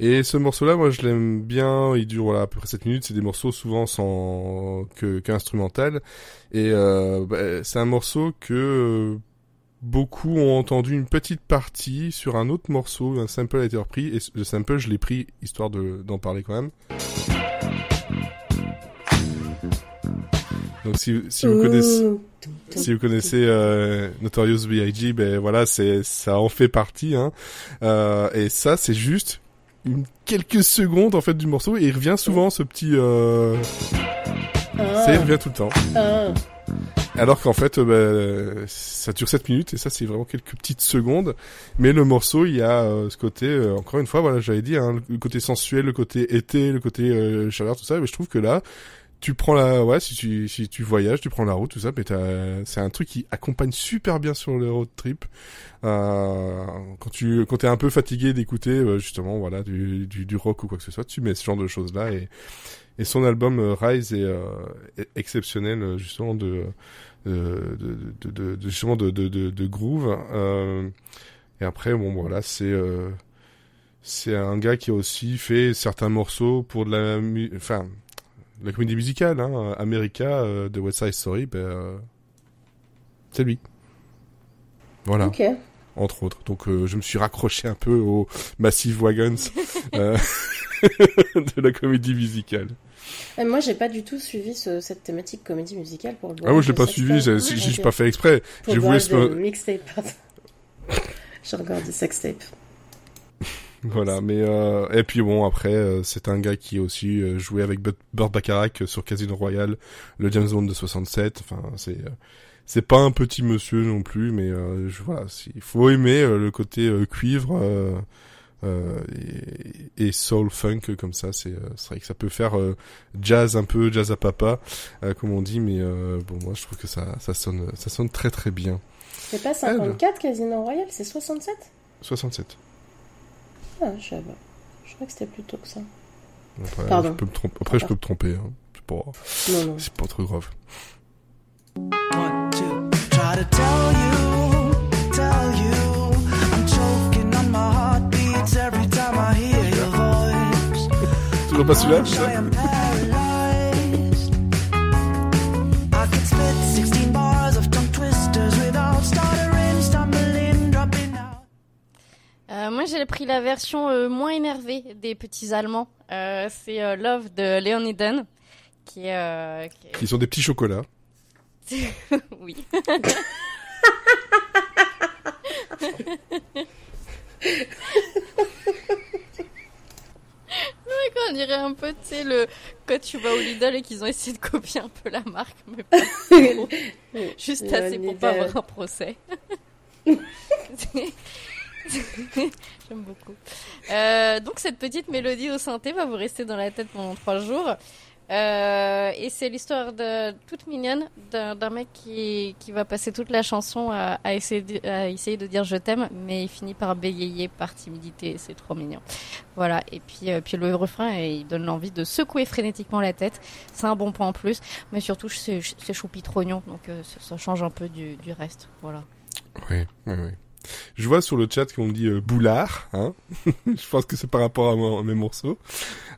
Et ce morceau-là, moi, je l'aime bien. Il dure voilà à peu près 7 minutes. C'est des morceaux souvent sans que qu'instrumental. Et euh, bah, c'est un morceau que beaucoup ont entendu une petite partie sur un autre morceau. Un sample a été repris et le sample, je l'ai pris histoire de d'en parler quand même. Donc si, si vous connaissez si vous connaissez euh, Notorious B.I.G., ben voilà, c'est ça en fait partie. Hein. Euh, et ça, c'est juste une, quelques secondes en fait du morceau et il revient souvent ce petit. Euh... Ah, Ça, il revient tout le temps. ah. Alors qu'en fait, euh, ben, ça dure 7 minutes et ça, c'est vraiment quelques petites secondes. Mais le morceau, il y a euh, ce côté, euh, encore une fois, voilà, j'avais dit, hein, le côté sensuel, le côté été, le côté chaleur, tout ça. Mais je trouve que là, tu prends la, ouais, si tu, si tu voyages, tu prends la route, tout ça, mais c'est un truc qui accompagne super bien sur le road trip. Quand tu, quand t'es un peu fatigué d'écouter, justement, voilà, du, du, du rock ou quoi que ce soit, tu mets ce genre de choses là et, et son album euh, Rise est, euh, exceptionnel, euh, justement, de, justement, de, groove. Et après, bon, voilà, c'est, c'est un gars qui a aussi fait certains morceaux pour de la, enfin, la comédie musicale, hein, America euh, de West Side Story, ben, euh, c'est lui. Voilà. Entre autres. Donc euh, je me suis raccroché un peu aux Massive Wagons euh, de la comédie musicale. Et moi, j'ai pas du tout suivi ce- cette thématique comédie musicale pour le Ah moi je l'ai pas suivi, j'ai j'ai pas fait exprès. J'ai voulu de mixtape, pardon. J'ai dit sextape. Voilà, mais euh, et puis bon après euh, c'est un gars qui a aussi euh, joué avec Burt Burt Bacharach sur Casino Royale, le James Bond de 67. Enfin c'est euh, c'est pas un petit monsieur non plus, mais euh, je, voilà, il faut aimer euh, le côté euh, cuivre euh, euh, et, et soul funk comme ça. C'est vrai que ça peut faire euh, jazz un peu jazz à papa euh, comme on dit, mais euh, bon moi je trouve que ça ça sonne ça sonne très très bien. C'est pas 54 Casino Royale, c'est 67 67. Ah, je. Je crois que c'était plus tôt que ça. Après, Pardon. je peux me tromper. Après je peux me tromper. Hein. C'est pas Non, non. c'est pas trop grave. One, two, try to tell you, tell you, I'm choking on my heartbeats every time I hear your voice. Toujours pas celui-là? I am paralyzed. I could spit 16 bars of tongue twisters without stuttering, stumbling, dropping out. Euh, moi, j'ai pris la version euh, moins énervée des petits Allemands. Euh, c'est euh, Love de Leon Eden, qui euh, qui Qui sont des petits chocolats. oui. On dirait un peu, tu sais, le... quand tu vas au Lidl et qu'ils ont essayé de copier un peu la marque, mais pas trop. Juste assez pour pas avoir un procès. J'aime beaucoup. Euh, donc cette petite mélodie au synthé va vous rester dans la tête pendant trois jours. Euh, et c'est l'histoire de toute mignonne d'un mec qui, qui va passer toute la chanson à, à essayer de, à essayer de dire je t'aime, mais il finit par bégayer par timidité. C'est trop mignon. Voilà. Et puis, euh, puis le refrain, il donne l'envie de secouer frénétiquement la tête. C'est un bon point en plus, mais surtout c'est choupi trognon, donc euh, ça, change un peu du, du reste. Voilà. Oui, oui, oui. Je vois sur le chat qu'on me dit euh, boulard, hein. je pense que c'est par rapport à, à mes morceaux.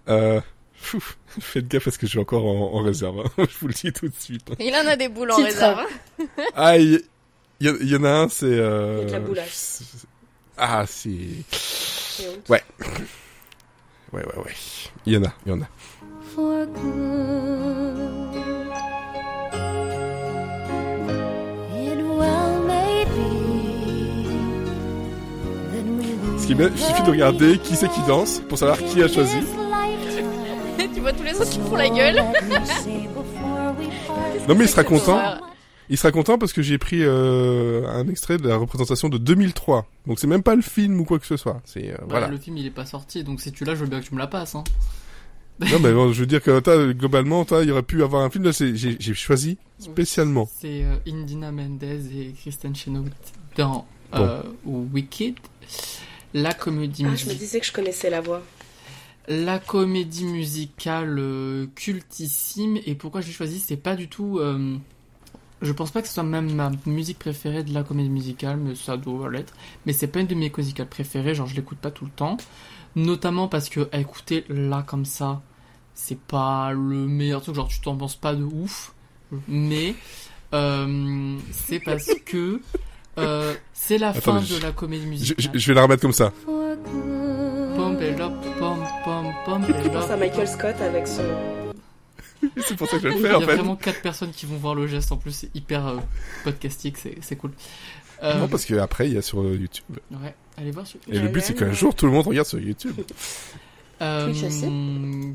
Euh, pfff, faites gaffe parce que je suis encore en, en réserve. hein. je vous le dis tout de suite. hein. Il en a des boules en Titre. réserve. hein. Ah, il y, en a un, c'est. Euh... Il y a de la Ah, c'est. Ouais. Ouais, ouais, ouais. Il y en a, il y en a. for good. It well may be that we will Ce qui est bien, il suffit de regarder qui c'est qui danse pour savoir qui a choisi. Tu vois tous les autres qui font la gueule. Non, mais il sera content. Il sera content parce que j'ai pris euh, un extrait de la représentation de 2003. Donc c'est même pas le film ou quoi que ce soit. C'est euh, Bah, voilà. Le film il est pas sorti, donc si tu l'as, je veux bien que tu me la passes. Hein. Non mais bon, je veux dire que globalement, il y aurait pu avoir un film. Là, j'ai choisi spécialement. C'est euh, Indina Mendez et Kristen Chenoweth dans euh, Wicked, la comédie Ah, je me disais que je connaissais la voix. La comédie musicale euh, cultissime. Et pourquoi j'ai choisi C'est pas du tout. euh, je pense pas que ce soit même ma musique préférée de la comédie musicale, mais ça doit l'être. Mais c'est pas une de mes musicales préférées, genre je l'écoute pas tout le temps. Notamment parce que à écouter là comme ça, c'est pas le meilleur truc, genre tu t'en penses pas de ouf. Mais euh, c'est parce que euh, c'est la Attends, fin je- de la comédie Je, musicale. je- je vais la remettre comme ça. Pom, pélope, pom, pom, pom, Je pense pélope. à Michael Scott avec son. c'est pour ça que je vais le Il y faire a en fait. vraiment quatre personnes qui vont voir le geste en plus, c'est hyper euh, podcastique, c'est c'est cool. Euh, Non, parce qu'après, il y a sur euh, YouTube. Ouais, allez voir sur Et le but, c'est qu'un jour, tout le monde regarde sur YouTube.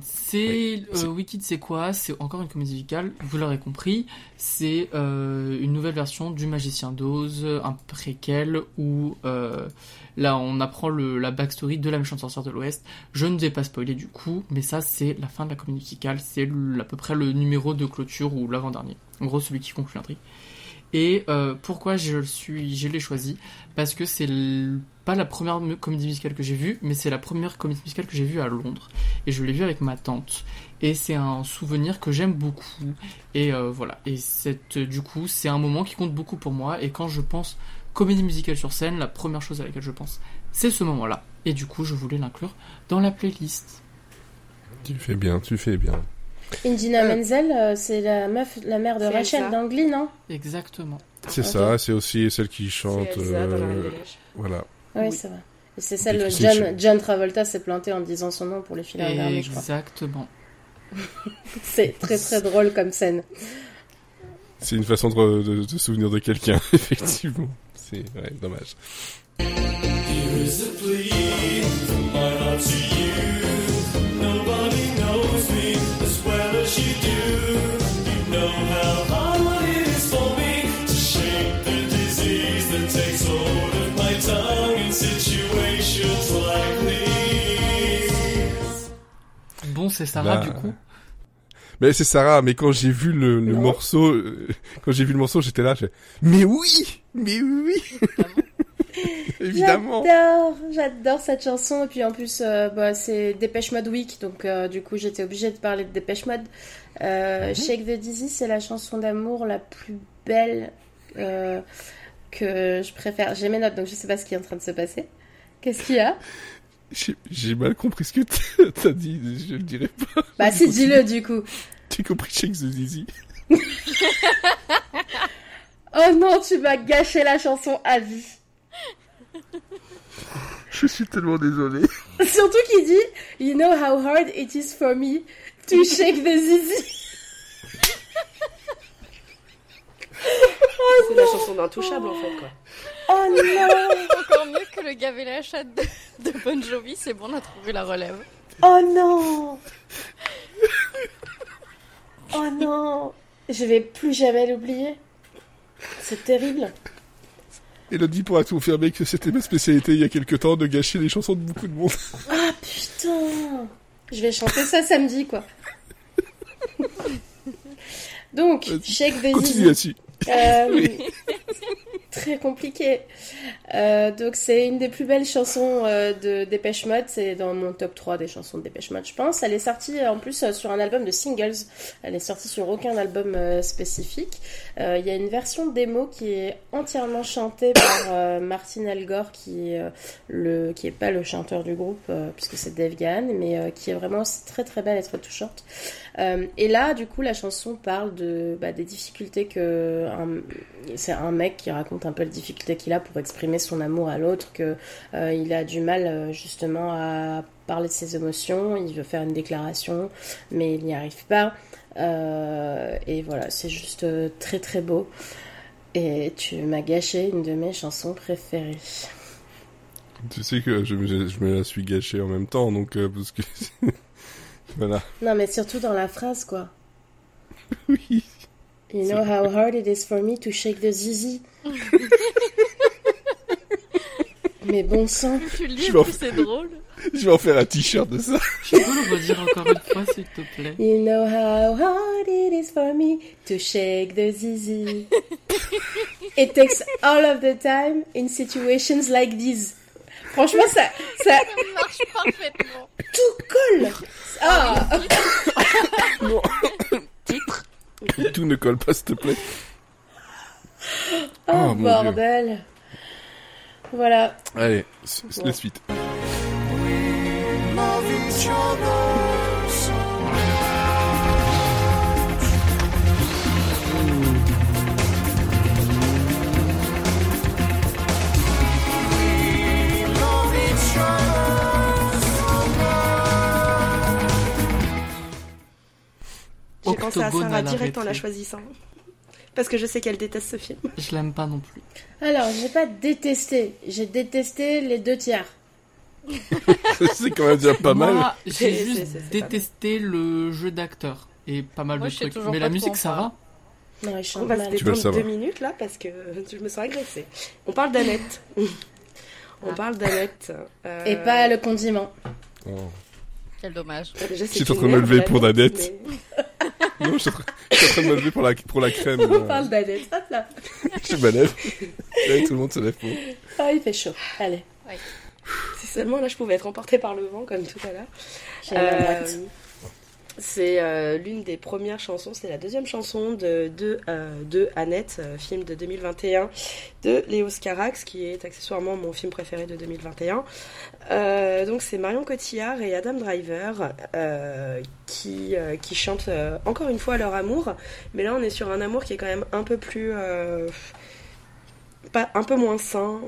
C'est euh, Wicked, c'est quoi? C'est encore une comédie musicale. Vous l'aurez compris. C'est euh, une nouvelle version du Magicien d'Oz, un préquel où euh, là on apprend le, la backstory de la méchante sorcière de l'Ouest. Je ne vais pas spoiler du coup, mais ça c'est la fin de la comédie musicale. C'est à peu près le numéro de clôture ou l'avant-dernier. En gros, celui qui conclut l'intrigue. Et euh, pourquoi je suis, je l'ai choisi? Parce que c'est pas la première comédie musicale que j'ai vue, mais c'est la première comédie musicale que j'ai vue à Londres. Et je l'ai vue avec ma tante. Et c'est un souvenir que j'aime beaucoup. Et euh, voilà. Et cette, du coup, c'est un moment qui compte beaucoup pour moi. Et quand je pense comédie musicale sur scène, la première chose à laquelle je pense, c'est ce moment-là. Et du coup, je voulais l'inclure dans la playlist. Tu fais bien, tu fais bien. Indina Menzel, euh, c'est la meuf, la mère de Rachel Glee, non? Exactement. C'est ça, c'est aussi celle qui chante. Elsa euh, voilà. Oui, Oui. c'est vrai. C'est celle c'est, John, John Travolta s'est planté en disant son nom pour les films derniers, je crois. Exactement. C'est très très drôle comme scène. C'est une façon de, de, de se souvenir de quelqu'un, effectivement. C'est ouais, dommage. C'est Sarah Bah, du coup. Mais c'est Sarah, mais quand j'ai vu le, morceau, euh, quand j'ai vu le morceau, j'étais là, j'ai mais oui, mais oui, évidemment. J'adore, j'adore cette chanson. Et puis en plus, euh, bah, c'est Dépêche Mode Week, donc euh, du coup j'étais obligée de parler de Dépêche Mode. Euh, Shake the Dizzy, c'est la chanson d'amour la plus belle euh, que je préfère. J'ai mes notes, donc je sais pas ce qui est en train de se passer. Qu'est-ce qu'il y a? J'ai mal compris ce que t'as- dit, je le dirai pas. Bah si, dis-le du coup. J'ai compris Shake the Dizzy. Oh non, tu m'as gâché la chanson à vie. Je suis tellement désolé. Surtout qu'il dit You know how hard it is for me to shake the zizi. C'est la chanson d'Intouchable en fait quoi. Oh non Encore mieux que le gaver la chatte de, de Bon Jovi, c'est bon, on a trouvé la relève. Oh non Oh non Je vais plus jamais l'oublier. C'est terrible. Elodie pourra confirmer que c'était ma spécialité il y a quelque temps de gâcher les chansons de beaucoup de monde. Ah putain Je vais chanter ça samedi quoi. Donc, shake the Continue là-dessus. Euh. Très compliqué. Euh, donc c'est une des plus belles chansons euh, de Dépêche Mode. C'est dans mon top 3 des chansons de Dépêche Mode, je pense. Elle est sortie en plus sur un album de singles. Elle est sortie sur aucun album spécifique. Il y a une version démo qui est entièrement chantée par Martin Elgore, qui est, le, qui est pas le chanteur du groupe, puisque c'est Dave Gahan, mais qui est vraiment aussi très très belle et très touchante. Euh, et là, du coup, la chanson parle de, bah, des difficultés que c'est un mec qui raconte un peu les difficultés qu'il a pour exprimer son amour à l'autre, que euh, a du mal euh, justement à parler de ses émotions, il veut faire une déclaration, mais il n'y arrive pas. Et voilà, c'est juste très très beau. Et tu m'as gâché une de mes chansons préférées. Tu sais que je me, la suis gâchée en même temps, donc parce que voilà. Non, mais surtout dans la phrase, quoi. Oui. You know how hard it is for me to shake the zizi. mais bon sang. Tu le dis, Je vais en- plus c'est drôle. Je vais en faire un t-shirt de ça. Tu peux le redire encore une fois, s'il te plaît. You know how hard it is for me to shake the zizi. It takes all of the time in situations like these. Franchement, ça, ça Ça marche parfaitement. tout colle. Ah, Non. Tout ne colle pas, s'il te plaît. oh, Oh, Dieu. bordel. Voilà. Allez, s- s- la suite. J'ai pensé à Sarah direct en la choisissant. Parce que je sais qu'elle déteste ce film. Je l'aime pas non plus. Alors, j'ai pas détesté. J'ai détesté les deux tiers. c'est quand même déjà pas mal. J'ai juste détesté le jeu d'acteur et pas mal Moi, de trucs. Mais pas la musique, on ça parle. va. Non, On va se détendre deux minutes là parce que je me sens agressée. On parle d'Annette. On Ah. parle d'Annette. euh, Et pas le condiment. Oh. Quel dommage. Je suis en train de me lever pour l'Annette, Annette. mais- Non, je suis en train je suis en train de me lever pour la, pour la crème. On euh, parle d'Annette. Hop là. Je me lève. Ouais, tout le monde se lève pour. Ah, il fait chaud. Allez. Si seulement là je pouvais être emportée par le vent comme tout à l'heure. J'ai la Euh, boîte. C'est euh, l'une des premières chansons, c'est la deuxième chanson de, de, euh, de Annette, euh, film de 2021 de Léo Scarax, qui est accessoirement mon film préféré de 2021. Euh, donc c'est Marion Cotillard et Adam Driver qui, qui chantent encore une fois leur amour, mais là on est sur un amour qui est quand même un peu plus... pas, un peu moins sain,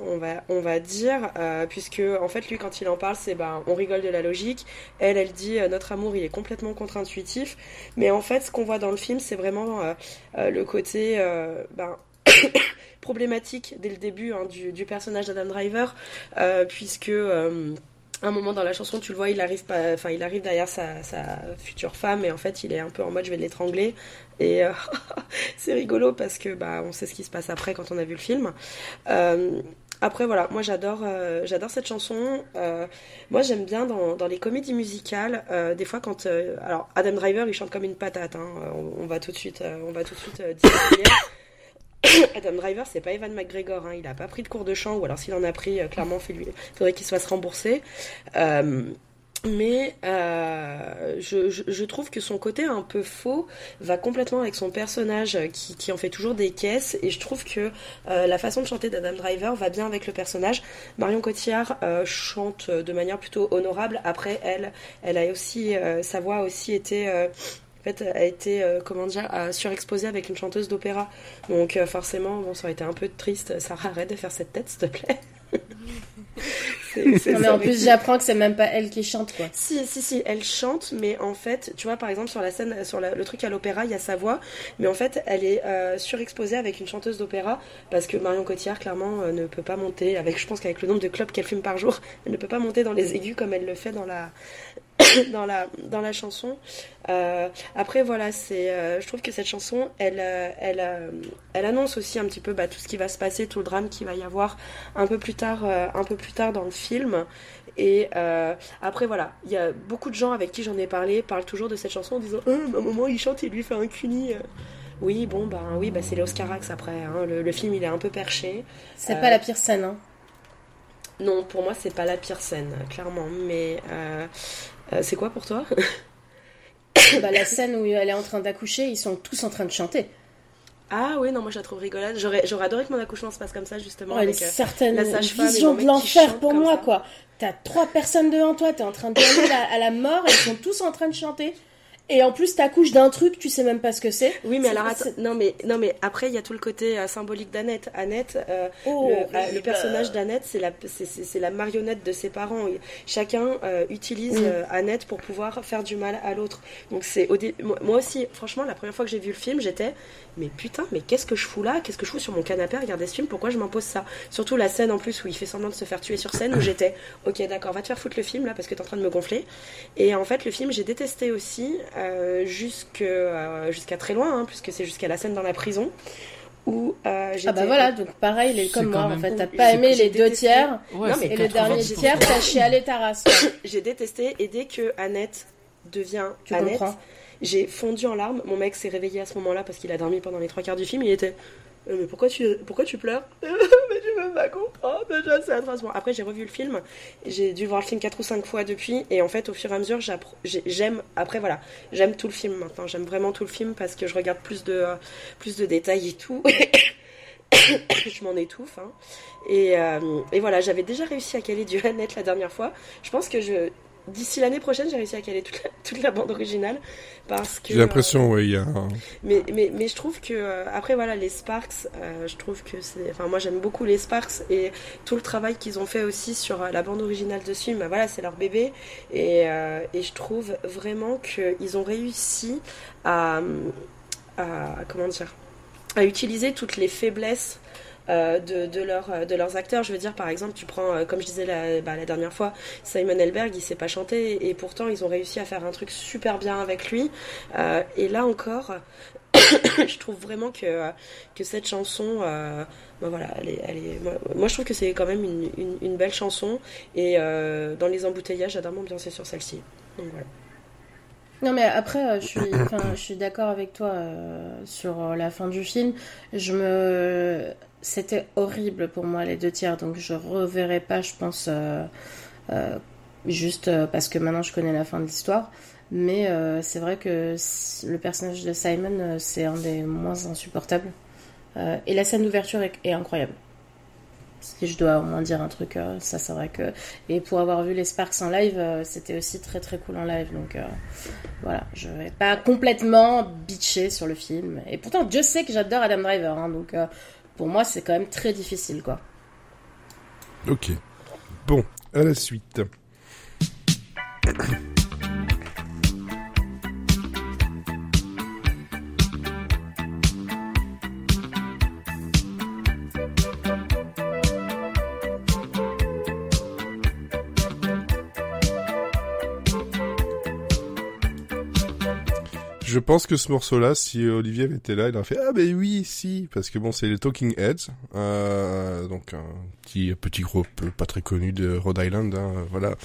on va, dire, euh, puisque en fait lui quand il en parle, c'est ben on rigole de la logique. Elle, elle dit euh, notre amour il est complètement contre-intuitif, mais en fait ce qu'on voit dans le film, c'est vraiment euh, le côté ben, problématique dès le début hein, du, personnage d'Adam Driver, puisque un moment dans la chanson, tu le vois, il arrive pas, enfin il arrive derrière sa, sa future femme et en fait il est un peu en mode je vais l'étrangler et euh, c'est rigolo parce que bah on sait ce qui se passe après quand on a vu le film. Euh, après voilà, moi j'adore euh, j'adore cette chanson. Euh, moi j'aime bien dans, dans les comédies musicales, euh, des fois quand euh, alors Adam Driver il chante comme une patate, hein, on, va tout de suite on va tout de suite dire Adam Driver, c'est pas Evan McGregor, hein, il a pas pris de cours de chant, ou alors s'il en a pris, euh, clairement, il faudrait qu'il se fasse rembourser. Euh, mais euh, je, trouve que son côté un peu faux va complètement avec son personnage qui, en fait toujours des caisses et je trouve que la façon de chanter d'Adam Driver va bien avec le personnage. Marion Cotillard chante de manière plutôt honorable. Après elle, elle a aussi sa voix a aussi été en fait, a été, euh, comment dire, surexposée avec une chanteuse d'opéra. Donc euh, forcément, bon, ça aurait été un peu triste. Sarah, arrête de faire cette tête, s'il te plaît. Non, mais en plus, j'apprends que c'est même pas elle qui chante, quoi. si, si, si, elle chante, mais en fait, tu vois, par exemple, sur la scène, sur la- le truc à l'opéra, il y a sa voix, mais en fait, elle est euh, surexposée avec une chanteuse d'opéra, parce que Marion Cotillard, clairement, euh, ne peut pas monter, avec, je pense qu'avec le nombre de clubs qu'elle fume par jour, elle ne peut pas monter dans les aigus comme elle le fait dans la, dans la, dans la chanson. Euh, après, voilà, c'est, euh, je trouve que cette chanson, elle, euh, elle, elle annonce aussi un petit peu bah, tout ce qui va se passer, tout le drame qu'il va y avoir un peu plus tard, euh, un peu plus tard dans le film. Et après, voilà, il y a beaucoup de gens avec qui j'en ai parlé parlent toujours de cette chanson en disant à un moment, il chante, il lui fait un cuni. Oui, bon, bah oui, bah, c'est Léo Scarax après. hein. Le, le film, il est un peu perché. C'est pas la pire scène, hein. Non, pour moi, c'est pas la pire scène, clairement. Mais euh, euh, c'est quoi pour toi bah, la scène où elle est en train d'accoucher, ils sont tous en train de chanter. Ah oui, non, moi je la trouve rigolade. J'aurais, j'aurais adoré que mon accouchement se passe comme ça, justement. Oh, une avec, euh, certaine la vision de l'enfer pour moi, ça. quoi. T'as trois personnes devant toi, t'es en train de aller à, à la mort et ils sont tous en train de chanter. Et en plus, t'accouches d'un truc, tu sais même pas ce que c'est. Oui, mais alors non mais non mais après il y a tout le côté euh, symbolique d'Annette. Annette, euh, Oh, le, euh, le personnage d'Annette, c'est la c'est- la marionnette de ses parents. Chacun utilise Mm. Annette pour pouvoir faire du mal à l'autre. Donc c'est au dé- moi, moi aussi, franchement, la première fois que j'ai vu le film, j'étais mais putain, mais qu'est-ce que je fous là? Qu'est-ce que je fous sur mon canapé à regarder ce film? Pourquoi je m'impose ça? Surtout la scène en plus où il fait semblant de se faire tuer sur scène où j'étais ok d'accord, va te faire foutre le film là parce que t'es en train de me gonfler. Et en fait, le film, j'ai détesté aussi euh, jusque, euh, jusqu'à très loin, hein, puisque c'est jusqu'à la scène dans la prison. Où, euh, Ah bah voilà, donc pareil, C'est comme quand moi, en fait. T'as pas aimé les deux détesté. tiers, Ouais, Non, c'est mais et le dernier 90%. tiers, t'as chialé ta race. J'ai détesté, et dès que Annette devient Tu Annette, comprends. j'ai fondu en larmes. Mon mec s'est réveillé à ce moment-là parce qu'il a dormi pendant les trois quarts du film. Il était Euh, mais pourquoi tu, pourquoi tu pleures? Je veux pas comprendre, déjà c'est atroce. Bon, après j'ai revu le film, j'ai dû voir le film quatre ou cinq fois depuis, et en fait au fur et à mesure j'aime, après voilà, j'aime tout le film maintenant, j'aime vraiment tout le film parce que je regarde plus de, plus de détails et tout. je m'en étouffe. hein. Et, euh, et voilà, j'avais déjà réussi à caler du Annette la dernière fois. Je pense que je, d'ici l'année prochaine, j'ai réussi à caler toute la, toute la bande originale parce que. J'ai l'impression, ouais, il y a un... euh, mais, mais, mais je trouve que euh, après voilà les Sparks, euh, je trouve que c'est, enfin moi j'aime beaucoup les Sparks et tout le travail qu'ils ont fait aussi sur euh, la bande originale de ce film. Voilà, c'est leur bébé et, et je trouve vraiment qu'ils ont réussi à, à comment dire à utiliser toutes les faiblesses de, de, euh, de leurs acteurs. Je veux dire, par exemple, tu prends, euh, comme je disais la, bah, la dernière fois, Simon Elberg, il sait pas chanter et pourtant ils ont réussi à faire un truc super bien avec lui. Euh, et là encore, je trouve vraiment que, que cette chanson, euh, bah voilà, elle est, elle est, moi, je trouve que c'est quand même une, une, belle chanson et euh, dans les embouteillages, j'adore m'ambiancer sur celle-ci. Donc voilà. Non mais après, euh, je suis, je suis d'accord avec toi euh, sur euh, la fin du film. Je me, c'était horrible pour moi les deux tiers, donc je reverrai pas, je pense, euh, euh, juste euh, parce que maintenant je connais la fin de l'histoire. Mais c'est vrai que le personnage de Simon, c'est un des moins insupportables. Et la scène d'ouverture est, incroyable. Si je dois au moins dire un truc, ça c'est vrai que. Et pour avoir vu les Sparks en live, c'était aussi très très cool en live. Donc voilà, je vais pas complètement bitcher sur le film. Et pourtant, Dieu sait que j'adore Adam Driver. hein, donc pour moi, c'est quand même très difficile quoi. Ok. Bon, à la suite. Je pense que ce morceau-là, si Olivier été là, il aurait fait ah ben oui, si, parce que bon, c'est les Talking Heads, euh, donc un petit petit groupe pas très connu de Rhode Island, hein, voilà.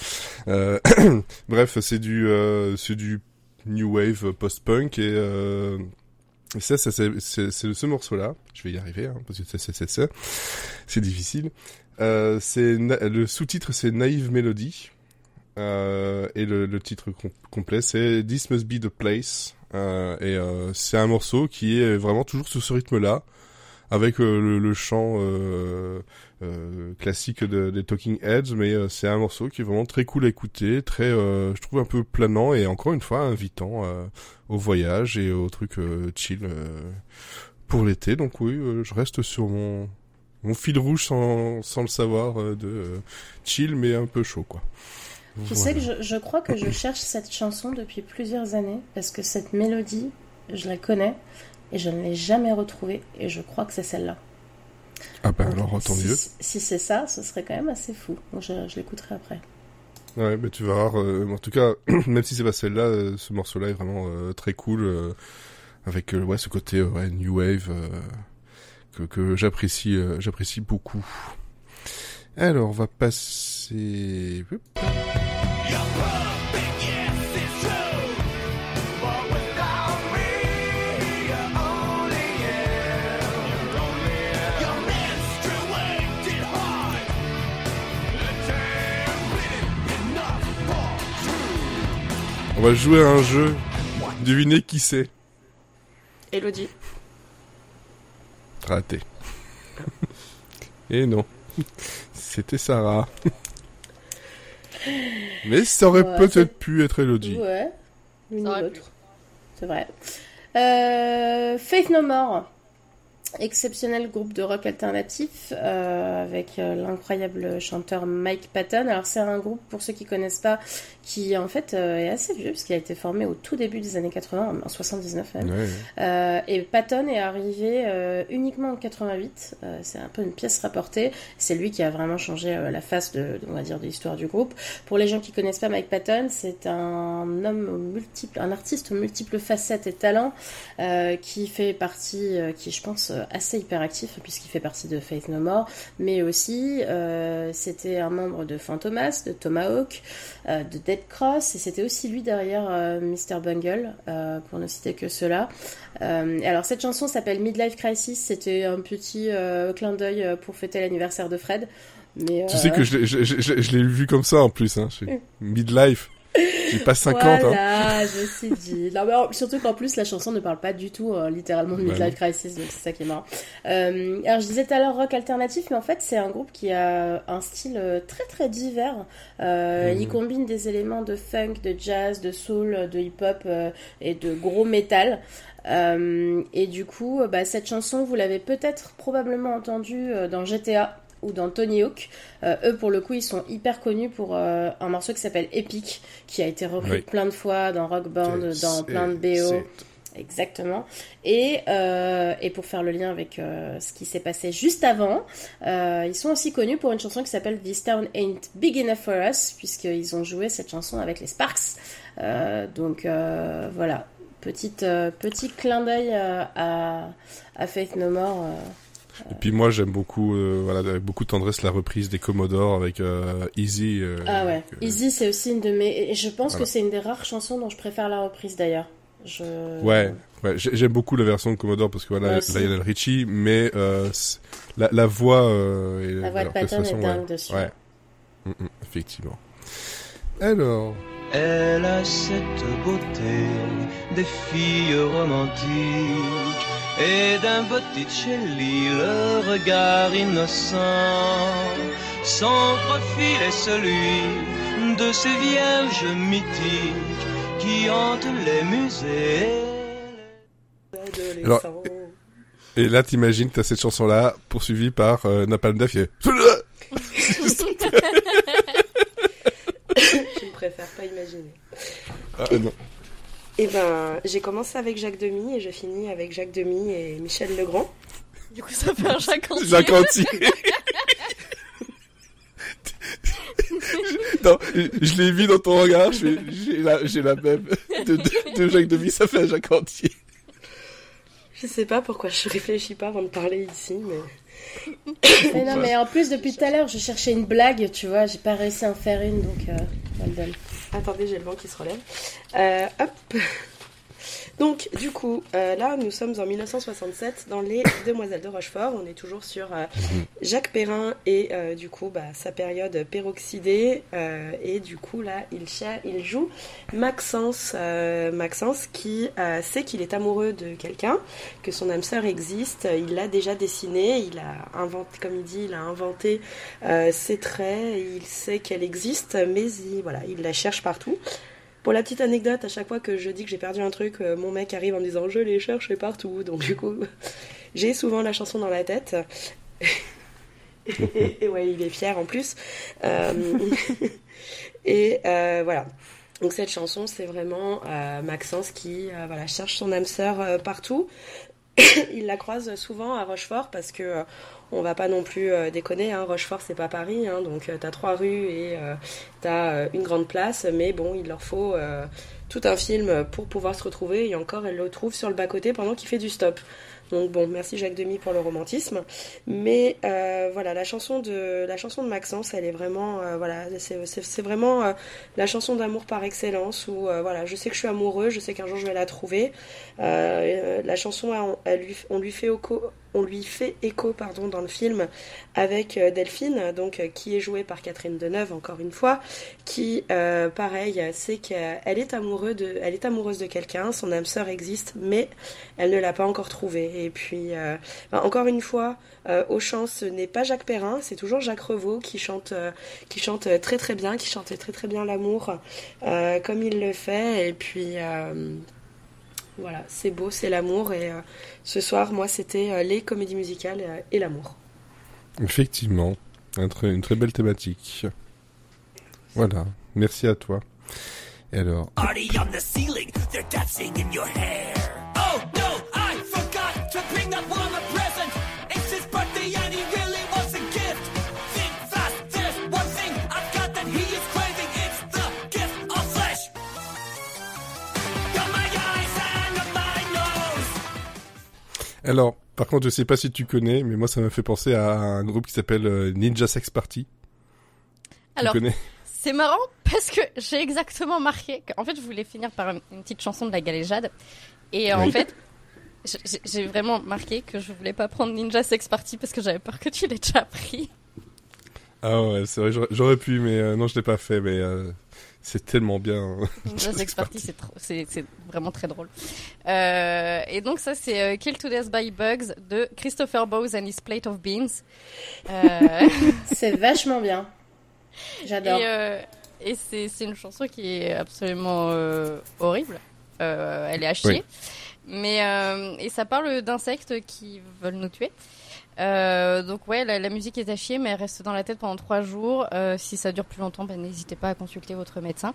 Euh, bref, c'est du euh, c'est du new wave post-punk et euh, et ça, ça c'est ce morceau-là. Je vais y arriver, hein, parce que c'est c'est difficile. Euh, c'est le sous-titre, c'est Naïve Melody. Euh, et le, le titre com- complet, c'est This Must Be the Place. Euh, et euh, c'est un morceau qui est vraiment toujours sur ce rythme-là, avec euh, le, le chant euh, euh, classique de- des Talking Heads, mais c'est un morceau qui est vraiment très cool à écouter, très, je trouve un peu planant et encore une fois invitant au voyage et au truc chill pour l'été. Donc oui, je reste sur mon mon fil rouge sans, sans le savoir de chill mais un peu chaud quoi. Tu Voilà. sais que je, je crois que je cherche cette chanson depuis plusieurs années parce que cette mélodie, je la connais et je ne l'ai jamais retrouvée et je crois que c'est celle-là. Ah Donc, alors tant si, mieux. Si c'est ça, ce serait quand même assez fou. Donc je, je l'écouterai après. Ouais, mais tu vas voir. euh, en tout cas, même si c'est pas celle-là, euh, ce morceau-là est vraiment euh, très cool avec ouais ce côté ouais, new wave que, que j'apprécie j'apprécie beaucoup. Alors, on va passer. Hop. Va jouer à un jeu. Devinez qui c'est. Elodie. Raté. Et non. C'était Sarah. Mais ça aurait Ouais, peut-être pu être Elodie. Ouais, l'une Ça ou aurait l'autre. C'est vrai. Euh, Faith No More, exceptionnel groupe de rock alternatif euh, avec euh, l'incroyable chanteur Mike Patton. Alors c'est un groupe, pour ceux qui connaissent pas, qui en fait euh, est assez vieux, parce qu'il a été formé au tout début des années 80, en 79 même. Ouais. Et Patton est arrivé uniquement en 88. Euh, c'est un peu une pièce rapportée. C'est lui qui a vraiment changé la face de, de- on va dire, de l'histoire du groupe. Pour les gens qui connaissent pas Mike Patton, c'est un homme aux multiples, un artiste aux multiples facettes et talents qui fait partie, qui je pense, assez hyperactif puisqu'il fait partie de Faith No More, mais aussi euh, c'était un membre de Fantomas, de Tomahawk, euh, de Dead Cross, et c'était aussi lui derrière euh, Mr. Bungle, euh, pour ne citer que cela. Euh, alors cette chanson s'appelle Midlife Crisis, c'était un petit euh, clin d'œil euh, pour fêter l'anniversaire de Fred. Mais, Tu euh, sais que je l'ai- je, je- je- je l'ai vu comme ça en plus. Hein. Fais midlife. J'ai pas 50. Hein. Voilà, je suis dit. Non, mais surtout qu'en plus, la chanson ne parle pas du tout euh, littéralement de Bah Midlife Crisis, donc c'est ça qui est marrant. Euh, alors, je disais tout à l'heure rock alternatif, mais en fait, c'est un groupe qui a un style euh, très très divers. Euh, Mhm. Il combine des éléments de funk, de jazz, de soul, de hip-hop euh, et de gros métal. Euh, et du coup, bah, cette chanson, vous l'avez peut-être probablement entendue dans GTA ou dans Tony Hawk. Euh, eux, pour le coup, ils sont hyper connus pour euh, un morceau qui s'appelle Epic, qui a été repris Oui. plein de fois dans Rock Band, dans plein de BO. Exactement. Et, euh, et pour faire le lien avec euh, ce qui s'est passé juste avant, euh, ils sont aussi connus pour une chanson qui s'appelle This Town Ain't Big Enough for Us, puisqu'ils ont joué cette chanson avec les Sparks. Donc voilà, Petite, petit clin d'œil à, à Faith No More. Euh. Et puis moi j'aime beaucoup, euh, voilà, avec beaucoup de tendresse la reprise des Commodores avec euh, Easy. euh, Ah ouais, que- Easy c'est aussi une de mes... Et je pense Voilà. que c'est une des rares chansons dont je préfère la reprise d'ailleurs. Je... Ouais, ouais, j'ai- j'aime beaucoup la version de Commodore parce que voilà. Lionel Richie, mais euh, la, la voix euh, et La voix de Patton est dingue ouais. dessus. Ouais, Mm, mm, effectivement. Alors, Elle a cette beauté des filles romantiques et d'un Botticelli le regard innocent. Son profil est celui de ces vierges mythiques qui hantent les musées. Alors, et là t'imagines t'as cette chanson là poursuivie par euh, Napalm Death, Je ne préfère pas imaginer. Ah, non. Et ben, j'ai commencé avec Jacques Demy et je finis avec Jacques Demy et Michel Legrand. Du coup, ça fait un Jacques entier. Jacques Anti. non, je, je l'ai vu dans ton regard, j'ai la, j'ai la même de, de, de Jacques Demy, ça fait un Jacques Anti. Je sais pas pourquoi je réfléchis pas avant de parler ici, mais Mais non, mais en plus, depuis tout à l'heure, je cherchais une blague, tu vois, j'ai pas réussi à en faire une, donc euh, well done. attendez, j'ai le vent qui se relève. Euh, hop. Donc, du coup, euh, là, nous sommes en 1967 dans Les Demoiselles de Rochefort. On est toujours sur euh, Jacques Perrin et euh, du coup, bah, sa période peroxydée. et du coup, là, il, il joue Maxence, Maxence qui sait qu'il est amoureux de quelqu'un, que son âme sœur existe. Il l'a déjà dessiné, il a inventé, comme il dit, il a inventé ses traits. Il sait qu'elle existe, mais il, voilà, il la cherche partout. Pour la petite anecdote, à chaque fois que je dis que j'ai perdu un truc, euh, mon mec arrive en me disant je les cherche partout. Donc du coup, j'ai souvent la chanson dans la tête. et, ouais, il est fier en plus. Euh, et euh, voilà. Donc cette chanson, c'est vraiment Maxence qui voilà, cherche son âme sœur partout. il la croise souvent à Rochefort parce que on va pas non plus euh, déconner. Hein, Rochefort, c'est pas Paris, hein, donc euh, t'as trois rues et euh, t'as euh, une grande place, mais bon, il leur faut tout un film pour pouvoir se retrouver. Et encore, elle le trouve sur le bas côté pendant qu'il fait du stop. Donc bon, merci Jacques Demy pour le romantisme. Mais voilà, la chanson de la chanson de Maxence, elle est vraiment voilà, c'est vraiment la chanson d'amour par excellence. Où voilà, je sais que je suis amoureux, je sais qu'un jour je vais la trouver. La chanson, on lui fait écho, on lui fait écho pardon dans le film avec euh, Delphine, donc euh, qui est jouée par Catherine Deneuve encore une fois, qui euh, pareil, c'est qu'elle est amoureuse de, quelqu'un, son âme sœur existe, mais elle ne l'a pas encore trouvé. Et puis ben, encore une fois, au chant, ce n'est pas Jacques Perrin, c'est toujours Jacques Revaux qui chante, qui chante très très bien, qui chante très très bien l'amour comme il le fait. Et puis voilà, c'est beau, c'est l'amour. Et euh, ce soir, moi, c'était euh, les comédies musicales euh, et l'amour. Effectivement, un très- une très belle thématique. Voilà, merci à toi. Et alors, Party alors, par contre, je sais pas si tu connais, mais moi ça m'a fait penser à un groupe qui s'appelle euh, Ninja Sex Party. Alors, tu connais c'est marrant parce que j'ai exactement marqué qu'en fait, je voulais finir par une petite chanson de la galéjade. Et en fait, j'ai- vraiment marqué que je voulais pas prendre Ninja Sex Party parce que j'avais peur que tu l'aies déjà pris. Ah ouais, c'est vrai, j'aurais- j'aurais pu, mais euh, non, je l'ai pas fait, mais euh, c'est tellement bien. Party, c'est trop- c'est c'est vraiment très drôle. Euh, et donc ça, c'est euh, Kill to Death by Bugs de Christopher Bowes and His Plate of Beans. Euh, C'est vachement bien. J'adore. Et, euh, et c'est c'est une chanson qui est absolument euh, horrible. Euh, elle est à chier. Oui. Mais euh, et ça parle d'insectes qui veulent nous tuer. Euh, donc ouais, la, la musique est à chier, mais elle reste dans la tête pendant trois jours. Euh, si ça dure plus longtemps, ben, n'hésitez pas à consulter votre médecin.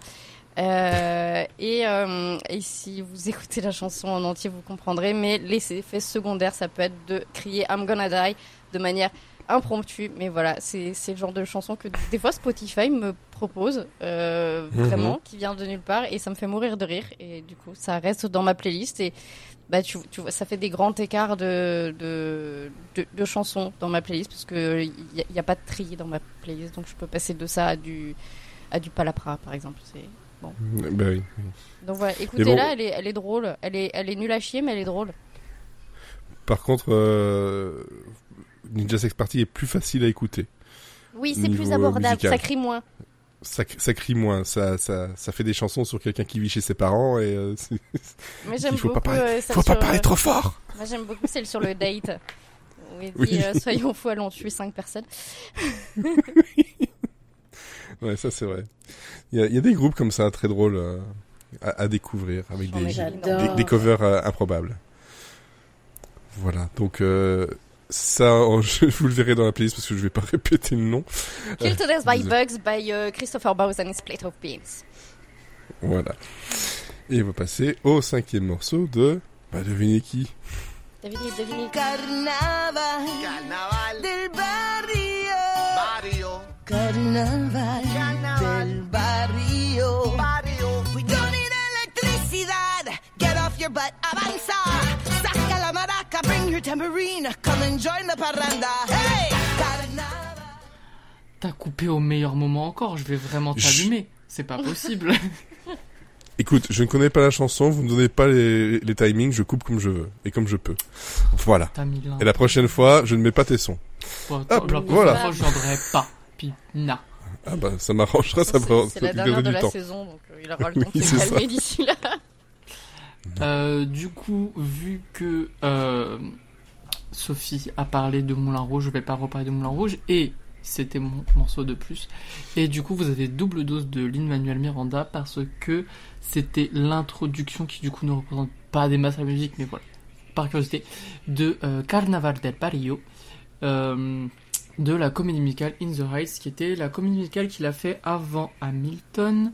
Euh, et, euh, et si vous écoutez la chanson en entier, vous comprendrez. Mais les effets secondaires, ça peut être de crier I'm gonna die de manière impromptue. Mais voilà, c'est le genre de chanson que des fois Spotify me propose, euh, Mhm. vraiment, qui vient de nulle part, et ça me fait mourir de rire. Et du coup, ça reste dans ma playlist. Et bah, tu, tu vois, ça fait des grands écarts de, de, de, de chansons dans ma playlist, parce que il n'y a, pas de tri dans ma playlist. Donc je peux passer de ça à du, à du Palapra, par exemple. C'est bon. Bah oui. Donc voilà, écoutez-la, bon- elle, est, elle est drôle. Elle est, elle est nulle à chier, mais elle est drôle. Par contre, euh, Ninja Sex Party est plus facile à écouiter. Oui, c'est plus abordable, musical. ça crie moins. Ça, ça crie moins, ça, ça, ça fait des chansons sur quelqu'un qui vit chez ses parents et euh, Mais j'aime faut beaucoup. pas parler, euh, faut pas sur- parler trop fort. Moi j'aime beaucoup celle sur le date. Où il dit Oui. euh, soyons fous, allons tuer cinq personnes. Ouais, ça c'est vrai. Il y a, il y a des groupes comme ça très drôles euh, à, à découvrir avec des, J'adore. des, des covers euh, improbables. Voilà, donc euh, ça, euh, je, vous le verrez dans la playlist parce que je vais pas répéter le nom. Kill to Death by désolé. Bugs by euh, Christopher Bowes and his Plate of Beans. Voilà. Et on va passer au cinquième morceau de... Bah devinez qui Devinez, devinez. Carnaval, Carnaval, del barrio. barrio, Carnaval, Carnaval. del barrio. barrio. We don't need electricidad. Get off your butt, avanza. Bring your tambourine. Come and join the. Hey! T'as coupé au meilleur moment encore, je vais vraiment t'allumer. C'est pas possible. Écoute, je ne connais pas la chanson, vous me donnez pas les, les timings, je coupe comme je veux et comme je peux. Voilà. Et la prochaine fois, je ne mets pas tes sons. Bon, Hop, la prochaine voilà. fois, je viendrai pas. Pina. Ah bah ça m'arrangera, ça C'est la dernière de du la temps. saison, donc euh, il aura le Oui, temps de se calmer d'ici là. Euh, du coup, vu que euh, Sophie a parlé de Moulin Rouge, je vais pas reparler de Moulin Rouge et c'était mon morceau de plus. Et du coup, vous avez double dose de Lin-Manuel Miranda parce que c'était l'introduction qui du coup ne représente pas des masses à musique, mais voilà, par curiosité, de euh, Carnaval del Barrio. de la comédie musicale In the Heights, qui était la comédie musicale qu'il a fait avant Hamilton.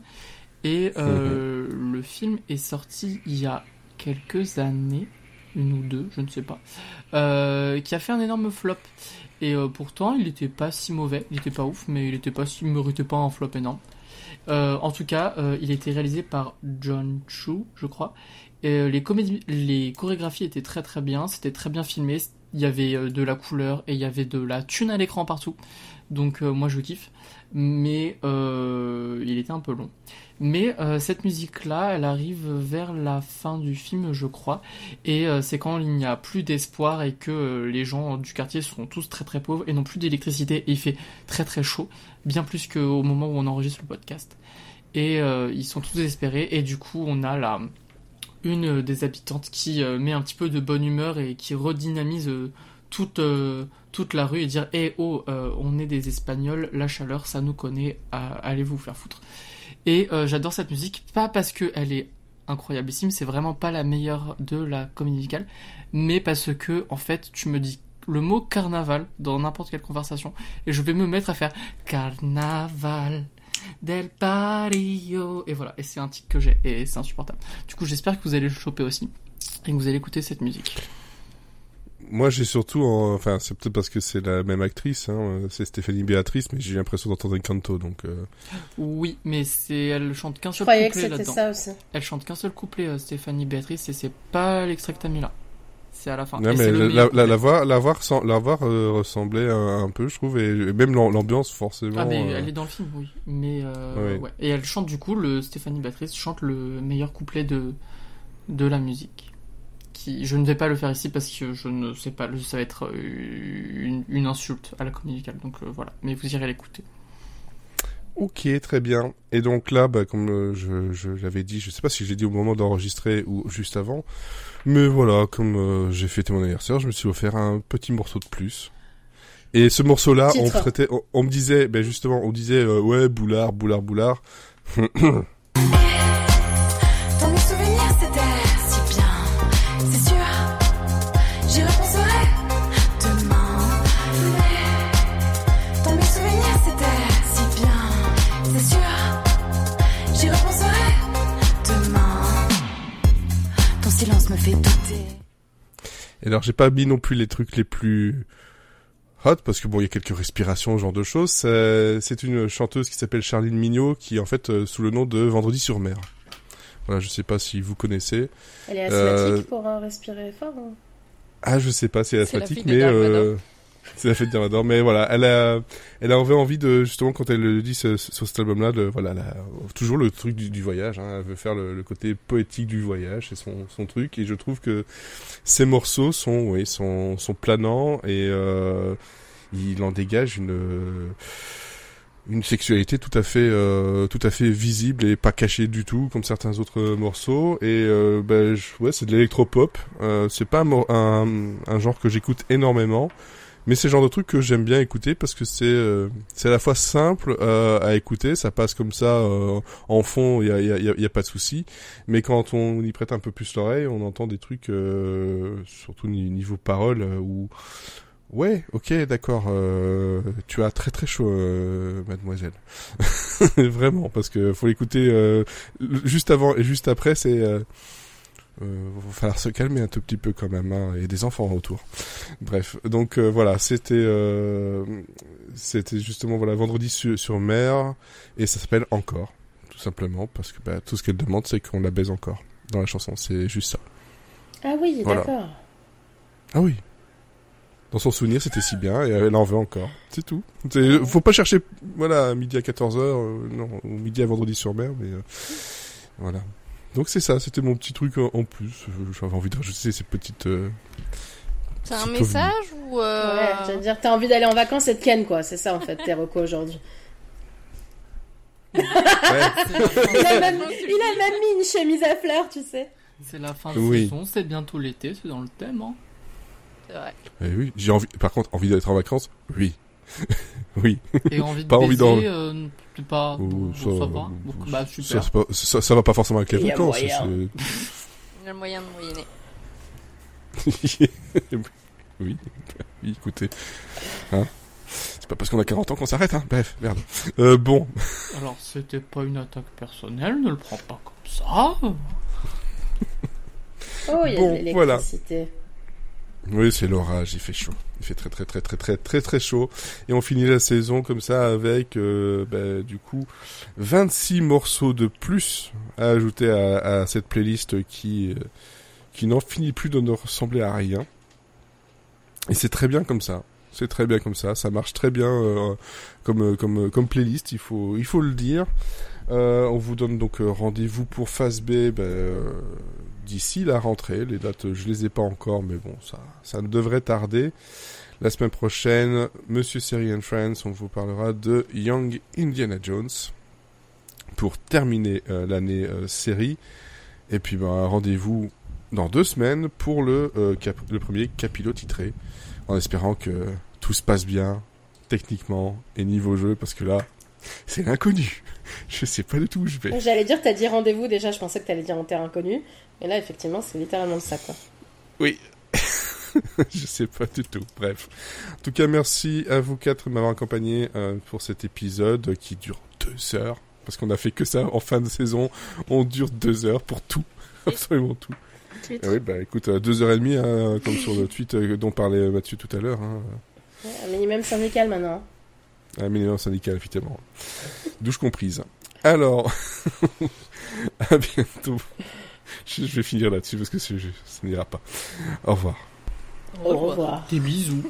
Et euh, le film est sorti il y a quelques années, une ou deux, je ne sais pas, euh, qui a fait un énorme flop. Et euh, pourtant, il était pas si mauvais, il était pas ouf, mais il était pas si, il méritait pas un flop énorme. En tout cas, il était réalisé par John Chu, je crois. Et les comédies, les chorégraphies étaient très très bien, c'était très bien filmé. Il y avait de la couleur et il y avait de la thune à l'écran partout. Donc moi je kiffe. Mais il était un peu long. Mais euh, cette musique-là, elle arrive vers la fin du film, je crois. Et euh, c'est quand il n'y a plus d'espoir et que euh, les gens du quartier sont tous très très pauvres et n'ont plus d'électricité et il fait très très chaud. Bien plus qu'au moment où on enregistre le podcast. Et euh, ils sont tous désespérés. Et du coup, on a la, une des habitantes qui euh, met un petit peu de bonne humeur et qui redynamise toute, toute la rue et dire Eh oh, on est des Espagnols, la chaleur, ça nous connaît, allez vous faire foutre. Et euh, j'adore cette musique, pas parce qu'elle est incroyableissime, c'est vraiment pas la meilleure de la comédie musicale, mais parce que, en fait, tu me dis le mot carnaval dans n'importe quelle conversation et je vais me mettre à faire carnaval del barrio et voilà et c'est un tic que j'ai et c'est insupportable. Du coup j'espère que vous allez le choper aussi et que vous allez écouter cette musique Moi j'ai surtout, en- enfin c'est peut-être parce que c'est la même actrice, hein, euh, c'est Stéphanie Béatrice, mais j'ai l'impression d'entendre un canto, donc... euh, oui mais c'est elle chante qu'un Je seul croyais que couplet c'était là-dedans ça aussi. elle chante qu'un seul couplet euh, Stéphanie Béatrice et c'est pas l'extrait que t'as mis là c'est à la fin Non, Et mais le la, la, voix, la voix, ressem- la voix, euh, ressemblait un, un peu, je trouve, et même l'am- l'ambiance forcément. Ah mais euh, elle est dans le film, oui. Mais euh, Oui. ouais. Et elle chante du coup, le Stéphanie Béatrice chante le meilleur couplet de de la musique. Qui, je ne vais pas le faire ici parce que je ne sais pas, ça va être euh, une, une insulte à la comédie musicale. Donc euh, voilà, mais vous irez l'écouter. Ok, très bien. Et donc là, bah, comme euh, je, je l'avais dit, je sais pas si j'ai dit au moment d'enregistrer ou juste avant, mais voilà, comme euh, j'ai fêté mon anniversaire, je me suis offert un petit morceau de plus. Et ce morceau-là, on, Titre. traitait, on, on me disait, ben justement, on disait, euh, ouais, boulard, boulard, boulard. Et alors j'ai pas mis non plus les trucs les plus hot parce que bon il y a quelques respirations ce genre de choses. C'est c'est une chanteuse qui s'appelle Charline Mignot qui est en fait euh, sous le nom de Vendredi sur mer. Voilà, je sais pas si vous connaissez. Elle est Euh, asthmatique pour euh, respirer fort. hein. Ah, je sais pas si elle est asthmatique, mais euh. c'est la fête de Vador. Mais voilà, elle a, elle a envie de justement quand elle le dit sur cet album-là, de voilà, elle a toujours le truc du, voyage. Hein, elle veut faire le, côté poétique du voyage, c'est son, truc. Et je trouve que ces morceaux sont, oui, sont, planants et euh, il en dégage une une sexualité tout à fait euh, tout à fait visible et pas cachée du tout comme certains autres morceaux et euh, ben je- ouais c'est de l'électropop euh, c'est pas un genre que j'écoute énormément mais c'est le genre de truc que j'aime bien écouter parce que c'est euh, c'est à la fois simple euh, à écouter ça passe comme ça euh, en fond il y a, y, a, y a- pas de souci mais quand on y prête un peu plus l'oreille on entend des trucs euh, surtout ni- niveau parole euh, où Ouais, ok, d'accord. euh, tu as très très chaud, mademoiselle. Vraiment, parce que faut l'écouter juste avant et juste après. C'est euh, euh, va falloir se calmer un tout petit peu quand même. Hein, et des enfants autour. Bref, donc euh, voilà, c'était euh, c'était justement voilà vendredi sur, sur mer et ça s'appelle encore, tout simplement parce que bah, tout ce qu'elle demande c'est qu'on la baise encore dans la chanson. C'est juste ça. Ah oui, Voilà. d'accord. Ah oui. Dans son souvenir, c'était si bien et elle en veut encore. C'est tout. C'est- Faut pas chercher, voilà, midi à 14h, non, ou midi à vendredi sur mer, mais euh, voilà. Donc c'est ça, c'était mon petit truc en plus. Je- J'avais envie de rajouter ces petites... euh, C'est un message ou euh... Ouais, j'allais dire, t'as envie d'aller en vacances et de ken, quoi. C'est ça, en fait, tes recos aujourd'hui. Ouais, Il a, même, il a le même mis une chemise à fleurs, tu sais. C'est la fin de Oui. saison, c'est bientôt l'été, c'est dans le thème. Hein. C'est vrai. eh oui, j'ai envie, par contre, envie d'être en vacances? Oui. oui. Et envie de Pas envie baiser, d'en- euh, c'est pas... Ou bon, ça, va. Donc, bah, ça, super. ça, ça va pas forcément avec les Il y a vacances. Il y a le moyen de moyenner. oui, oui, écoutez. Hein? C'est pas parce qu'on a 40 ans qu'on s'arrête, hein. Bref, merde. Euh, bon, Alors, c'était pas une attaque personnelle, ne le prends pas comme ça. Oh, il y a Bon, de voilà. Oui, c'est l'orage, il fait chaud. Il fait très très très très très très très chaud. Et on finit la saison comme ça avec, euh, bah, du coup, 26 morceaux de plus à ajouter à, à cette playlist qui, euh, qui n'en finit plus de ne ressembler à rien. Et c'est très bien comme ça. C'est très bien comme ça. Ça marche très bien euh, comme, euh, comme, euh, comme playlist, il faut, il faut le dire. Euh, on vous donne donc rendez-vous pour Phase B euh, d'ici la rentrée. Les dates, euh, je les ai pas encore, mais bon, ça, ça ne devrait tarder. La semaine prochaine, Monsieur and Friends, on vous parlera de Young Indiana Jones pour terminer euh, l'année euh, série. Et puis, ben, rendez-vous dans deux semaines pour le, le premier capilot titré, en espérant que tout se passe bien, techniquement et niveau jeu, parce que là, c'est l'inconnu. Je sais pas du tout où je vais. J'allais dire, t'as dit rendez-vous, déjà, je pensais que t'allais dire en terre inconnue. Mais là, effectivement, c'est littéralement ça, quoi. Oui. je sais pas du tout. Bref. En tout cas, merci à vous quatre de m'avoir accompagné euh, pour cet épisode qui dure deux heures. Parce qu'on a fait que ça en fin de saison. On dure deux heures pour tout. Absolument tout. Ah oui, bah écoute, euh, deux heures et demie, hein, comme sur le tweet euh, dont parlait Mathieu tout à l'heure. Hein. Ouais, un minimum syndical maintenant. Un minimum syndical, effectivement. Douche comprise. Alors, à bientôt. Je, je vais finir là-dessus parce que ça n'ira pas. Au revoir. Au revoir. Des bisous.